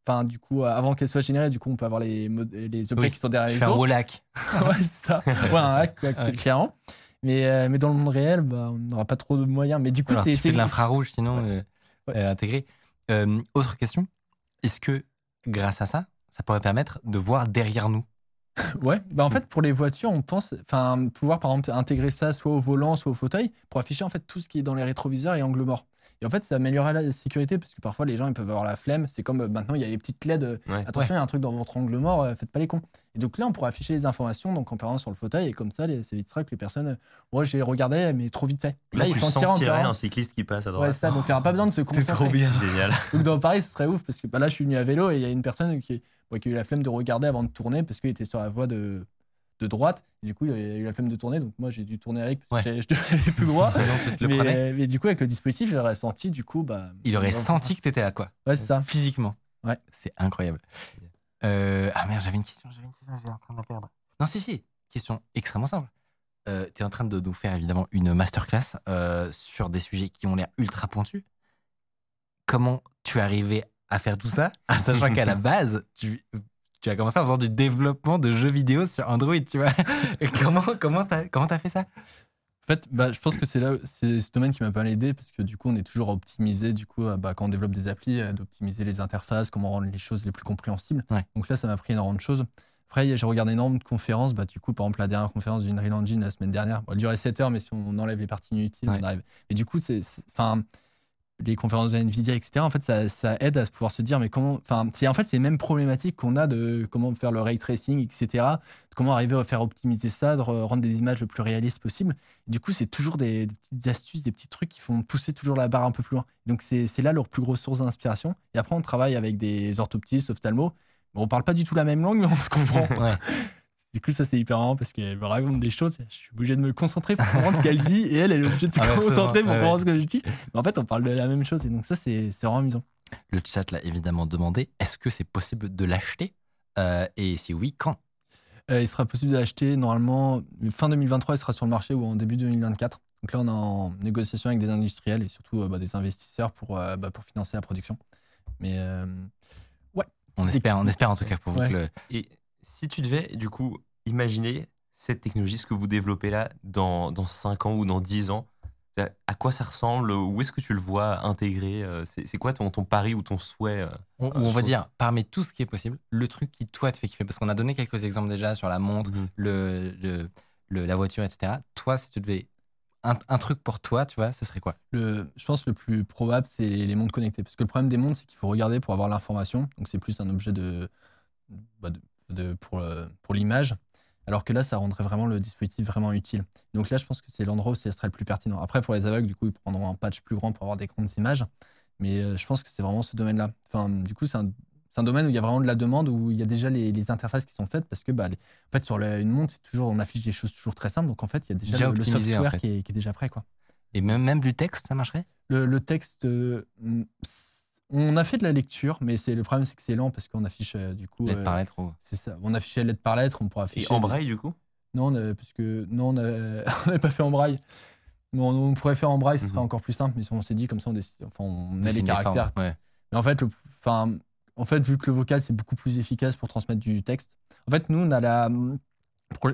D: Enfin, du coup, avant qu'elles soient générées, du coup, on peut avoir les, les objets qui sont derrière les autres.
A: un hack.
D: ouais, ça. Ouais, un hack, clairement. Mais, euh, mais dans le monde réel, bah, on n'aura pas trop de moyens. Mais du coup,
A: c'est. de l'infrarouge, sinon, euh, euh, intégré. autre question. Est-ce que, grâce à ça, ça pourrait permettre de voir derrière nous?
D: Ouais, bah en fait pour les voitures, on pense enfin pouvoir par exemple intégrer ça soit au volant, soit au fauteuil pour afficher en fait tout ce qui est dans les rétroviseurs et angle mort. Et en fait, ça améliorerait la sécurité parce que parfois les gens ils peuvent avoir la flemme. C'est comme euh, maintenant il y a les petites LED. Euh, attention, il y a un truc dans votre angle mort, euh, faites pas les cons. Et donc là, on pourrait afficher les informations donc en parlant sur le fauteuil et comme ça, les, ça évitera que les personnes. Moi, j'ai regardé, mais trop vite fait.
B: Là, ils s'en tirent un cycliste qui passe à droite.
D: Ouais, ça. Donc il n'y aura pas besoin de se concentrer.
B: C'est trop bien, génial.
D: Donc dans Paris, ce serait ouf parce que bah, là, je suis venu à vélo et il y a une personne qui, qui a eu la flemme de regarder avant de tourner parce qu'il était sur la voie de de droite. Du coup, il a eu la flemme de tourner, donc moi j'ai dû tourner avec parce que je devais aller tout droit. mais, mais, du coup, avec le dispositif, il aurait senti, du coup, bah.
A: Il aurait senti que tu étais là, quoi?
D: Ouais, c'est ça.
A: Physiquement.
D: Ouais.
A: C'est incroyable. Euh, ah merde, j'avais une question, j'avais une question, j'étais en train de la perdre. Non, si, si. Question extrêmement simple. Euh, tu es en train de nous faire évidemment une masterclass euh, sur des sujets qui ont l'air ultra pointus. Comment tu es arrivé à faire tout ça, sachant qu'à la base, tu tu as commencé en faisant du développement de jeux vidéo sur Android, tu vois. comment comment t'as comment as fait ça?
D: En fait, bah, je pense que c'est là c'est ce domaine qui m'a pas aidé parce que du coup, on est toujours à optimiser du coup bah, quand on développe des applis, euh, d'optimiser les interfaces, comment rendre les choses les plus compréhensibles. Donc là, ça m'a pris énormément de choses. Après, j'ai regardé énormément de conférences. Bah, du coup, par exemple, la dernière conférence d'une Real Engine la semaine dernière, elle durait 7 heures, mais si on enlève les parties inutiles, on arrive. Et du coup, c'est, enfin, les conférences de Nvidia, etc. En fait, ça, aide à pouvoir se dire, mais comment, enfin, c'est en fait c'est les mêmes problématiques qu'on a de comment faire le ray tracing, etc. comment arriver à faire optimiser ça, de rendre des images le plus réalistes possible. du coup, c'est toujours des, petites astuces, des petits trucs qui font pousser toujours la barre un peu plus loin. Donc c'est là leur plus grosse source d'inspiration. Et après, on travaille avec des orthoptistes, ophtalmos. Bon, on parle pas du tout la même langue, mais on se comprend. Du coup, ça, c'est hyper marrant parce qu'elle me raconte des choses. Je suis obligé de me concentrer pour comprendre ce qu'elle dit et elle, elle est obligée de se ah concentrer pour comprendre ce que je dis. Mais en fait, on parle de la même chose et donc, ça, c'est vraiment amusant.
A: Le chat l'a évidemment demandé est-ce que c'est possible de l'acheter? Euh, Et si oui, quand?
D: Euh, Il sera possible de l'acheter normalement fin 2023, il sera sur le marché ou en début 2024. Donc là, on est en négociation avec des industriels et surtout euh, bah, des investisseurs pour, bah, pour financer la production. Mais ouais.
A: On espère, on espère en tout cas pour vous que le
B: si tu devais, du coup, imaginer cette technologie, ce que vous développez là, dans, dans 5 ans ou dans 10 ans, à quoi ça ressemble? Où est-ce que tu le vois intégré euh, C'est quoi ton, ton pari ou ton souhait euh,
A: on, on va dire, parmi tout ce qui est possible, le truc qui, toi, te fait kiffer. Parce qu'on a donné quelques exemples déjà sur la montre, mhm. le, le, la voiture, etc. Toi, si tu devais. Un, un, truc pour toi, tu vois, ce serait quoi?
D: Le, Je pense que le plus probable, c'est les montres connectées. Parce que le problème des montres, c'est qu'il faut regarder pour avoir l'information. Donc, c'est plus un objet de, bah, de de, pour, euh, pour l'image. Alors que là, ça rendrait vraiment le dispositif vraiment utile. Donc là, je pense que c'est l'endroit où ce serait le plus pertinent. Après, pour les aveugles, du coup, ils prendront un patch plus grand pour avoir des grandes images. Mais euh, je pense que c'est vraiment ce domaine-là. Enfin, du coup, c'est un, un, domaine où il y a vraiment de la demande, où il y a déjà les, les interfaces qui sont faites, parce que bah, en fait, sur une montre, c'est toujours, on affiche des choses toujours très simples. Donc en fait, il y a déjà, le, software qui, est, qui, est, déjà prêt. Quoi.
A: Et même, même du texte, ça marcherait?
D: Le, le, texte, euh, on a fait de la lecture, mais c'est le problème, c'est que c'est lent parce qu'on affiche euh, du coup.
A: Lettre par lettre.
D: C'est ça. On affichait lettre par lettre, on pourrait afficher.
B: Et en braille du coup?
D: Non, parce que non, on n'avait pas fait en braille. on, pourrait faire en braille, ce serait mhm. encore plus simple, mais on s'est dit comme ça, on, décide, enfin, on met les caractères. Mais en fait, enfin, en fait, vu que le vocal c'est beaucoup plus efficace pour transmettre du texte. En fait, nous, on a la,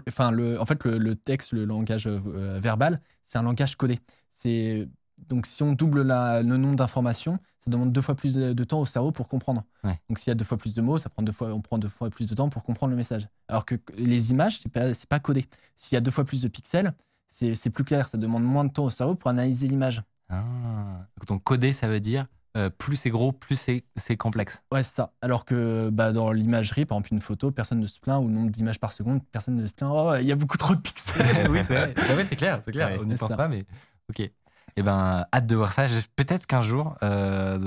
D: enfin, le, en fait, le, texte, le langage euh, verbal, c'est un langage codé. C'est donc, si on double le nombre d'informations, ça demande deux fois plus de temps au cerveau pour comprendre. Donc, s'il y a deux fois plus de mots, ça prend deux fois, on prend deux fois plus de temps pour comprendre le message. Alors que les images, c'est pas, pas codé. S'il y a deux fois plus de pixels, c'est plus clair. Ça demande moins de temps au cerveau pour analyser l'image.
A: Ah. Donc, codé, ça veut dire euh, plus c'est gros, plus c'est complexe.
D: Ouais, c'est ça. Alors que bah, dans l'imagerie, par exemple, une photo, personne ne se plaint, ou le nombre d'images par seconde, personne ne se plaint. Oh, il y a beaucoup trop de pixels.
A: oui, c'est clair, c'est clair. on n'y pense pas, mais ok. Eh ben, hâte de voir ça. Peut-être qu'un jour, euh,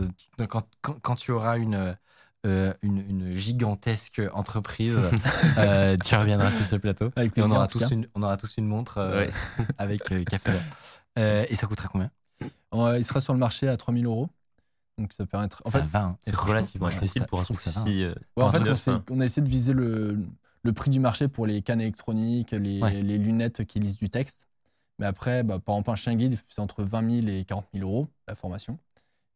A: quand, quand, tu auras une, euh, une, gigantesque entreprise, euh, tu reviendras sur ce plateau. et on aura, tous une, on aura tous une montre avec café. et ça coûtera combien?
D: Il sera sur le marché à 3000 euros. Donc ça permet.
A: En ça fait, va. Hein.
B: C'est relativement accessible pour un truc si.
D: Euh, en fait, on, a essayé de viser le, le, prix du marché pour les cannes électroniques, les, les lunettes qui lisent du texte. Mais après, bah, par exemple, un chien guide, c'est entre 20 000 et 40 000 euros la formation.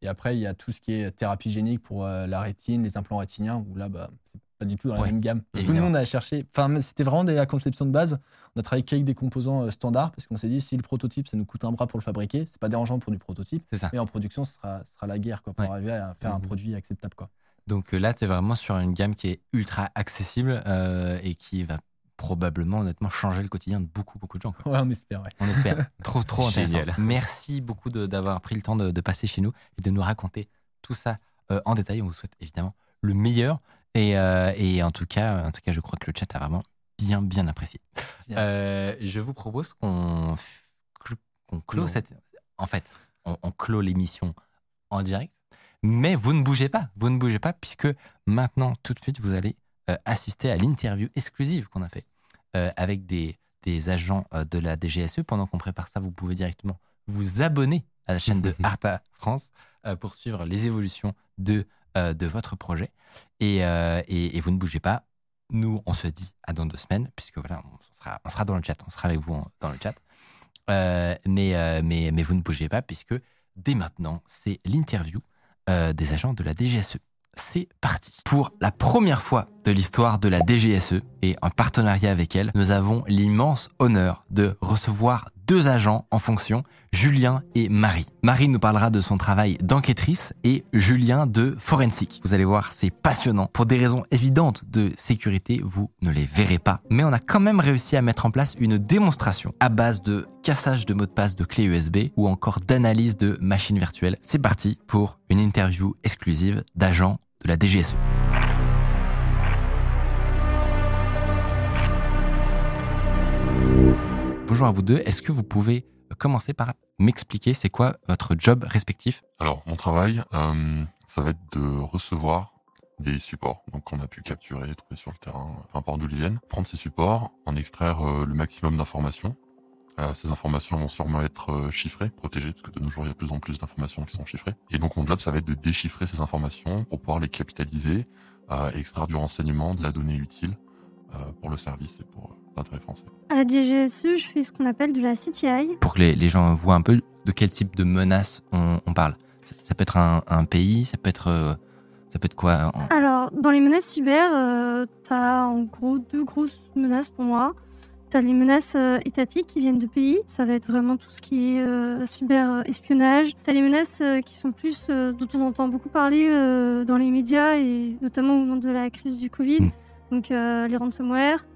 D: Et après, il y a tout ce qui est thérapie génique pour euh, la rétine, les implants rétiniens, où là, bah, c'est pas du tout dans la même gamme. Tout le monde a cherché. Enfin, c'était vraiment la conception de base. On a travaillé avec des composants euh, standards parce qu'on s'est dit si le prototype, ça nous coûte un bras pour le fabriquer, c'est pas dérangeant pour du prototype.
A: Ça.
D: Mais en production, ce sera, sera la guerre quoi, pour arriver à faire un mmh. produit acceptable. Quoi.
A: Donc euh, là, tu es vraiment sur une gamme qui est ultra accessible et qui va probablement, honnêtement, changer le quotidien de beaucoup, beaucoup de gens.
D: Ouais, on espère.
A: On espère. trop, trop intéressant. Merci beaucoup d'avoir pris le temps de, passer chez nous et de nous raconter tout ça euh, en détail. On vous souhaite évidemment le meilleur. Et, euh, et, en, tout cas, en tout cas, je crois que le chat a vraiment bien, bien apprécié. Euh, je vous propose qu'on clôt cette. En fait, on, on clôt l'émission en direct. Mais vous ne bougez pas. Vous ne bougez pas puisque maintenant, tout de suite, vous allez assister à l'interview exclusive qu'on a fait euh, avec des, des agents euh, de la DGSE. Pendant qu'on prépare ça, vous pouvez directement vous abonner à la chaîne de Arta France euh, pour suivre les évolutions de, de votre projet. Et, et, vous ne bougez pas. Nous, on se dit à dans deux semaines, puisque voilà, on sera, on sera dans le chat, on sera avec vous dans le chat. mais, mais, mais vous ne bougez pas, puisque dès maintenant, c'est l'interview des agents de la DGSE c'est parti. Pour la première fois de l'histoire de la DGSE et en partenariat avec elle, nous avons l'immense honneur de recevoir deux agents en fonction, Julien et Marie. Marie nous parlera de son travail d'enquêtrice et Julien de forensique. Vous allez voir, c'est passionnant. Pour des raisons évidentes de sécurité, vous ne les verrez pas. Mais on a quand même réussi à mettre en place une démonstration à base de cassage de mots de passe de clés USB ou encore d'analyse de machines virtuelles. C'est parti pour une interview exclusive d'agents de la DGSE. Bonjour à vous deux. Est-ce que vous pouvez commencer par m'expliquer c'est quoi votre job respectif?
E: Alors, mon travail, euh, ça va être de recevoir des supports, qu'on a pu capturer, trouver sur le terrain, peu importe d'où ils viennent, prendre ces supports, en extraire euh, le maximum d'informations. Euh, ces informations vont sûrement être chiffrées, protégées, parce que de nos jours, il y a de plus en plus d'informations qui sont chiffrées. Et donc, mon job, ça va être de déchiffrer ces informations pour pouvoir les capitaliser, extraire du renseignement, de la donnée utile pour le service et pour français.
F: À la DGSE, je fais ce qu'on appelle de la CTI.
A: Pour que les, gens voient un peu de quel type de menace on, parle. Ça, peut être un, pays, ça peut être, euh, ça peut être quoi
F: Alors, dans les menaces cyber, euh, tu as en gros deux grosses menaces pour moi. Tu as les menaces euh, étatiques qui viennent de pays, ça va être vraiment tout ce qui est cyber-espionnage. tu as les menaces qui sont plus, dont on entend beaucoup parler dans les médias et notamment au moment de la crise du Covid, hmm. donc les ransomware.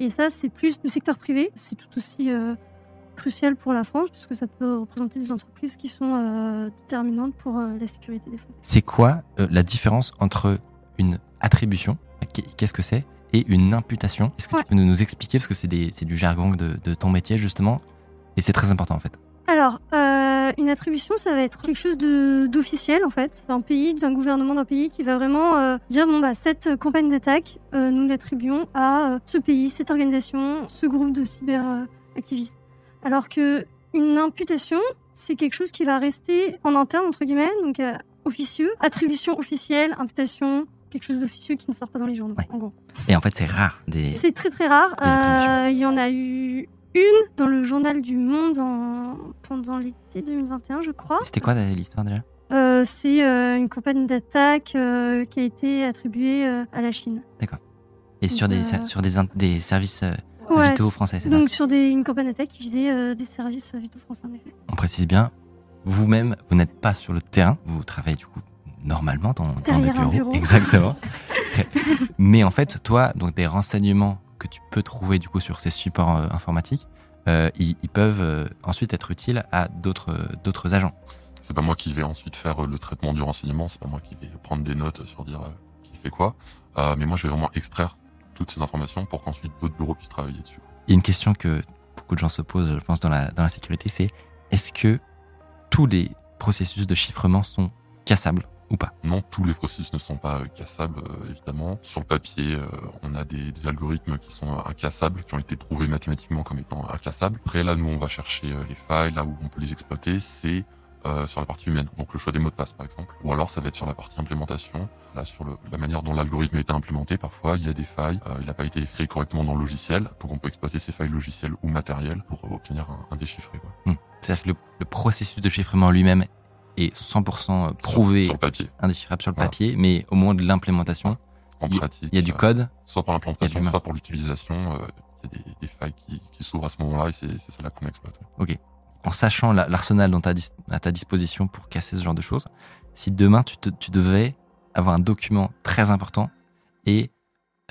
F: Et ça, c'est plus le secteur privé. C'est tout aussi euh, crucial pour la France, puisque ça peut représenter des entreprises qui sont euh, déterminantes pour euh, la sécurité des Français.
A: C'est quoi la différence entre une attribution, qu'est-ce que c'est, et une imputation? Est-ce que tu peux nous expliquer, parce que c'est du jargon de, de ton métier, justement, et c'est très important en fait.
F: Alors, euh, une attribution, ça va être quelque chose d'officiel en fait, d'un pays, d'un gouvernement d'un pays qui va vraiment euh, dire bon bah cette campagne d'attaque, euh, nous l'attribuons à ce pays, cette organisation, ce groupe de cyberactivistes. Alors que une imputation, c'est quelque chose qui va rester en interne entre guillemets, donc officieux, attribution officielle, imputation, quelque chose d'officieux qui ne sort pas dans les journaux. En gros.
A: Et en fait, c'est rare. Des...
F: C'est très très rare. Il y en a eu une dans le journal du Monde en... pendant l'été 2021, je crois.
A: C'était quoi l'histoire déjà?
F: Euh, C'est euh, une campagne d'attaque euh, qui a été attribuée à la Chine.
A: D'accord. Et sur, des, sur des, des services vitaux français, c'est
F: ça? Donc sur des, une campagne d'attaque qui visait des services vitaux français, en effet.
A: On précise bien, vous-même, vous, n'êtes pas sur le terrain, vous travaillez du coup normalement dans, dans des bureaux.
F: bureau.
A: Exactement. Mais en fait, toi, donc des renseignements que tu peux trouver du coup sur ces supports euh, informatiques, euh, ils, peuvent euh, ensuite être utiles à d'autres d'autres agents.
E: C'est pas moi qui vais ensuite faire le traitement du renseignement, c'est pas moi qui vais prendre des notes sur dire qui fait quoi, mais moi je vais vraiment extraire toutes ces informations pour qu'ensuite d'autres bureaux puissent travailler dessus.
A: Il y a une question que beaucoup de gens se posent, je pense, dans la, dans la sécurité, c'est est-ce que tous les processus de chiffrement sont cassables? Pas?
E: Non, tous les processus ne sont pas euh, cassables, euh, évidemment. Sur le papier, euh, on a des, algorithmes qui sont incassables, qui ont été prouvés mathématiquement comme étant incassables. Après, là, nous, on va chercher les failles, là où on peut les exploiter, c'est euh, sur la partie humaine, donc le choix des mots de passe par exemple. Ou alors ça va être sur la partie implémentation, là sur le, la manière dont l'algorithme a été implémenté. Parfois il y a des failles, euh, il n'a pas été écrit correctement dans le logiciel, donc on peut exploiter ces failles logicielles ou matérielles pour obtenir un, un déchiffré.
A: Hmm. C'est-à-dire que le, le, processus de chiffrement lui-même est 100% prouvé,
E: sur, sur, le papier,
A: indéchiffrable sur le voilà. papier, mais au moment de l'implémentation,
E: en
A: il,
E: pratique,
A: il y a du code,
E: soit pour l'implémentation, soit pour l'utilisation. Euh, il y a des, des failles qui, qui s'ouvrent à ce moment-là et c'est ça là qu'on exploite.
A: Ok en sachant l'arsenal dont tu as à ta disposition pour casser ce genre de choses, si demain tu, te, tu devais avoir un document très important et,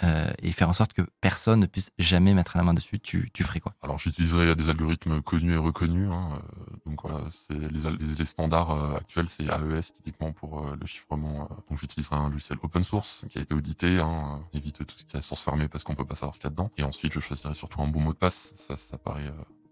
A: euh, et, faire en sorte que personne ne puisse jamais mettre la main dessus, tu, tu ferais quoi?
E: Alors j'utiliserais des algorithmes connus et reconnus. Hein, donc voilà, c'est les, les, les, standards euh, actuels, c'est AES typiquement pour euh, le chiffrement. donc j'utiliserai un logiciel open source qui a été audité, hein, évite tout ce qui est source fermée parce qu'on peut pas savoir ce qu'il y a dedans. Et ensuite je choisirais surtout un bon mot de passe. Ça, ça paraît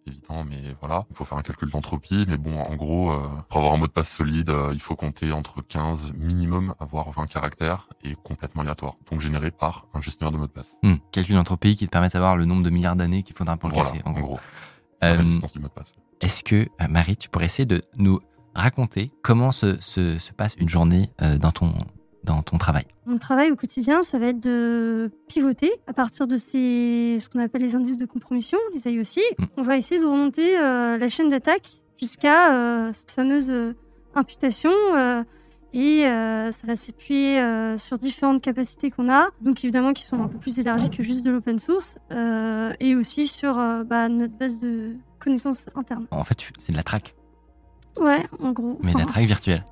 E: évident, mais voilà, il faut faire un calcul d'entropie. Mais bon, en gros, euh, pour avoir un mot de passe solide, euh, il faut compter entre 15 minimum, avoir 20 caractères et complètement aléatoire, donc généré par un gestionnaire de mot de passe.
A: Mmh. Calcul d'entropie qui te permet de savoir le nombre de milliards d'années qu'il faudra pour le
E: voilà,
A: casser.
E: En, en gros,
A: euh,
E: résistance du mot de passe.
A: Est-ce que, Marie, tu pourrais essayer de nous raconter comment se, se, se passe une journée dans ton dans ton travail
F: Mon travail au quotidien, ça va être de pivoter à partir de ces, ce qu'on appelle les indices de compromission, les IOC. Mm. On va essayer de remonter euh, la chaîne d'attaque jusqu'à euh, cette fameuse euh, imputation. et ça va s'appuyer sur différentes capacités qu'on a, donc évidemment qui sont un peu plus élargies que juste de l'open source, et aussi sur bah, notre base de connaissances internes.
A: En fait, c'est de la traque.
F: Ouais, en gros.
A: Mais de la traque virtuelle.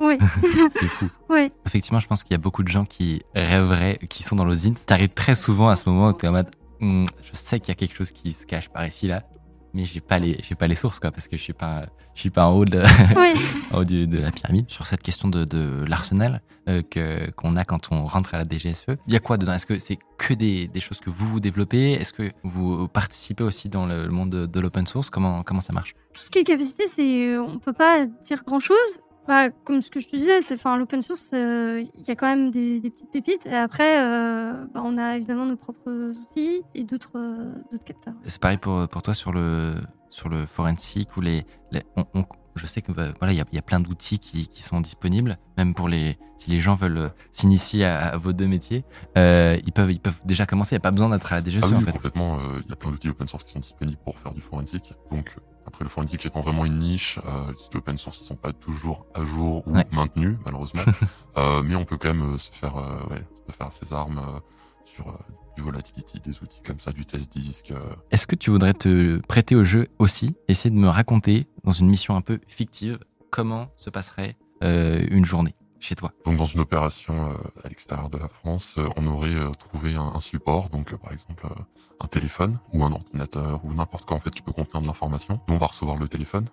F: Oui.
A: c'est fou.
F: Oui.
A: Effectivement, je pense qu'il y a beaucoup de gens qui rêveraient, qui sont dans l'osine. T'arrives très souvent à ce moment où t'es en mode, hm, je sais qu'il y a quelque chose qui se cache par ici là, mais j'ai pas les, j'ai pas les sources quoi, parce que je suis pas, je suis pas en haut de,
F: oui.
A: en haut de la pyramide. Sur cette question de, de l'arsenal euh, que qu'on a quand on rentre à la DGSE, il y a quoi dedans? Est-ce que c'est que des, des choses que vous vous développez? Est-ce que vous participez aussi dans le monde de, de l'open source? Comment comment ça marche?
F: Tout ce qui est capacité, c'est, on peut pas dire grand chose. Bah, comme ce que je te disais, c'est enfin l'open source, il euh, y a quand même des, des, petites pépites. Et après, euh, bah, on a évidemment nos propres outils et d'autres euh, d'autres capteurs.
A: C'est pareil pour, pour toi sur le sur le forensic ou les, les on, on, je sais que bah, voilà il y a, y a, plein d'outils qui, qui, sont disponibles, même pour les si les gens veulent s'initier à, à, vos deux métiers, ils peuvent ils peuvent déjà commencer. Il n'y a pas besoin d'être à la DGSE
E: ah oui,
A: en fait.
E: Complètement, il y a plein d'outils open source qui sont disponibles pour faire du forensic. Donc après, le forensic étant vraiment une niche, euh, les open source ils sont pas toujours à jour ou
A: ouais.
E: maintenus, malheureusement. euh, mais on peut quand même se faire, euh, ouais, se faire ses armes euh, sur euh, du volatility, des outils comme ça, du test disque.
A: Est-ce que tu voudrais te prêter au jeu aussi, essayer de me raconter dans une mission un peu fictive comment se passerait une journée?
E: Donc dans une opération euh, à l'extérieur de la France, euh, on aurait euh, trouvé un, support, donc par exemple un téléphone ou un ordinateur ou n'importe quoi en fait qui peut contenir de l'information. On va recevoir le téléphone,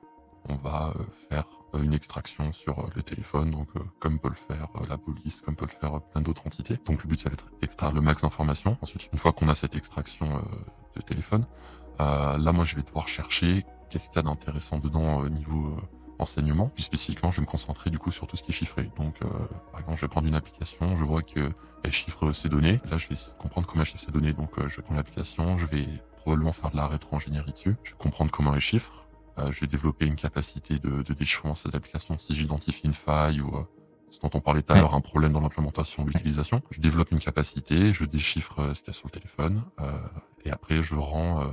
E: on va faire une extraction sur le téléphone, donc comme peut le faire la police, comme peut le faire plein d'autres entités. Donc le but ça va être d'extraire le max d'informations. Ensuite une fois qu'on a cette extraction de téléphone, là moi je vais devoir chercher qu'est-ce qu'il y a d'intéressant dedans au niveau enseignement. Plus spécifiquement, je vais me concentrer du coup sur tout ce qui est chiffré. Donc, euh, par exemple, je vais prendre une application, je vois que elle chiffre ses données. Là, je vais comprendre comment elle chiffre ses données. Donc, euh, je vais prendre l'application, je vais probablement faire de la rétro-ingénierie dessus. Je vais comprendre comment elle chiffre. Euh, je vais développer une capacité de, de déchiffrement de cette application si j'identifie une faille ou ce dont on parlait tout à l'heure, un problème dans l'implémentation ou l'utilisation. Je développe une capacité, je déchiffre ce qu'il y a sur le téléphone, et après je rends euh,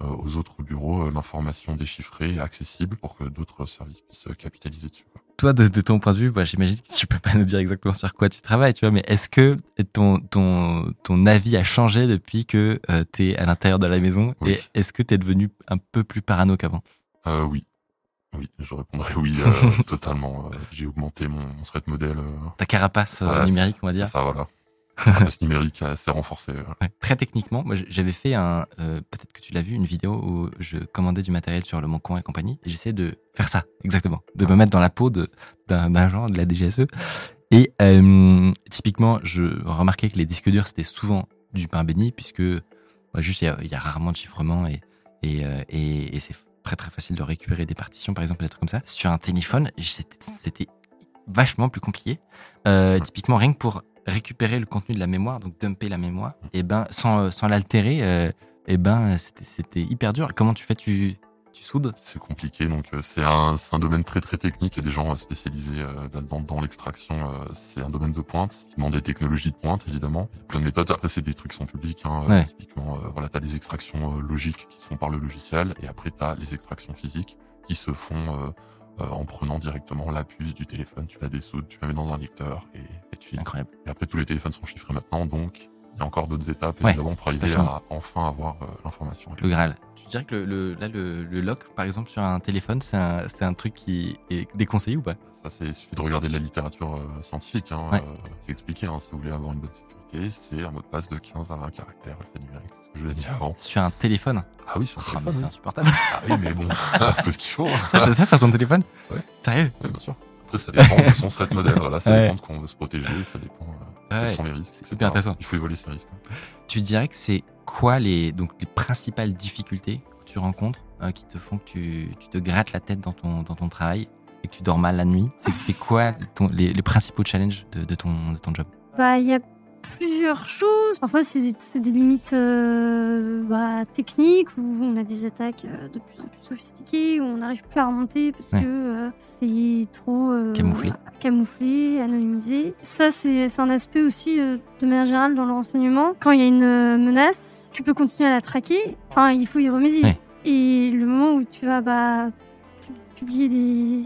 E: aux autres bureaux l'information déchiffrée et accessible pour que d'autres services puissent capitaliser dessus. Quoi.
A: Toi, de, de, ton point de vue, bah, j'imagine que tu peux pas nous dire exactement sur quoi tu travailles, tu vois, mais est-ce que ton, ton, ton avis a changé depuis que euh, tu es à l'intérieur de la maison
E: oui.
A: et est-ce que tu es devenu un peu plus parano qu'avant?
E: Euh, Oui. Oui, je répondrai oui, euh, totalement. J'ai augmenté mon, mon threat modèle.
A: Ta carapace
E: voilà,
A: numérique, on va dire.
E: Ça, voilà. ce numérique assez renforcé.
A: Ouais. Très techniquement, moi j'avais fait un, euh, peut-être que tu l'as vu, une vidéo où je commandais du matériel sur le Mon Coin et compagnie, et j'essayais de faire ça, exactement, de me mettre dans la peau d'un genre de la DGSE. Et euh, typiquement, je remarquais que les disques durs c'était souvent du pain béni, puisque bah, juste il y, y, a rarement de chiffrement et, et, euh, et, et c'est très très facile de récupérer des partitions, par exemple, des trucs comme ça. Sur un téléphone, c'était vachement plus compliqué. Euh, typiquement, rien que pour récupérer le contenu de la mémoire, donc dumper la mémoire, et ben sans, sans l'altérer, euh, et ben c'était hyper dur. Comment tu fais tu, tu soudes?
E: C'est compliqué, donc c'est un, un, domaine très très technique. Il y a des gens spécialisés là-dedans dans l'extraction. c'est un domaine de pointe qui demande des technologies de pointe, évidemment. Il y a plein de méthodes. Après, c'est des trucs qui sont publics. Hein, Typiquement, voilà, tu as des extractions logiques qui se font par le logiciel, et après, tu as les extractions physiques qui se font euh, en prenant directement la puce du téléphone, tu la dessoudes, tu la mets dans un lecteur et, et tu
A: Incroyable.
E: Et après, tous les téléphones sont chiffrés maintenant, donc il y a encore d'autres étapes évidemment pour arriver à enfin avoir euh, l'information.
A: Le Graal. Tu dirais que le, là, le, lock, par exemple, sur un téléphone, c'est un, un, truc qui est déconseillé ou pas?
E: Ça, c'est suffit de regarder de la littérature euh, scientifique. Hein, c'est expliqué. Hein, si vous voulez avoir une bonne sécurité, c'est un mot de passe de 15 à 20 caractères. C'est ce que je l'ai dit avant.
A: Sur un téléphone
E: ah oui, sur
A: oh, c'est insupportable.
E: Ah oui, mais bon, faut ce qu'il faut.
A: C'est ça sur ton téléphone
E: Ouais.
A: Sérieux
E: Oui, bien sûr. Après, ça dépend de son threat modèle. Voilà, ça dépend de qu'on veut se protéger, ça dépend euh, quels sont les risques,
A: C'est intéressant.
E: Il faut évoluer ces risques.
A: Tu dirais que c'est quoi les, donc, les principales difficultés que tu rencontres euh, qui te font que tu, tu, te grattes la tête dans ton, dans ton travail et que tu dors mal la nuit? C'est quoi ton, les, les, principaux challenges de, de, ton, de ton job?
F: Bah, il y a plusieurs choses. Parfois, c'est des limites euh, bah, techniques où on a des attaques euh, de plus en plus sophistiquées, où on n'arrive plus à remonter parce que euh, c'est trop
A: camouflé.
F: camouflé, anonymisé. Ça, c'est un aspect aussi de manière générale dans le renseignement. Quand il y a une menace, tu peux continuer à la traquer. Enfin, il faut y remédier. Et le moment où tu vas bah, publier des,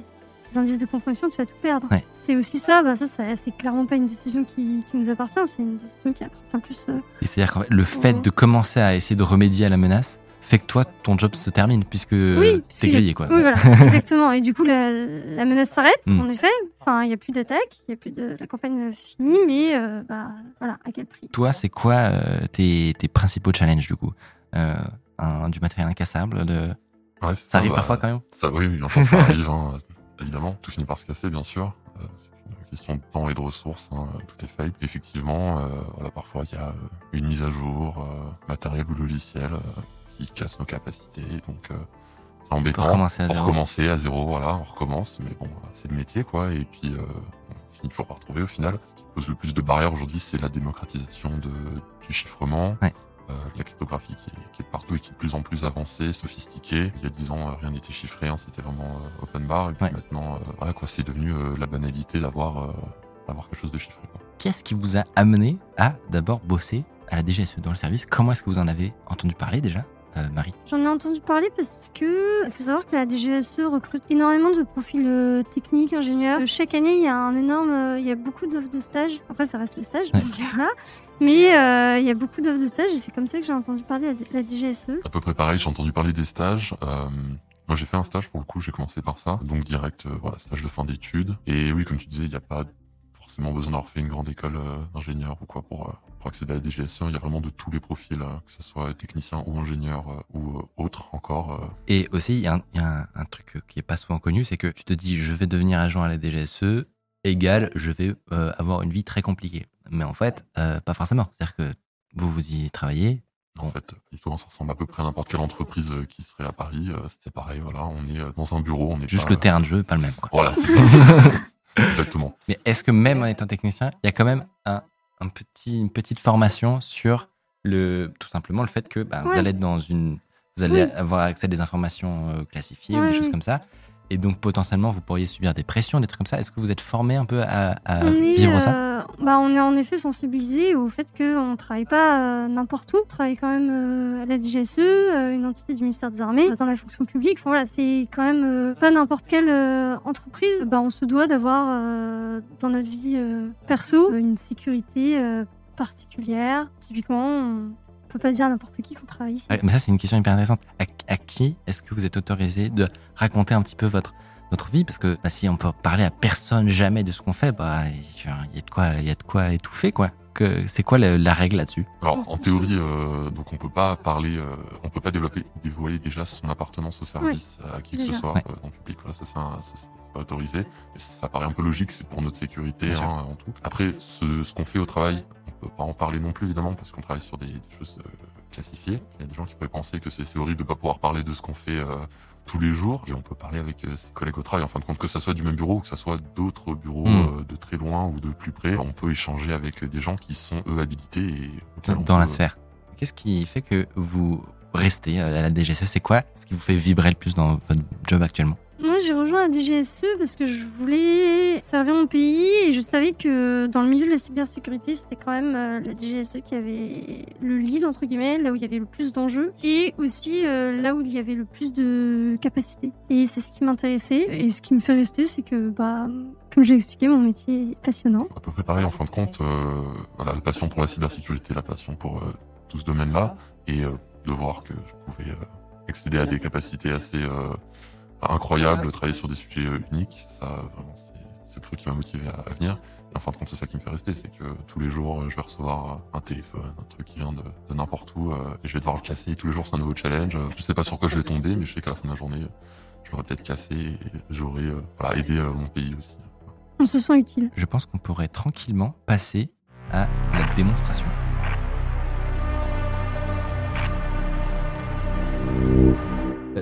F: indices de compromission, tu vas tout perdre. C'est aussi ça, bah ça, c'est clairement pas une décision qui, nous appartient, c'est une décision qui appartient plus. Euh,
A: c'est-à-dire que le fait de commencer à essayer de remédier à la menace fait que toi, ton job se termine puisque oui, c'est grillé, quoi.
F: Oui, voilà, exactement. Et du coup, la, menace s'arrête, hmm. en effet. Enfin, il n'y a plus d'attaque, il y a plus de la campagne finie, mais euh, bah voilà, à quel prix
A: Toi, c'est quoi euh, tes, tes, principaux challenges du coup? Un, Du matériel incassable de... ça, arrive bah, parfois quand même?
E: ça, Oui, enfin, ça arrive. Hein évidemment. Tout finit par se casser, bien sûr. Euh, c'est une question de temps et de ressources, hein, tout est faible. Effectivement, euh, voilà, parfois il y a euh, une mise à jour, matériel ou logiciel, qui casse nos capacités. Donc c'est embêtant.
A: Recommencer à zéro.
E: recommencer à zéro, voilà, on recommence. Mais bon, c'est le métier, quoi. Et puis on finit toujours par trouver au final. Ce qui pose le plus de barrières aujourd'hui, c'est la démocratisation de, du chiffrement.
A: Ouais.
E: Euh, la cryptographie qui est, qui est, partout et qui est de plus en plus avancée, sophistiquée. Il y a dix ans, euh, rien n'était chiffré, hein, c'était vraiment euh, open bar. Et puis maintenant, voilà quoi, c'est devenu la banalité d'avoir d'avoir quelque chose de chiffré.
A: Qu'est-ce qui vous a amené à d'abord bosser à la DGSE dans le service? Comment est-ce que vous en avez entendu parler déjà? Euh, Marie
F: J'en ai entendu parler parce que il faut savoir que la DGSE recrute énormément de profils euh, techniques, ingénieurs. Euh, chaque année, il y a un énorme, il y a beaucoup d'offres de stage. Après, ça reste le stage, Mais il y a beaucoup d'offres de stage et c'est comme ça que j'ai entendu parler de la DGSE.
E: À peu près pareil, j'ai entendu parler des stages. Moi, j'ai fait un stage pour le coup, j'ai commencé par ça. Donc direct, voilà, stage de fin d'études. Et oui, comme tu disais, il n'y a pas forcément besoin d'avoir fait une grande école d'ingénieur ou quoi pour pour accéder à la DGSE, il y a vraiment de tous les profils, hein, que ce soit technicien ou ingénieur euh, ou euh, autre encore. Euh.
A: Et aussi, il y a, un, truc qui est pas souvent connu, c'est que tu te dis, je vais devenir agent à la DGSE, égal, je vais avoir une vie très compliquée. Mais en fait, pas forcément. C'est-à-dire que vous, vous y travaillez,
E: En fait, il faut ça ressemble à peu près à n'importe quelle entreprise qui serait à Paris. C'était pareil, voilà, on est dans un bureau, on est
A: Juste le terrain de jeu, pas le même. Quoi.
E: Voilà, c'est ça. Exactement.
A: Mais est-ce que même en étant technicien, il y a quand même un un petit, une petite formation sur le, tout simplement le fait que bah, vous allez être dans une, vous allez avoir accès à des informations euh, classifiées ou des choses comme ça. Et donc potentiellement, vous pourriez subir des pressions, des trucs comme ça. Est-ce que vous êtes formé un peu à, vivre ça
F: euh, bah, On est en effet sensibilisé au fait qu'on ne travaille pas euh, n'importe où. On travaille quand même euh, à la DGSE, une entité du ministère des Armées, dans la fonction publique. voilà, c'est quand même pas n'importe quelle entreprise. Bah, on se doit d'avoir dans notre vie perso une sécurité particulière. Typiquement, on peut pas dire à n'importe qui qu'on travaille ici.
A: mais ça, c'est une question hyper intéressante. À, qui est-ce que vous êtes autorisé de raconter un petit peu votre, votre vie? Parce que bah, si on peut parler à personne jamais de ce qu'on fait, bah, il y a de quoi, il y a de quoi étouffer, quoi. C'est quoi la, règle là-dessus?
E: Alors en théorie, euh, donc on peut pas parler, euh, on peut pas développer, dévoiler déjà son appartenance au service à qui que ce soit euh, dans le public. Voilà, ça c'est pas autorisé. ça paraît un peu logique, c'est pour notre sécurité hein, en tout. Après, ce, ce qu'on fait au travail, peut pas en parler non plus évidemment parce qu'on travaille sur des, choses euh, classifiées. Il y a des gens qui pourraient penser que c'est horrible de pas pouvoir parler de ce qu'on fait euh, tous les jours et on peut parler avec euh, ses collègues au travail. En fin de compte, que ça soit du même bureau ou que ça soit d'autres bureaux hmm. de très loin ou de plus près, on peut échanger avec des gens qui sont eux habilités et
A: dans la sphère. Qu'est-ce qui fait que vous rester à la DGSE. C'est quoi ce qui vous fait vibrer le plus dans votre job actuellement?
F: Moi, j'ai rejoint la DGSE parce que je voulais servir mon pays et je savais que dans le milieu de la cybersécurité, c'était quand même euh, la DGSE qui avait le lead, entre guillemets, là où il y avait le plus d'enjeux et aussi euh, là où il y avait le plus de capacités. Et c'est ce qui m'intéressait. Et ce qui me fait rester, c'est que, bah, comme j'ai expliqué, mon métier est passionnant.
E: À peu près en fin de compte, euh, voilà, la passion pour la cybersécurité, la passion pour tout ce domaine-là et de voir que je pouvais accéder à des capacités assez incroyable, travailler sur des sujets euh, uniques, ça vraiment c'est le truc qui m'a motivé à, venir. Et en fin de compte, c'est ça qui me fait rester, c'est que tous les jours, je vais recevoir un téléphone, un truc qui vient de, de n'importe où, euh, et je vais devoir le casser. Tous les jours, c'est un nouveau challenge. Je sais pas sur quoi je vais tomber, mais je sais qu'à la fin de la journée, je l'aurai peut-être cassé et j'aurai euh, voilà, aidé mon pays aussi.
F: On se sent utile.
A: Je pense qu'on pourrait tranquillement passer à la démonstration.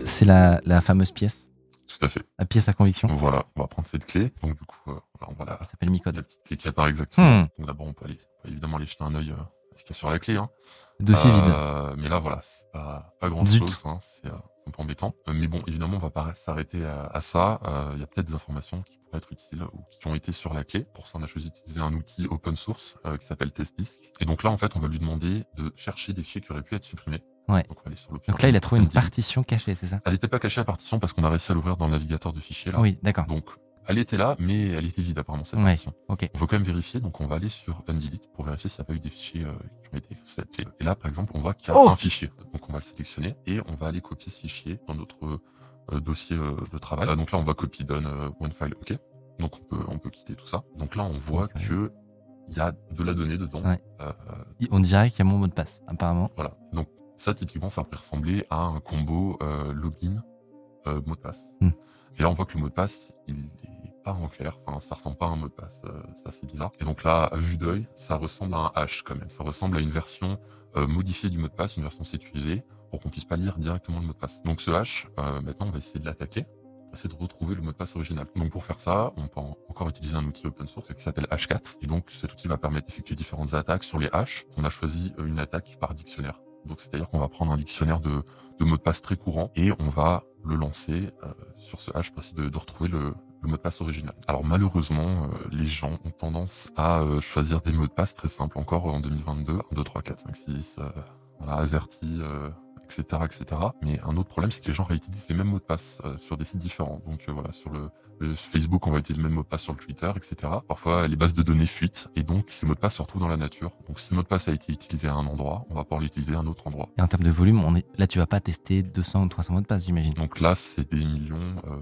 A: C'est la, la fameuse pièce
E: tout à fait.
A: La pièce à conviction.
E: Voilà, on va prendre cette clé. Donc du coup, euh, voilà, on va la.
A: Ça s'appelle Micode.
E: La petite clé qui apparaît exactement. Hmm. Donc d'abord, on peut aller, évidemment aller jeter un œil euh, à ce qu'il y a sur la clé. Hein.
A: dossier euh,
E: vide. Mais là, voilà, c'est pas, pas grand chose. Hein, c'est un peu embêtant. mais bon, évidemment, on va pas s'arrêter à, ça. Il y a peut-être des informations qui pourraient être utiles ou qui ont été sur la clé. Pour ça, on a choisi d'utiliser un outil open source qui s'appelle TestDisk. Et donc là, en fait, on va lui demander de chercher des fichiers qui auraient pu être supprimés.
A: Ouais. Donc, là, il a trouvé une partition cachée, c'est ça
E: Elle n'était pas cachée la partition parce qu'on a réussi à l'ouvrir dans le navigateur de fichiers. Là.
A: Oui, d'accord.
E: Donc, elle était là, mais elle était vide apparemment cette partition. Ok. On veut quand même vérifier, donc on va aller sur Undelete pour vérifier s'il n'y a pas eu des fichiers euh, qui ont été cette Et là, par exemple, on voit qu'il y a oh un fichier. Donc on va le sélectionner et on va aller copier ce fichier dans notre euh, dossier euh, de travail. donc là, on va copier donne one file, ok. Donc on peut on peut quitter tout ça. Donc là, on voit que il y a de la donnée dedans.
A: on dirait qu'il y a mon mot de passe, apparemment.
E: Voilà. Donc ça, typiquement, ça peut ressembler à un combo euh, login euh, mot de passe. Hmm. Et là, on voit que le mot de passe, il est pas en clair. Enfin, ça ressemble pas à un mot de passe. Euh, ça, c'est bizarre. Et donc là, à vue d'œil, ça ressemble à un hash quand même. Ça ressemble à une version modifiée du mot de passe, une version sécurisée, pour qu'on puisse pas lire directement le mot de passe. Donc ce hash, maintenant, on va essayer de l'attaquer. On va essayer de retrouver le mot de passe original. Donc pour faire ça, on peut encore utiliser un outil open source qui s'appelle Hashcat. Et donc cet outil va permettre d'effectuer différentes attaques sur les hashes. On a choisi une attaque par dictionnaire. Donc c'est-à-dire qu'on va prendre un dictionnaire de, de mots de passe très courant et on va le lancer euh, sur ce hash pour essayer de, de retrouver le, le, mot de passe original. Alors malheureusement, euh, les gens ont tendance à euh, choisir des mots de passe très simples encore en 2022. 1, 2, 3, 4, 5, 6, voilà, AZERTY, etc., etc. Mais un autre problème, c'est que les gens réutilisent les mêmes mots de passe sur des sites différents. Donc voilà, sur le Facebook, on va utiliser le même mot de passe sur le Twitter, etc. Parfois, les bases de données fuitent et donc ces mots de passe se retrouvent dans la nature. Donc si le mot de passe a été utilisé à un endroit, on va pouvoir l'utiliser à un autre endroit.
A: Et en termes de volume, on est... là, tu vas pas tester 200 ou 300 mots de passe, j'imagine.
E: Donc là, c'est des millions, euh...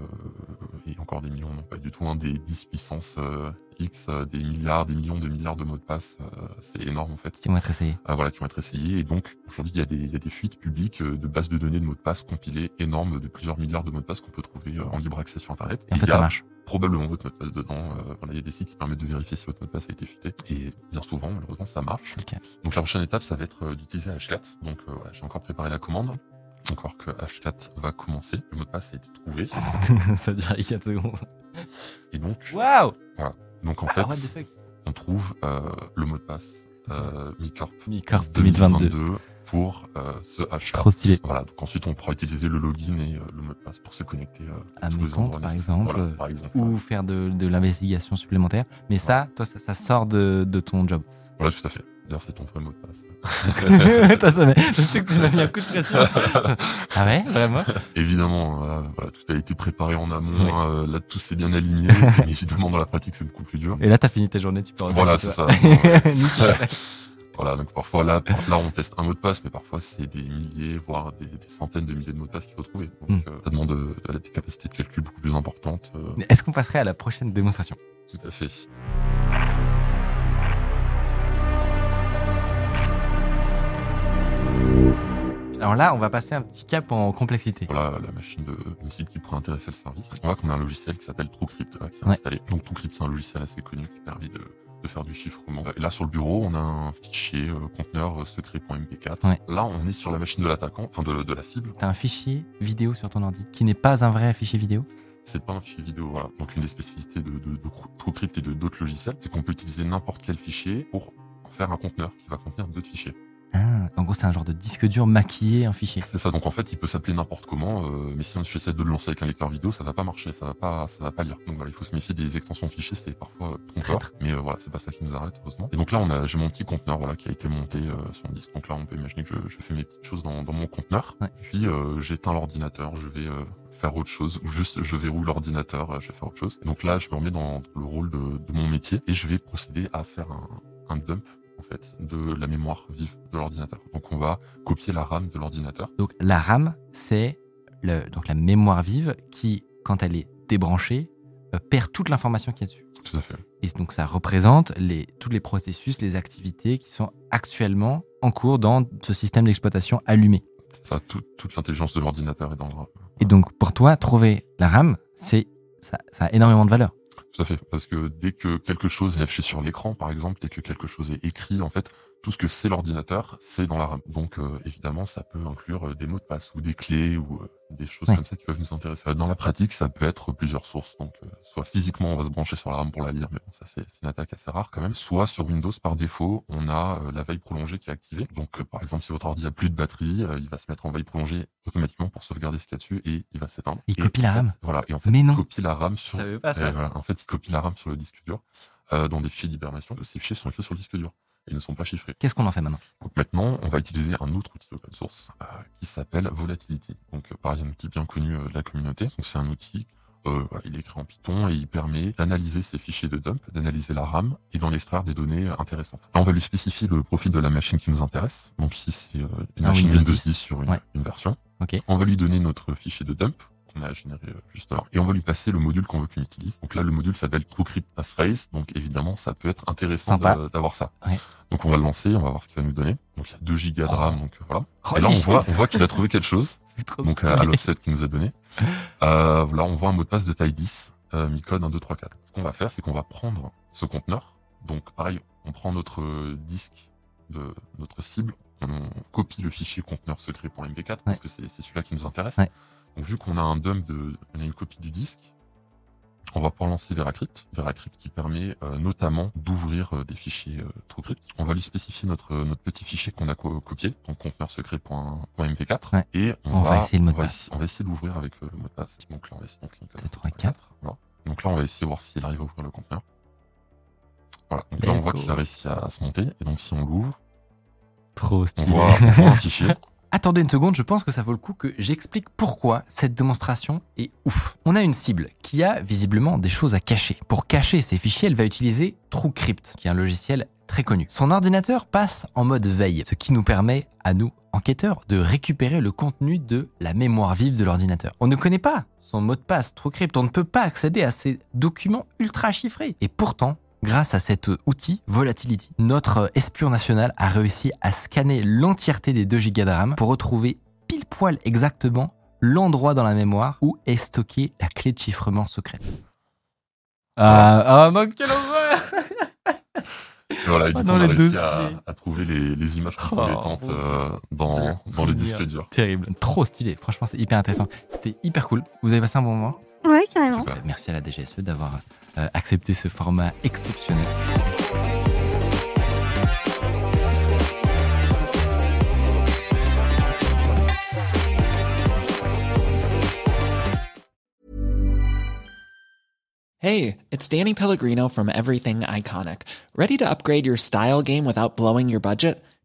E: et encore des millions, non pas du tout, hein, des 10 puissance euh, X, euh, des milliards, des millions de milliards de mots de passe. Euh, c'est énorme en fait.
A: Qui vont être essayés.
E: voilà, qui vont être essayés. Et donc aujourd'hui, il y, a des, il y a des fuites publiques de bases de données de mots de passe compilées énormes de plusieurs milliards de mots de passe qu'on peut trouver en libre accès sur Internet.
A: Et en fait, ça
E: probablement votre mot de passe dedans. Euh, voilà, il y a des sites qui permettent de vérifier si votre mot de passe a été fuité. Et bien souvent, malheureusement, ça marche. Donc la prochaine étape, ça va être euh, d'utiliser Hashcat. Donc euh, j'ai encore préparé la commande. Encore que Hashcat va commencer. Le mot de passe a été trouvé.
A: ça dure 4 secondes.
E: Et donc.
A: Waouh
E: Voilà. Donc en ah, fait, on trouve le mot de passe euh, Micorp,
A: 2022
E: pour euh, ce hash.
A: Trop stylé.
E: Voilà, donc ensuite on pourra utiliser le login et euh, le mot de passe pour se connecter euh,
A: à mes comptes par exemple, ou faire de, de l'investigation supplémentaire. Mais ça, toi, ça, ça sort de, de, ton job.
E: Voilà, tout à fait. D'ailleurs, c'est ton vrai mot de passe.
A: Je sais que tu m'as mis un coup de pression. ah ouais, vraiment?
E: Évidemment, voilà, tout a été préparé en amont. Là, tout s'est bien aligné. mais évidemment, dans la pratique, c'est beaucoup plus dur.
A: Et là, t'as fini tes journées, tu peux
E: Voilà, c'est ça. Voilà, donc parfois là, là on teste un mot de passe, mais parfois c'est des milliers, voire des, centaines de milliers de mots de passe qu'il faut trouver. Donc hmm. euh, ça demande de, de, des capacités de calcul beaucoup plus importantes. Euh.
A: Est-ce qu'on passerait à la prochaine démonstration?
E: Tout à fait.
A: Alors là, on va passer un petit cap en complexité.
E: Voilà la machine de, de site qui pourrait intéresser le service. On voit qu'on a un logiciel qui s'appelle TrueCrypt qui est installé. Donc TrueCrypt, c'est un logiciel assez connu qui permet de de faire du chiffrement. Et là, sur le bureau, on a un fichier euh, conteneur euh, secret.mp4. Là, on est sur la machine de l'attaquant, enfin de, de, la cible.
A: T'as un fichier vidéo sur ton ordi qui n'est pas un vrai fichier vidéo?
E: C'est pas un fichier vidéo, voilà. Donc une des spécificités de, de, de TrueCrypt et de d'autres logiciels, c'est qu'on peut utiliser n'importe quel fichier pour en faire un conteneur qui va contenir d'autres fichiers.
A: Ah, en gros, c'est un genre de disque dur maquillé en fichier.
E: C'est ça. Donc en fait, il peut s'appeler n'importe comment, euh, mais si j'essaie de le lancer avec un lecteur vidéo, ça va pas marcher, ça va pas, ça va pas lire. Donc voilà, il faut se méfier des extensions fichiers, c'est parfois euh, trompeur. Mais euh, voilà, c'est pas ça qui nous arrête heureusement. Et donc là, on a, j'ai mon petit conteneur voilà qui a été monté sur mon disque. Donc là, on peut imaginer que je, je fais mes petites choses dans, dans mon conteneur. Puis j'éteins l'ordinateur, je vais faire autre chose ou juste je verrouille l'ordinateur, je vais faire autre chose. donc là, je me remets dans le rôle de, de mon métier et je vais procéder à faire un, un dump fait de la mémoire vive de l'ordinateur. Donc on va copier la RAM de l'ordinateur.
A: Donc la RAM, c'est le, donc la mémoire vive qui, quand elle est débranchée, euh, perd toute l'information qui est dessus.
E: Tout à fait.
A: Et donc ça représente les, tous les processus, les activités qui sont actuellement en cours dans ce système d'exploitation allumé.
E: Ça, toute l'intelligence de l'ordinateur est dans le RAM.
A: Et donc pour toi, trouver la RAM, c'est ça, ça a énormément de valeur.
E: Tout à fait, parce que dès que quelque chose est affiché sur l'écran, par exemple, dès que quelque chose est écrit, en fait, tout ce que c'est l'ordinateur, c'est dans la RAM. Donc euh, évidemment, ça peut inclure euh, des mots de passe ou des clés ou euh, des choses comme ça qui peuvent nous intéresser. Dans la pratique, ça peut être plusieurs sources. Donc soit physiquement, on va se brancher sur la RAM pour la lire, mais bon, ça c'est une attaque assez rare quand même. Soit sur Windows, par défaut, on a la veille prolongée qui est activée. Donc par exemple, si votre ordi a plus de batterie, il va se mettre en veille prolongée automatiquement pour sauvegarder ce qu'il y a dessus et il va s'éteindre.
A: Il copie la RAM.
E: voilà. Et en fait,
A: mais
E: il
A: non.
E: copie la RAM sur.
A: Pas ça.
E: voilà, en fait, il copie la RAM sur le disque dur. dans des fichiers d'hibernation. Ces fichiers sont écrits sur le disque dur et ne sont pas chiffrés.
A: Qu'est-ce qu'on en fait maintenant?
E: Donc maintenant, on va utiliser un autre outil open source euh, qui s'appelle Volatility. Donc euh, pareil, un outil bien connu euh, de la communauté. Donc c'est un outil, euh, voilà, il est écrit en Python et il permet d'analyser ces fichiers de dump, d'analyser la RAM et d'en extraire des données intéressantes. Là, on va lui spécifier le profil de la machine qui nous intéresse. Donc ici, c'est une
A: Un
E: machine
A: Windows
E: Windows
A: 10.
E: 10 sur une,
A: Ouais.
E: une version. On va lui donner notre fichier de dump qu'on a généré euh, juste là. Et on va lui passer le module qu'on veut qu'il utilise. Donc là, le module s'appelle TrueCrypt Passphrase. Donc évidemment, ça peut être intéressant d'avoir ça.
A: Ouais.
E: Donc on va le lancer, on va voir ce qu'il va nous donner. Donc il y a 2 gigas de RAM, donc euh, voilà.
A: Oh,
E: Et là, on voit, on voit qu'il a trouvé quelque chose.
A: C'est trop
E: Donc
A: stylé.
E: à, l'offset qu'il nous a donné. Euh, voilà, on voit un mot de passe de taille 10, euh, mi-code 1, 2, 3, 4. Ce qu'on va faire, c'est qu'on va prendre ce conteneur. Donc pareil, on prend notre euh, disque de notre cible, on copie le fichier conteneur secret.mp4 parce que c'est c'est celui-là qui nous intéresse.
A: Ouais.
E: Donc vu qu'on a un dump de, on a une copie du disque, on va pouvoir lancer VeraCrypt, VeraCrypt qui permet euh, notamment d'ouvrir euh, des fichiers euh, TrueCrypt. On va lui spécifier notre notre petit fichier qu'on a co- copié, donc conteneur secret.mp4,
A: Ouais.
E: et on,
A: On va essayer le mot de
E: on va
A: passe.
E: essayer- on va essayer de l'ouvrir avec le mot de passe. Donc là, on va essayer donc. Voilà. Là, on va essayer de voir s'il arrive à ouvrir le conteneur. Voilà. Donc là, on voit qu'il a réussi à, à se monter. Et donc, si on l'ouvre,
A: Trop
E: on
A: stylé.
E: voit, on voit un fichier.
A: Attendez une seconde, je pense que ça vaut le coup que j'explique pourquoi cette démonstration est ouf. On a une cible qui a visiblement des choses à cacher. Pour cacher ses fichiers, elle va utiliser TrueCrypt, qui est un logiciel très connu. Son ordinateur passe en mode veille, ce qui nous permet à nous, enquêteurs, de récupérer le contenu de la mémoire vive de l'ordinateur. On ne connaît pas son mot de passe TrueCrypt, on ne peut pas accéder à ces documents ultra chiffrés. Et pourtant, Grâce à cet outil, Volatility, notre espion national a réussi à scanner l'entièreté des 2 gigas de RAM pour retrouver pile poil exactement l'endroit dans la mémoire où est stockée la clé de chiffrement secrète. Ah, ah non, quelle horreur
E: Et voilà, et du
A: Oh,
E: coup,
A: dans
E: on a
A: les
E: réussi à,
A: dossiers.
E: à trouver les, les images
A: Oh,
E: compromettantes
A: mon Dieu.
E: euh, dans, dans le
A: souvenir.
E: disque dur.
A: Terrible, trop stylé. Franchement, c'est hyper intéressant. C'était hyper cool. Vous avez passé un bon moment?
F: Ouais, carrément.
E: Super.
A: Merci à la DGSE d'avoir euh, accepté ce format exceptionnel.
G: Hey, it's Danny Pellegrino from Everything Iconic. Ready to upgrade your style game without blowing your budget?